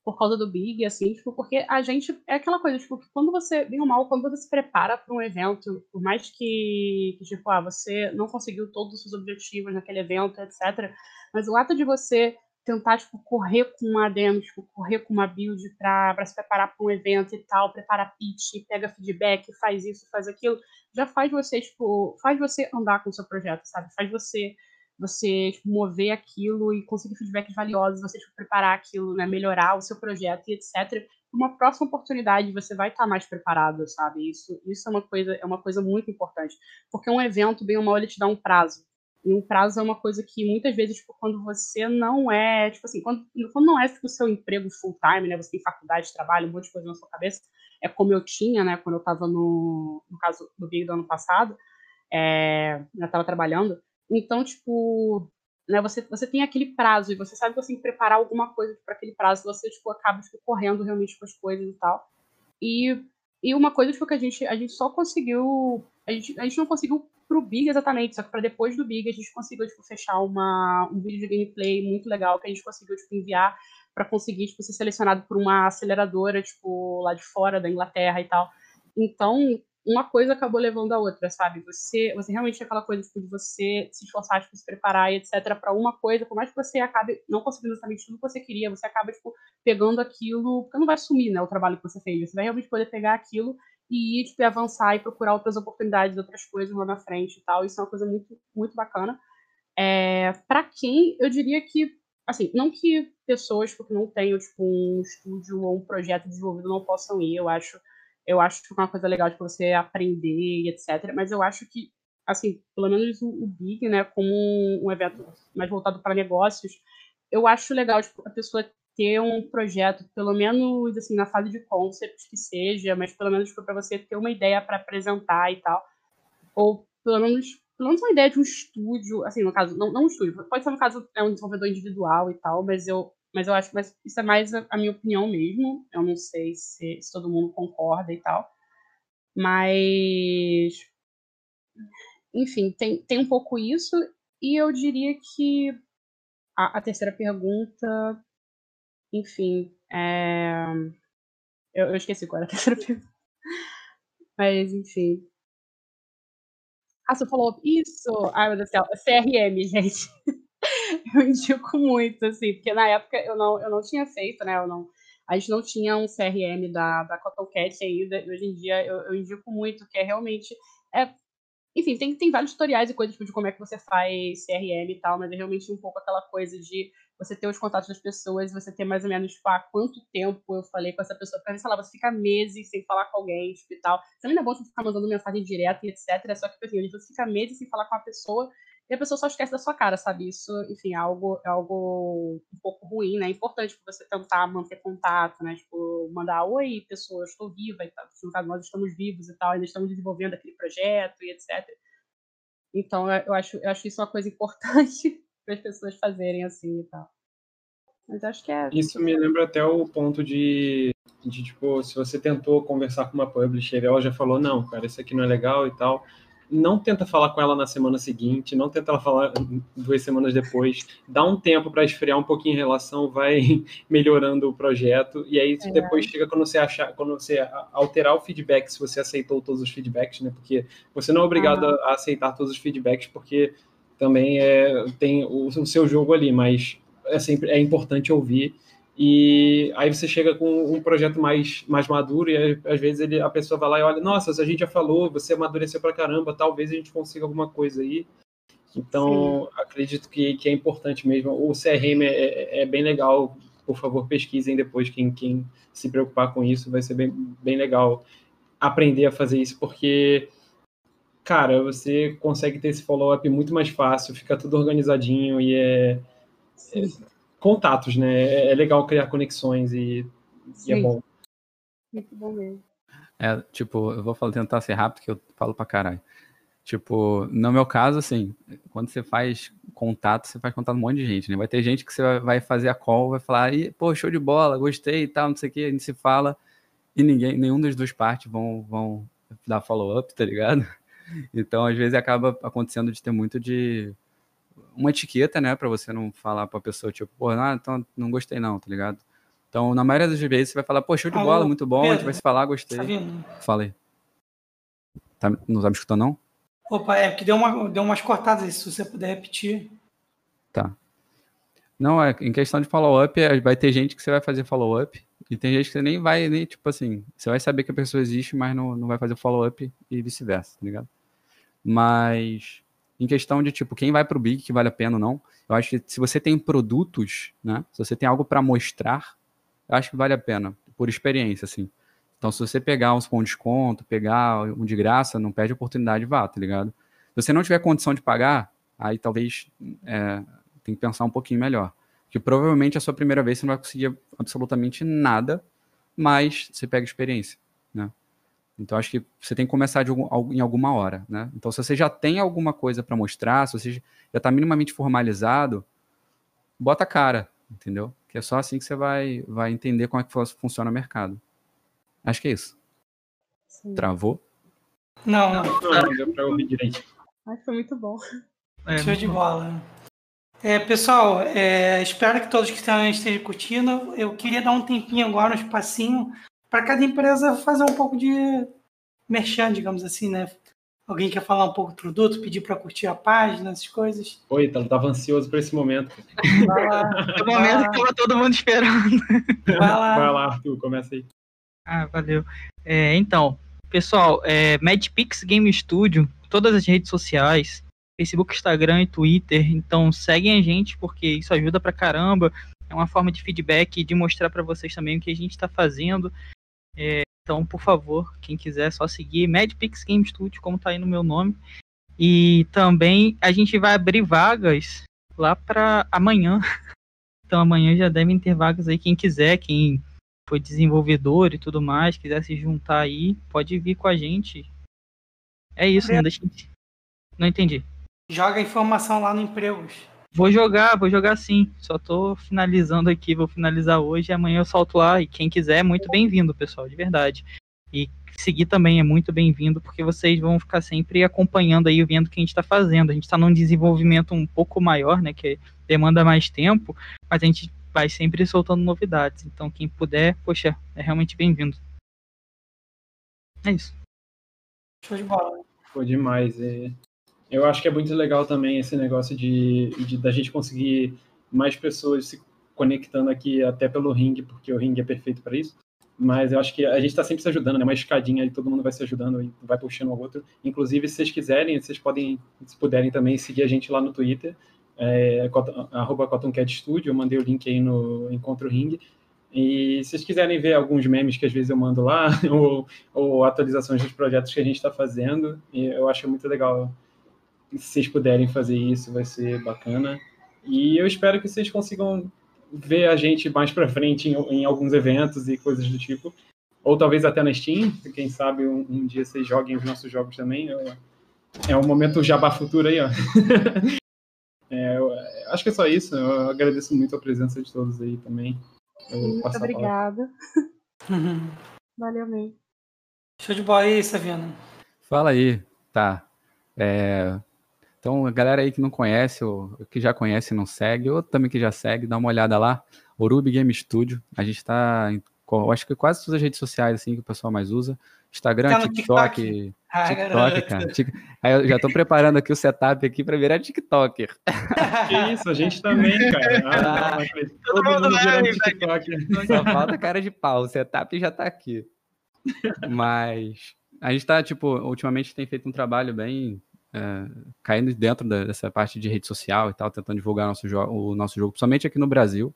por causa do Big, assim, tipo, porque a gente, é aquela coisa, tipo, que quando você, bem ou mal, quando você se prepara para um evento, por mais que, que, tipo, ah, você não conseguiu todos os seus objetivos naquele evento, etc., mas o ato de você tentar, tipo, correr com uma demo, tipo, correr com uma build para se preparar para um evento e tal, prepara pitch, pega feedback, faz isso, faz aquilo, já faz você, tipo, faz você andar com o seu projeto, sabe? Faz você você tipo, mover aquilo e conseguir feedbacks valiosos, você tipo, preparar aquilo, né, melhorar o seu projeto e etc. Uma próxima oportunidade você vai estar mais preparado, sabe? Isso, isso é uma coisa é uma coisa muito importante, porque um evento bem ou mal ele te dá um prazo. E um prazo é uma coisa que muitas vezes, tipo, quando você não é, tipo assim, quando, quando não é tipo, o seu emprego full time, né? Você tem faculdade, trabalho, um monte de coisa na sua cabeça, é como eu tinha, né? Quando eu estava no, no caso do Big do ano passado, é, eu estava trabalhando. Então, tipo, né, você, você tem aquele prazo e você sabe que você tem que preparar alguma coisa para aquele prazo, você, tipo, acaba tipo, correndo realmente com as coisas e tal. E, e uma coisa, tipo, que a gente, a gente só conseguiu, a gente, a gente não conseguiu pro Big exatamente, só que para depois do Big a gente conseguiu tipo, fechar uma, um vídeo de gameplay muito legal que a gente conseguiu tipo, enviar para conseguir tipo, ser selecionado por uma aceleradora tipo lá de fora da Inglaterra e tal. Então uma coisa acabou levando a outra, sabe? Você, você realmente é aquela coisa tipo, de você se esforçar, tipo, se preparar e etc. para uma coisa, por mais que você acabe não conseguindo exatamente tudo que você queria, você acaba tipo pegando aquilo, porque não vai sumir, né, o trabalho que você fez. Você vai realmente poder pegar aquilo e tipo, avançar e procurar outras oportunidades, outras coisas lá na frente e tal. Isso é uma coisa muito, muito bacana. É, para quem, eu diria que, assim, não que pessoas que não tenham tipo, um estúdio ou um projeto desenvolvido não possam ir, eu acho, eu acho que é uma coisa legal de você aprender e etc. Mas eu acho que, assim, pelo menos o, o Big, né, como um, um evento mais voltado para negócios, eu acho legal tipo, a pessoa ter um projeto, pelo menos assim, na fase de concept que seja, mas pelo menos para você ter uma ideia para apresentar e tal. Ou pelo menos, pelo menos uma ideia de um estúdio, assim, no caso, não, não um estúdio, pode ser no caso é um desenvolvedor individual e tal, mas eu, mas eu acho que isso é mais a, a, minha opinião mesmo. Eu não sei se, se todo mundo concorda e tal. Mas enfim, tem, tem um pouco isso, e eu diria que a, a terceira pergunta enfim, é... eu, eu, esqueci qual era a terceira pergunta. Mas, enfim. Ah, você falou isso? Ai, meu Deus do céu. CRM, gente. eu indico muito, assim, porque na época eu não, eu não tinha feito, né? Eu não, a gente não tinha um CRM da, da CottleCat ainda. Hoje em dia eu, eu indico muito, que é realmente. É, enfim, tem, tem vários tutoriais e coisas tipo, de como é que você faz CRM e tal, mas é realmente um pouco aquela coisa de você ter os contatos das pessoas, você ter mais ou menos, tipo, há quanto tempo eu falei com essa pessoa, porque sei lá, você fica meses sem falar com alguém, tipo, e tal. Também não é bom você ficar mandando mensagem direta e etc, só que, tipo assim, você fica meses sem falar com uma pessoa e a pessoa só esquece da sua cara, sabe? Isso, enfim, é algo, é algo um pouco ruim, né? É importante você tentar manter contato, né? Tipo, mandar, oi, pessoa, estou viva e tal. No caso, nós estamos vivos e tal, ainda estamos desenvolvendo aquele projeto e etc. Então, eu acho, eu acho isso uma coisa importante para as pessoas fazerem assim e tal. Mas acho que é. Isso me lembra até o ponto de, de tipo, se você tentou conversar com uma publisher e ela já falou, não, cara, isso aqui não é legal e tal. Não tenta falar com ela na semana seguinte, não tenta ela falar duas semanas depois. Dá um tempo para esfriar um pouquinho a relação, vai melhorando o projeto. E aí é. depois chega quando você achar, quando você alterar o feedback, se você aceitou todos os feedbacks, né? Porque você não é obrigado ah. a aceitar todos os feedbacks, porque também é, tem o, o, seu jogo ali, mas é sempre é importante ouvir. E aí você chega com um projeto mais, mais maduro e às vezes ele, a pessoa vai lá e olha, nossa, a gente já falou, você amadureceu pra caramba, talvez a gente consiga alguma coisa aí. Então, Sim. acredito que, que é importante mesmo. O CRM é, é, é, bem legal, por favor, pesquisem depois quem, quem se preocupar com isso, vai ser bem, bem legal aprender a fazer isso, porque cara, você consegue ter esse follow-up muito mais fácil, fica tudo organizadinho e é, é contatos, né? É, é legal criar conexões e, e, é bom. Muito bom mesmo. É, tipo, eu vou falar, tentar ser rápido que eu falo pra caralho. Tipo, no meu caso, assim, quando você faz contato, você faz contato com um monte de gente, né? Vai ter gente que você vai fazer a call, vai falar, pô, show de bola, gostei e tal, não sei o que, a gente se fala, e ninguém, nenhum das duas partes vão, vão dar follow-up, tá ligado? Então, às vezes, acaba acontecendo de ter muito de uma etiqueta, né, para você não falar pra pessoa, tipo, pô, não, então não gostei não, tá ligado? Então, na maioria das vezes, você vai falar, pô, show de bola, muito bom, Pedro, a gente vai se falar, gostei. Tá Fala aí. Tá, não tá me escutando, não? Opa, é porque deu, uma, deu umas cortadas aí, se você puder repetir. Tá. Não, é, em questão de follow-up, é, vai ter gente que você vai fazer follow-up, e tem gente que você nem vai, nem, tipo assim, você vai saber que a pessoa existe, mas não, não vai fazer follow-up e vice-versa, tá ligado? Mas em questão de, tipo, quem vai pro Big, que vale a pena ou não, eu acho que se você tem produtos, né, se você tem algo para mostrar, eu acho que vale a pena, por experiência, assim. Então, se você pegar uns com desconto, pegar um de graça, não perde oportunidade, vá, tá ligado? Se você não tiver condição de pagar, aí talvez é, tem que pensar um pouquinho melhor. Que provavelmente a sua primeira vez você não vai conseguir absolutamente nada, mas você pega experiência? Então, acho que você tem que começar algum, em alguma hora, né? Então, se você já tem alguma coisa para mostrar, se você já está minimamente formalizado, bota a cara, entendeu? Que é só assim que você vai, vai entender como é que funciona o mercado. Acho que é isso. Sim. Travou? Não, não. Não, deu pra ouvir direito. Foi muito bom. É, Show de bola. É, pessoal, é, espero que todos que estão estejam curtindo. Eu queria dar um tempinho agora, um espacinho, para cada empresa fazer um pouco de merchan, digamos assim, né? Alguém quer falar um pouco do produto, pedir para curtir a página, essas coisas? Oi, então, tava ansioso por esse momento. Vai lá. É o momento que tava todo mundo esperando. Vai lá. Vai lá, Arthur, começa aí. Ah, valeu. É, então, pessoal, é, Madpix Game Studio, todas as redes sociais, Facebook, Instagram e Twitter. Então, seguem a gente porque isso ajuda pra caramba. É uma forma de feedback de mostrar para vocês também o que a gente está fazendo. É, então, por favor, quem quiser, é só seguir Madpix Game Studio, como tá aí no meu nome. E também a gente vai abrir vagas lá para amanhã. Então amanhã já devem ter vagas aí. Quem quiser, quem foi desenvolvedor e tudo mais, quiser se juntar aí, pode vir com a gente. É isso, né? Deixa... Não entendi. Joga informação lá no Empregos. Vou jogar, vou jogar sim. Só tô finalizando aqui, vou finalizar hoje e amanhã eu solto lá. E quem quiser é muito bem-vindo, pessoal, de verdade. E seguir também é muito bem-vindo, porque vocês vão ficar sempre acompanhando aí, vendo o que a gente está fazendo. A gente está num desenvolvimento um pouco maior, né? Que demanda mais tempo, mas a gente vai sempre soltando novidades. Então, quem puder, poxa, é realmente bem-vindo. É isso. Show de bola. Foi demais. É... Eu acho que é muito legal também esse negócio de, de da gente conseguir mais pessoas se conectando aqui até pelo ring, porque o ring é perfeito para isso. Mas eu acho que a gente está sempre se ajudando, né? Uma escadinha aí, todo mundo vai se ajudando e vai puxando o outro. Inclusive, se vocês quiserem, vocês podem, se puderem também, seguir a gente lá no Twitter é, arroba Studio, eu mandei o link aí no Encontro Ring. E se vocês quiserem ver alguns memes que às vezes eu mando lá, ou, ou atualizações dos projetos que a gente está fazendo, eu acho muito legal. Se vocês puderem fazer isso, vai ser bacana. E eu espero que vocês consigam ver a gente mais para frente em, em, alguns eventos e coisas do tipo. Ou talvez até na Steam, quem sabe um, um dia vocês joguem os nossos jogos também. Eu, é um momento jabá futuro aí, ó. É, eu, acho que é só isso. Eu agradeço muito a presença de todos aí também. Muito obrigada. Valeu mesmo. Show de bola aí, Savino. Fala aí. Tá. É... Então, a galera aí que não conhece, ou que já conhece e não segue, ou também que já segue, dá uma olhada lá. Orubi Game Studio. A gente está em acho que quase todas as redes sociais assim que o pessoal mais usa. Instagram, tá TikTok, TikTok, ah, TikTok cara. Aí eu já tô preparando aqui o setup aqui para virar TikToker. Que isso, a gente também, cara. Ah, todo, mundo virando TikTok. Só falta cara de pau, o setup já tá aqui. Mas a gente tá, tipo, ultimamente tem feito um trabalho bem é, caindo dentro dessa parte de rede social e tal, tentando divulgar nosso o nosso jogo, principalmente aqui no Brasil.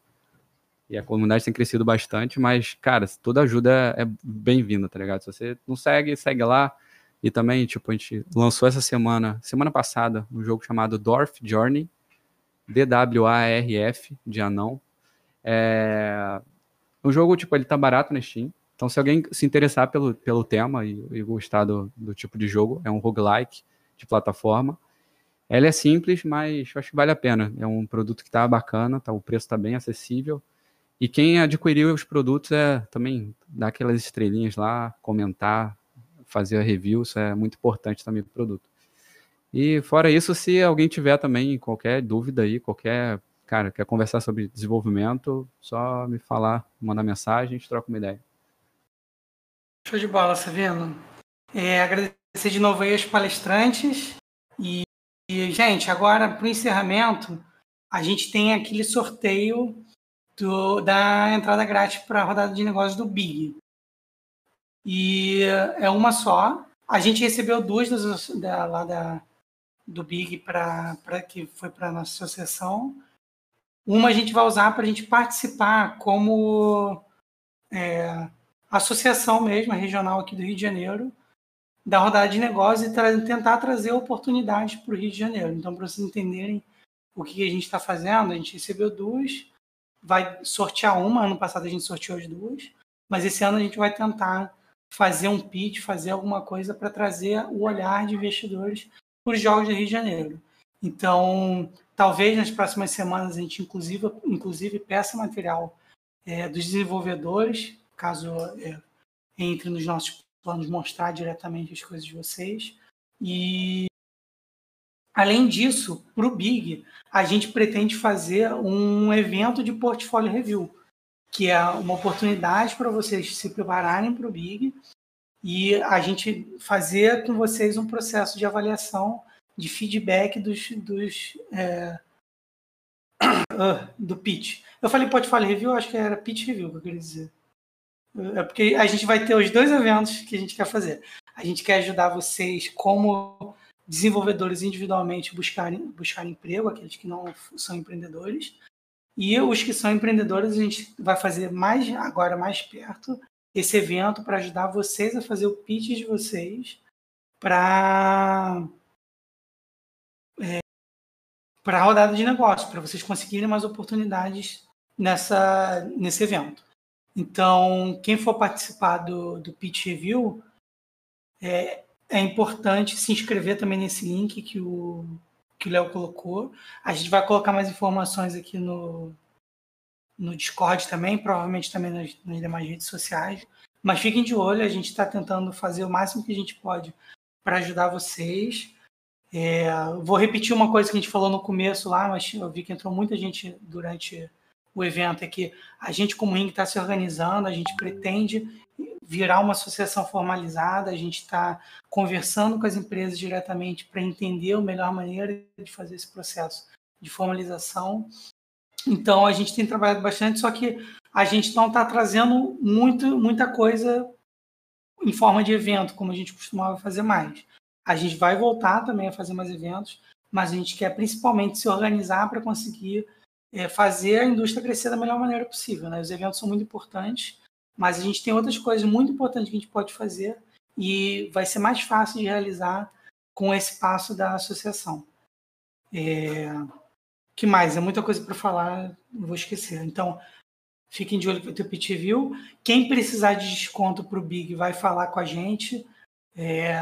E a comunidade tem crescido bastante, mas, cara, toda ajuda é bem-vinda, tá ligado? Se você não segue, segue lá. E também, tipo, a gente lançou essa semana, semana passada, um jogo chamado Dwarf Journey, D-W-A-R-F, de anão. É... O jogo, tipo, ele tá barato na Steam. Então, se alguém se interessar pelo, pelo tema e, e gostar do, do tipo de jogo, é um roguelike de plataforma. Ela é simples, mas acho que vale a pena. É um produto que tá bacana, tá, o preço tá bem acessível. E quem adquiriu os produtos é também dar aquelas estrelinhas lá, comentar, fazer a review, isso é muito importante também para o produto. E fora isso, se alguém tiver também qualquer dúvida aí, qualquer cara quer conversar sobre desenvolvimento, só me falar, mandar mensagem, a gente troca uma ideia. Show de bola, Savino. É, agradecer de novo aí aos palestrantes. E, e gente, agora para o encerramento, a gente tem aquele sorteio do, da entrada grátis para a rodada de negócios do Big. E é uma só. A gente recebeu duas das, da, lá da, do Big para que foi para nossa associação. Uma a gente vai usar para a gente participar como é, associação mesmo, regional aqui do Rio de Janeiro, da rodada de negócios e tra tentar trazer oportunidades para o Rio de Janeiro. Então, para vocês entenderem o que a gente está fazendo, a gente recebeu duas, vai sortear uma. Ano passado a gente sorteou as duas, mas esse ano a gente vai tentar fazer um pitch, fazer alguma coisa para trazer o olhar de investidores para os jogos do Rio de Janeiro. Então, talvez nas próximas semanas a gente inclusive, inclusive peça material é, dos desenvolvedores, caso é, entre nos nossos planos mostrar diretamente as coisas de vocês. E além disso, para o Big, a gente pretende fazer um evento de portfólio review, que é uma oportunidade para vocês se prepararem para o Big e a gente fazer com vocês um processo de avaliação de feedback dos, dos é, uh, do pitch. Eu falei portfólio review, acho que era pitch review que eu queria dizer. É porque a gente vai ter os dois eventos que a gente quer fazer. A gente quer ajudar vocês como desenvolvedores individualmente buscarem buscar emprego, aqueles que não são empreendedores. E os que são empreendedores, a gente vai fazer mais agora mais perto esse evento para ajudar vocês a fazer o pitch de vocês para é, para a rodada de negócio, para vocês conseguirem mais oportunidades nessa, nesse evento. Então, quem for participar do, do Pitch Review, é, é importante se inscrever também nesse link que o que o Léo colocou. A gente vai colocar mais informações aqui no, no Discord também, provavelmente também nas, nas demais redes sociais. Mas fiquem de olho, a gente está tentando fazer o máximo que a gente pode para ajudar vocês. É, vou repetir uma coisa que a gente falou no começo lá, mas eu vi que entrou muita gente durante o evento, é que a gente como Ring está se organizando, a gente pretende virar uma associação formalizada, a gente está conversando com as empresas diretamente para entender a melhor maneira de fazer esse processo de formalização. Então a gente tem trabalhado bastante, só que a gente não está trazendo muito, muita coisa em forma de evento, como a gente costumava fazer mais. A gente vai voltar também a fazer mais eventos, mas a gente quer principalmente se organizar para conseguir é, fazer a indústria crescer da melhor maneira possível. Né? Os eventos são muito importantes, mas a gente tem outras coisas muito importantes que a gente pode fazer e vai ser mais fácil de realizar com esse passo da associação. É... que mais? É muita coisa para falar, não vou esquecer. Então, fiquem de olho que vai ter o Pit View. Quem precisar de desconto para o Big vai falar com a gente. É,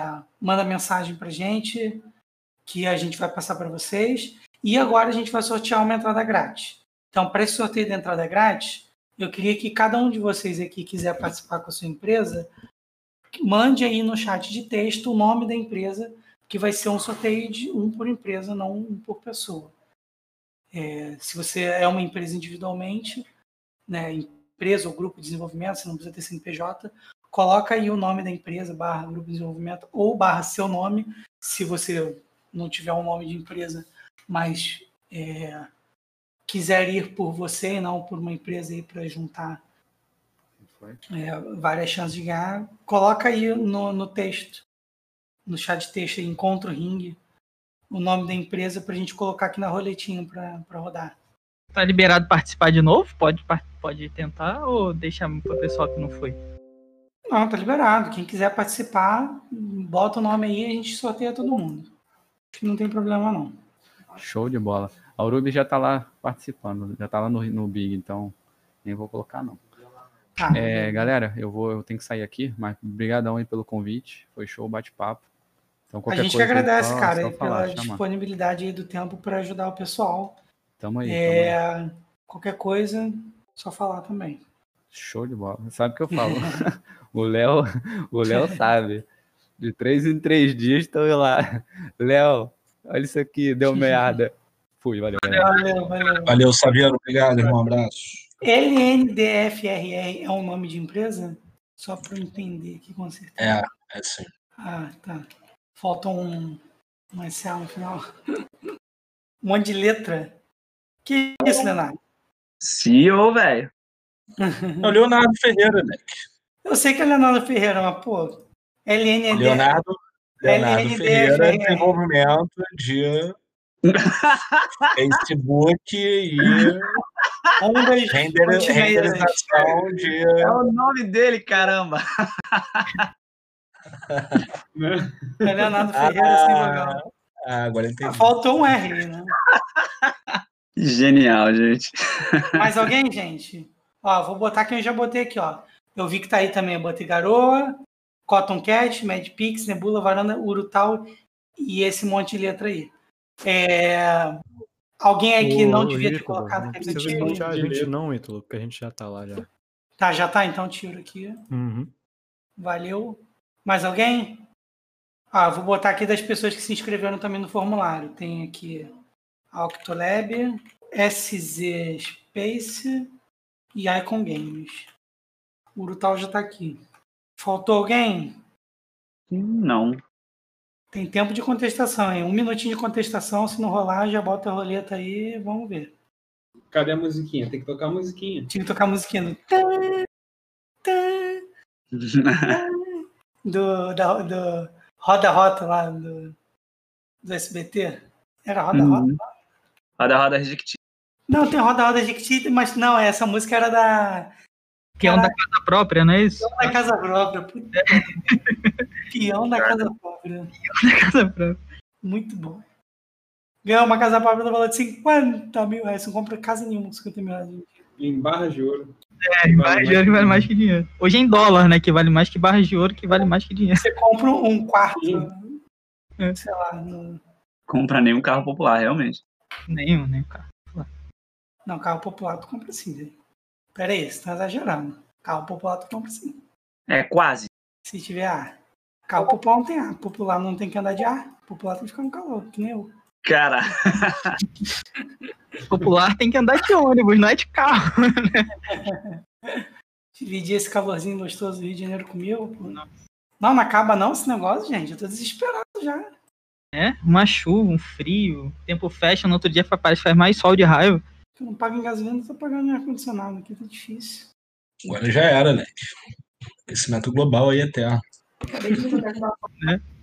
manda mensagem para a gente que a gente vai passar para vocês. E agora a gente vai sortear uma entrada grátis. Então, para esse sorteio da entrada grátis, eu queria que cada um de vocês aqui quiser participar com a sua empresa, mande aí no chat de texto o nome da empresa, que vai ser um sorteio de um por empresa, não um por pessoa. É, se você é uma empresa individualmente, né, empresa ou grupo de desenvolvimento, você não precisa ter CNPJ, coloca aí o nome da empresa, barra grupo de desenvolvimento, ou barra seu nome, se você não tiver um nome de empresa, mas é, quiser ir por você e não por uma empresa aí para juntar é, várias chances de ganhar, coloca aí no, no texto, no chat de texto, aí, encontro ring, o nome da empresa para a gente colocar aqui na roletinha para rodar. Tá liberado participar de novo? Pode, pode tentar ou deixar para o pessoal que não foi? Não, tá liberado. Quem quiser participar, bota o nome aí e a gente sorteia todo mundo. Acho que não tem problema, não. Show de bola. A Urubi já tá lá participando, já tá lá no, no Big, então nem vou colocar, não. Tá. É, galera, eu vou, eu tenho que sair aqui, mas obrigadão aí pelo convite. Foi show, bate-papo. Então, a gente que aí, agradece, só- cara, pela falar, disponibilidade aí do tempo para ajudar o pessoal. Tamo aí, tamo aí. É, qualquer coisa, só falar também. Show de bola. Sabe o que eu falo? o Léo, o Léo sabe. De três em três dias estou lá. Léo, olha isso aqui, deu merda. Fui, valeu. galera. Valeu, valeu. Valeu, Sabiano. Obrigado, irmão. Um abraço. LNDFRR é um nome de empresa? Só para eu entender aqui com certeza. É, é sim. Ah, tá. Falta um, um SA no final. Um monte de letra. Que isso, Leonardo? CEO, velho. É o Leonardo Ferreira, né? Eu sei que é Leonardo Ferreira, mas, pô, LND. Leonardo, Leonardo LND, Ferreira, Ferreira. desenvolvimento de Facebook e render, renderização de. É o nome dele, caramba. É Leonardo Ferreira sem vogal. Ah, agora entendi. Faltou um R, aí, né? Genial, gente. Mais alguém, gente? Ó, vou botar quem eu já botei aqui, ó. Eu vi que tá aí também. Eu botei Garoa, Cotton Cat, Mad Pix, Nebula, Varanda, Urutau e esse monte de letra aí. É, Alguém aí que não devia ter colocado Não precisa a gente não, Ítalo, porque a gente já tá lá já. Tá, já tá, então tiro aqui. Uhum. Valeu. Mais alguém? Ah, vou botar aqui das pessoas que se inscreveram também no formulário. Tem aqui a Octolab, SZ Space e Icon Games. O Urutau já tá aqui. Faltou alguém? Não. Tem tempo de contestação, hein? Um minutinho de contestação, se não rolar, já bota a roleta aí e vamos ver. Cadê a musiquinha? Tem que tocar a musiquinha. Tinha que tocar a musiquinha do... do, da, do Roda Rota lá do, do SBT. Era Roda Rota? Uhum. Roda, roda, Jequiti. Não, tem Roda Roda Jequiti, mas não, essa música era da, Peão da casa própria, não é isso? da Casa Própria. Puta. Peão da Casa Própria. Da casa própria. Muito bom. Ganhou uma casa própria no valor de 50 mil reais. Você não compra casa nenhuma com 50 mil reais. Em barras de ouro. É, barras de ouro que vale mais que dinheiro. Hoje é em dólar, né? Que vale mais que barras de ouro, que vale mais que dinheiro. Você compra um quarto, É. sei lá, no... Compra nenhum carro popular, realmente. Nenhum, nenhum carro. Não, carro popular tu compra sim, velho. Pera aí, você tá exagerando. Carro popular tu compra sim. É, quase. Se tiver ar. Carro popular não tem ar. Popular não tem que andar de ar. Popular tem que ficar no calor, que nem eu. Cara, Popular tem que andar de ônibus, não é de carro. Dividir esse calorzinho gostoso do Rio de Janeiro comigo. Pô. Não. não, não acaba não esse negócio, gente. Eu tô desesperado já. É, uma chuva, um frio, o tempo fecha, no outro dia faz mais sol de raiva. Não pago em gasolina, eu tô pagando em ar-condicionado aqui, tá difícil. Agora já era, né? Aquecimento global aí é eterno. Acabei de ligar.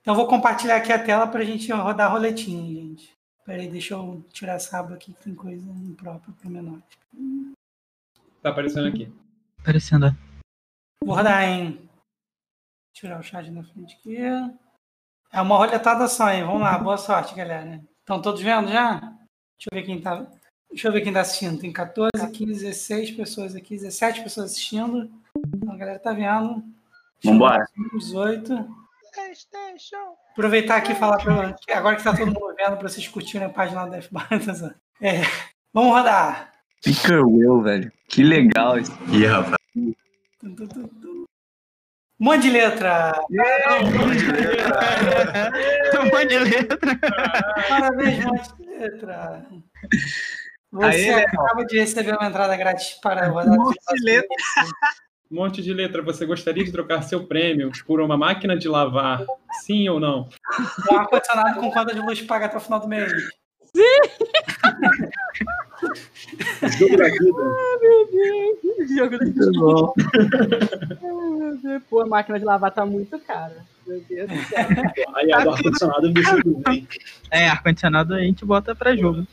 Então eu vou compartilhar aqui a tela pra gente rodar a roletinha, gente. Pera aí, deixa eu tirar essa aba aqui que tem coisa imprópria para menor. Tá aparecendo aqui. Parecendo. é. Vou rodar, hein? Tirar o chat da frente aqui. É uma roletada só, hein? Vamos lá, boa sorte, galera. Estão todos vendo já? Deixa eu ver quem tá. Deixa eu ver quem tá assistindo. Tem 14, 15, 16 pessoas aqui, 17 pessoas assistindo. Então, a galera tá vendo. Vambora. 18. Aproveitar aqui e falar para agora que tá todo mundo vendo para vocês curtirem a página da FBAR. É, vamos rodar. Will, velho. Que legal isso. Ih, rapaz. Tum, tum, tum, tum. Um monte de letra. Um monte de letra. Parabéns, um monte de letra. Você Léo. acaba de receber uma entrada grátis para rodar. Um monte de letra. Um monte de letra. Você gostaria de trocar seu prêmio por uma máquina de lavar? Sim ou não? Um ar-condicionado com conta de luz paga até o final do mês. Jogo da vida. Jogo do Muito bom. Pô, a máquina de lavar tá muito cara. Meu Deus do céu. Aí a do ar-condicionado bem. É, ar-condicionado a gente bota pra jogo.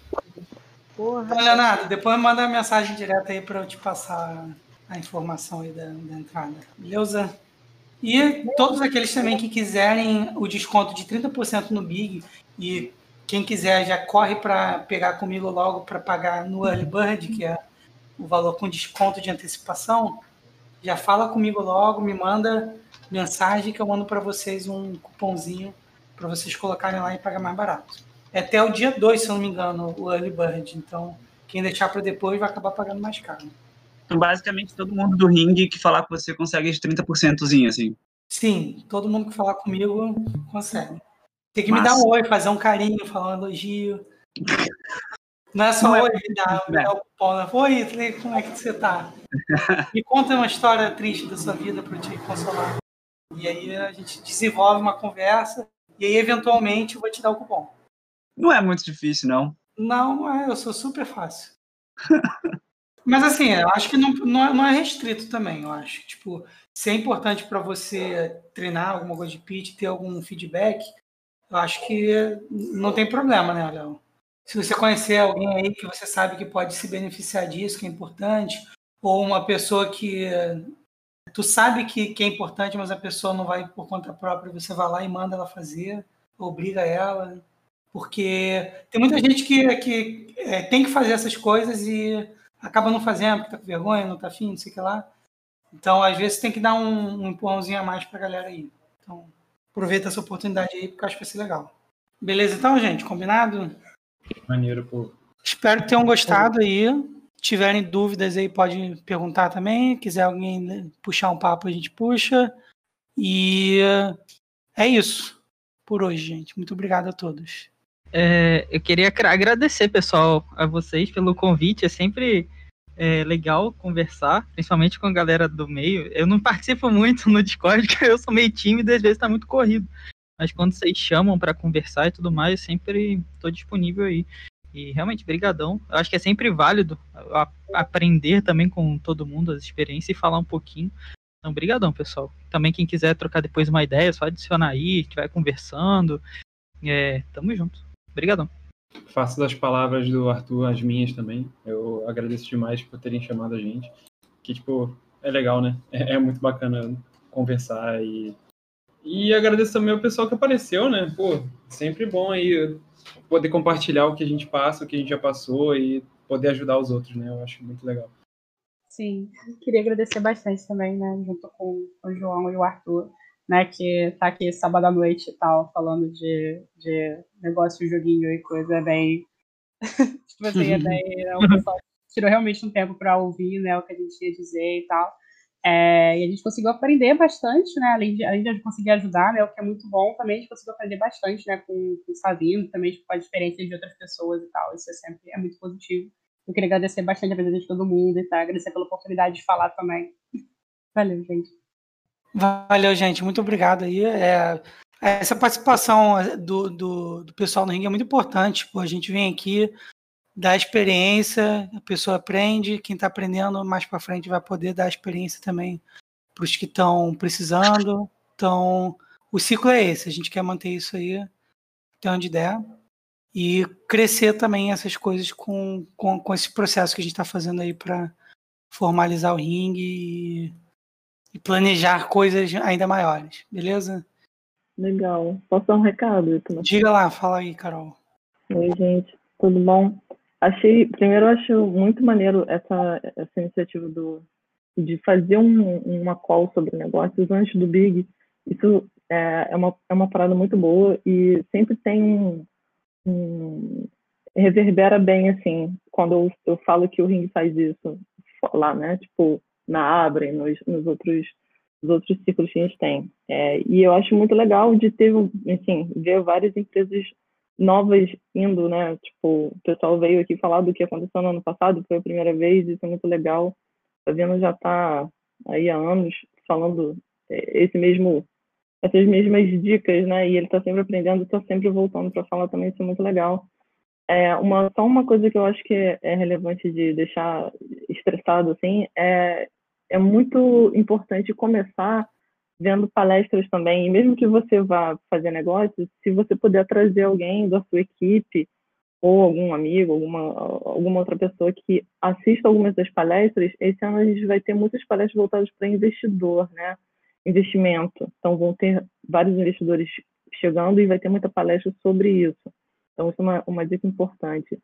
Porra. Então, Leonardo, depois manda uma mensagem direta aí para eu te passar a informação aí da, da entrada. Beleza? E todos aqueles também que quiserem o desconto de 30% no Big e quem quiser já corre para pegar comigo logo para pagar no Early Bird, que é o valor com desconto de antecipação, já fala comigo logo, me manda mensagem que eu mando para vocês um cupomzinho para vocês colocarem lá e pagar mais barato. É até o dia 2, se eu não me engano, o Early Bird. Então, quem deixar para depois vai acabar pagando mais caro. Então, basicamente, todo mundo do ringue que falar com você consegue esse 30%zinho, assim. Sim, todo mundo que falar comigo consegue. Tem que me Massa. dar um oi, fazer um carinho, falar um elogio. Não é só Não é- oi, me dar, me dar o cupom. né? Oi, como é que você tá? Me conta uma história triste da sua vida para eu te consolar. E aí a gente desenvolve uma conversa e aí eventualmente eu vou te dar o cupom. Não é muito difícil, não. Não, é, eu sou super fácil. Mas assim, eu acho que não, não, é, não é restrito também, eu acho. Tipo, se é importante para você treinar alguma coisa de pitch, ter algum feedback, eu acho que não tem problema, né, Léo? Se você conhecer alguém aí que você sabe que pode se beneficiar disso, que é importante, ou uma pessoa que tu sabe que, que é importante, mas a pessoa não vai por conta própria, você vai lá e manda ela fazer, obriga ela, porque tem muita gente que, que é, tem que fazer essas coisas e acaba não fazendo, porque tá com vergonha, não tá afim, não sei o que lá. Então, às vezes, tem que dar um, um empurrãozinho a mais pra galera aí. Então, aproveita essa oportunidade aí, porque eu acho que vai ser legal. Beleza, então, gente? Combinado? Maneiro, pô. Espero que tenham gostado aí. Tiverem dúvidas aí, pode perguntar também. Quiser alguém puxar um papo, a gente puxa. E é isso por hoje, gente. Muito obrigado a todos. É, eu queria agradecer, pessoal, a vocês pelo convite. É sempre é, legal conversar, principalmente com a galera do meio. Eu não participo muito no Discord, porque eu sou meio tímido e às vezes tá muito corrido. Mas quando vocês chamam para conversar e tudo mais, eu sempre estou disponível aí. E realmente, brigadão. Eu acho que é sempre válido aprender também com todo mundo as experiências e falar um pouquinho. Então, brigadão, pessoal. Também quem quiser trocar depois uma ideia, só adicionar aí, a gente vai conversando. É, tamo junto. Brigadão. Faço das palavras do Arthur as minhas também. Eu agradeço demais por terem chamado a gente. Que, tipo, é legal, né? É, é muito bacana conversar e. E agradeço também ao pessoal que apareceu, né? Pô, sempre bom aí poder compartilhar o que a gente passa, o que a gente já passou e poder ajudar os outros, né? Eu acho muito legal. Sim, queria agradecer bastante também, né, junto com o João e o Arthur, né, que tá aqui sábado à noite e tal, falando de, de negócio, joguinho e coisa bem. tipo assim, é bem. né, O pessoal tirou realmente um tempo para ouvir, né, o que a gente ia dizer e tal. É, e a gente conseguiu aprender bastante, né, além de, além de conseguir ajudar, né, o que é muito bom também, a gente conseguiu aprender bastante, né, com, com o Savino, também tipo, com a experiência de outras pessoas e tal, isso é sempre é muito positivo. Eu queria agradecer bastante a presença de todo mundo e tá? agradecer pela oportunidade de falar também. Valeu, gente. Valeu, gente. Muito obrigado aí. É, essa participação do, do, do pessoal no ringue é muito importante. Pô, a gente vem aqui, dá experiência, a pessoa aprende, quem está aprendendo mais para frente vai poder dar experiência também para os que estão precisando. Então, o ciclo é esse. A gente quer manter isso aí até onde der e crescer também essas coisas com, com, com esse processo que a gente está fazendo aí para formalizar o ringue e, e planejar coisas ainda maiores, beleza? Legal. Posso dar um recado? Ítalo? Diga lá, fala aí, Carol. Oi, gente. Tudo bom? Achei, primeiro, eu acho muito maneiro essa, essa iniciativa do, de fazer um, uma call sobre negócios antes do Big. Isso é, é, uma, é uma parada muito boa e sempre tem um, um reverbera bem assim quando eu, eu falo que o ringue faz isso lá, né? Tipo na Abra e nos, nos outros nos outros ciclos que a gente tem. É, e eu acho muito legal de ter, assim, ver várias empresas novas indo, né? Tipo, o pessoal veio aqui falar do que aconteceu no ano passado, foi a primeira vez, isso é muito legal. Tá vendo já tá aí há anos falando é, esse mesmo essas mesmas dicas, né? E ele está sempre aprendendo, está sempre voltando para falar também, isso é muito legal. É uma só uma coisa que eu acho que é relevante de deixar estressado assim é é muito importante começar vendo palestras também, e mesmo que você vá fazer negócios, se você puder trazer alguém da sua equipe ou algum amigo, alguma, alguma outra pessoa que assista algumas das palestras, esse ano a gente vai ter muitas palestras voltadas para investidor, né? Investimento. Então, vão ter vários investidores chegando e vai ter muita palestra sobre isso. Então, isso é uma, uma dica importante.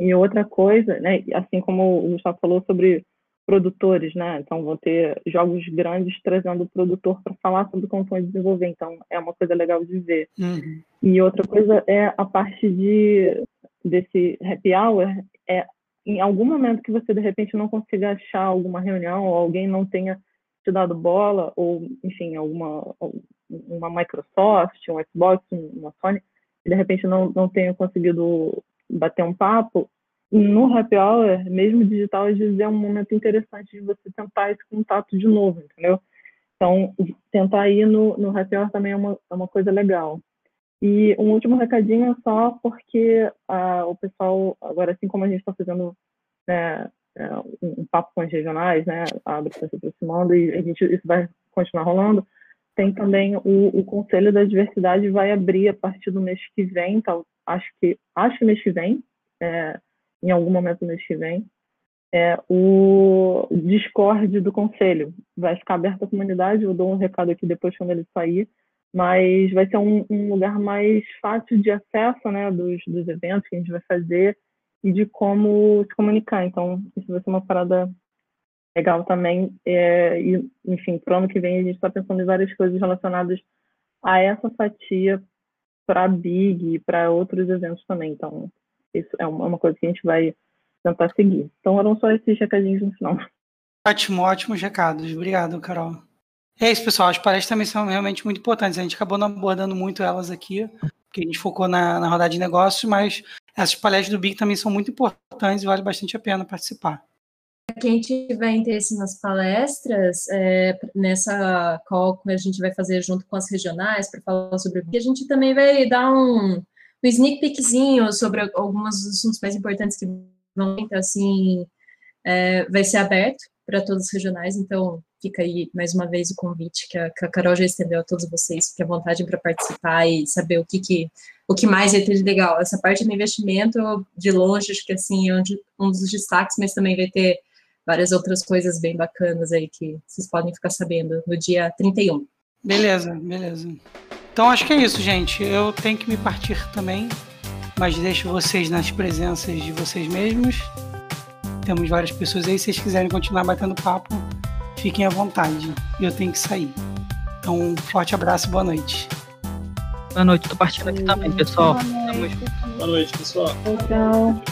E outra coisa, né, assim como o Gustavo falou sobre produtores, né? Então vão ter jogos grandes trazendo o produtor para falar sobre como foi desenvolver. Então é uma coisa legal de ver. Uhum. E outra coisa é a parte de desse happy hour é em algum momento que você de repente não consiga achar alguma reunião ou alguém não tenha te dado bola ou enfim alguma uma Microsoft, um Xbox, uma Sony, de repente não não tenha conseguido bater um papo, no happy hour, mesmo digital, às vezes é um momento interessante de você tentar esse contato de novo, entendeu? Então, tentar ir no, no happy hour também é uma, é uma coisa legal. E um último recadinho só porque uh, o pessoal, agora assim como a gente está fazendo né, é, um, papo com as regionais, né, a Abra está se aproximando e a gente, isso vai continuar rolando, tem também o, o Conselho da Diversidade vai abrir a partir do mês que vem, então, acho que acho que mês que vem, é, em algum momento mês que vem, é, o Discord do Conselho. Vai ficar aberto à comunidade, eu dou um recado aqui depois quando ele sair, mas vai ser um, um lugar mais fácil de acesso né, dos, dos eventos que a gente vai fazer e de como se comunicar. Então, isso vai ser uma parada legal também. É, e, enfim, para o ano que vem a gente está pensando em várias coisas relacionadas a essa fatia para Big e para outros eventos também. Então, isso é uma coisa que a gente vai tentar seguir. Então eram só esses recadinhos no final. Ótimo, ótimos recados. Obrigado, Carol. É isso, pessoal. As palestras também são realmente muito importantes. A gente acabou não abordando muito elas aqui, porque a gente focou na, na rodada de negócios, mas essas palestras do BIC também são muito importantes e vale bastante a pena participar. Quem tiver interesse nas palestras, é, nessa call que a gente vai fazer junto com as regionais para falar sobre o BIC, a gente também vai dar um, um sneak peekzinho sobre alguns dos assuntos mais importantes que vão então, assim, é, vai ser aberto para todos os regionais, então fica aí mais uma vez o convite que a, que a Carol já estendeu a todos vocês, fique à vontade para participar e saber o que, que o que mais vai ter de legal. Essa parte do investimento, de longe, acho que assim, é um, um dos destaques, mas também vai ter várias outras coisas bem bacanas aí que vocês podem ficar sabendo no dia 31. Beleza, beleza. Então acho que é isso, gente. Eu tenho que me partir também, mas deixo vocês nas presenças de vocês mesmos. Temos várias pessoas aí. Se vocês quiserem continuar batendo papo, fiquem à vontade. Eu tenho que sair. Então, um forte abraço e boa noite. Boa noite, tô partindo aqui também, pessoal. Boa noite, Boa noite pessoal. Tchau.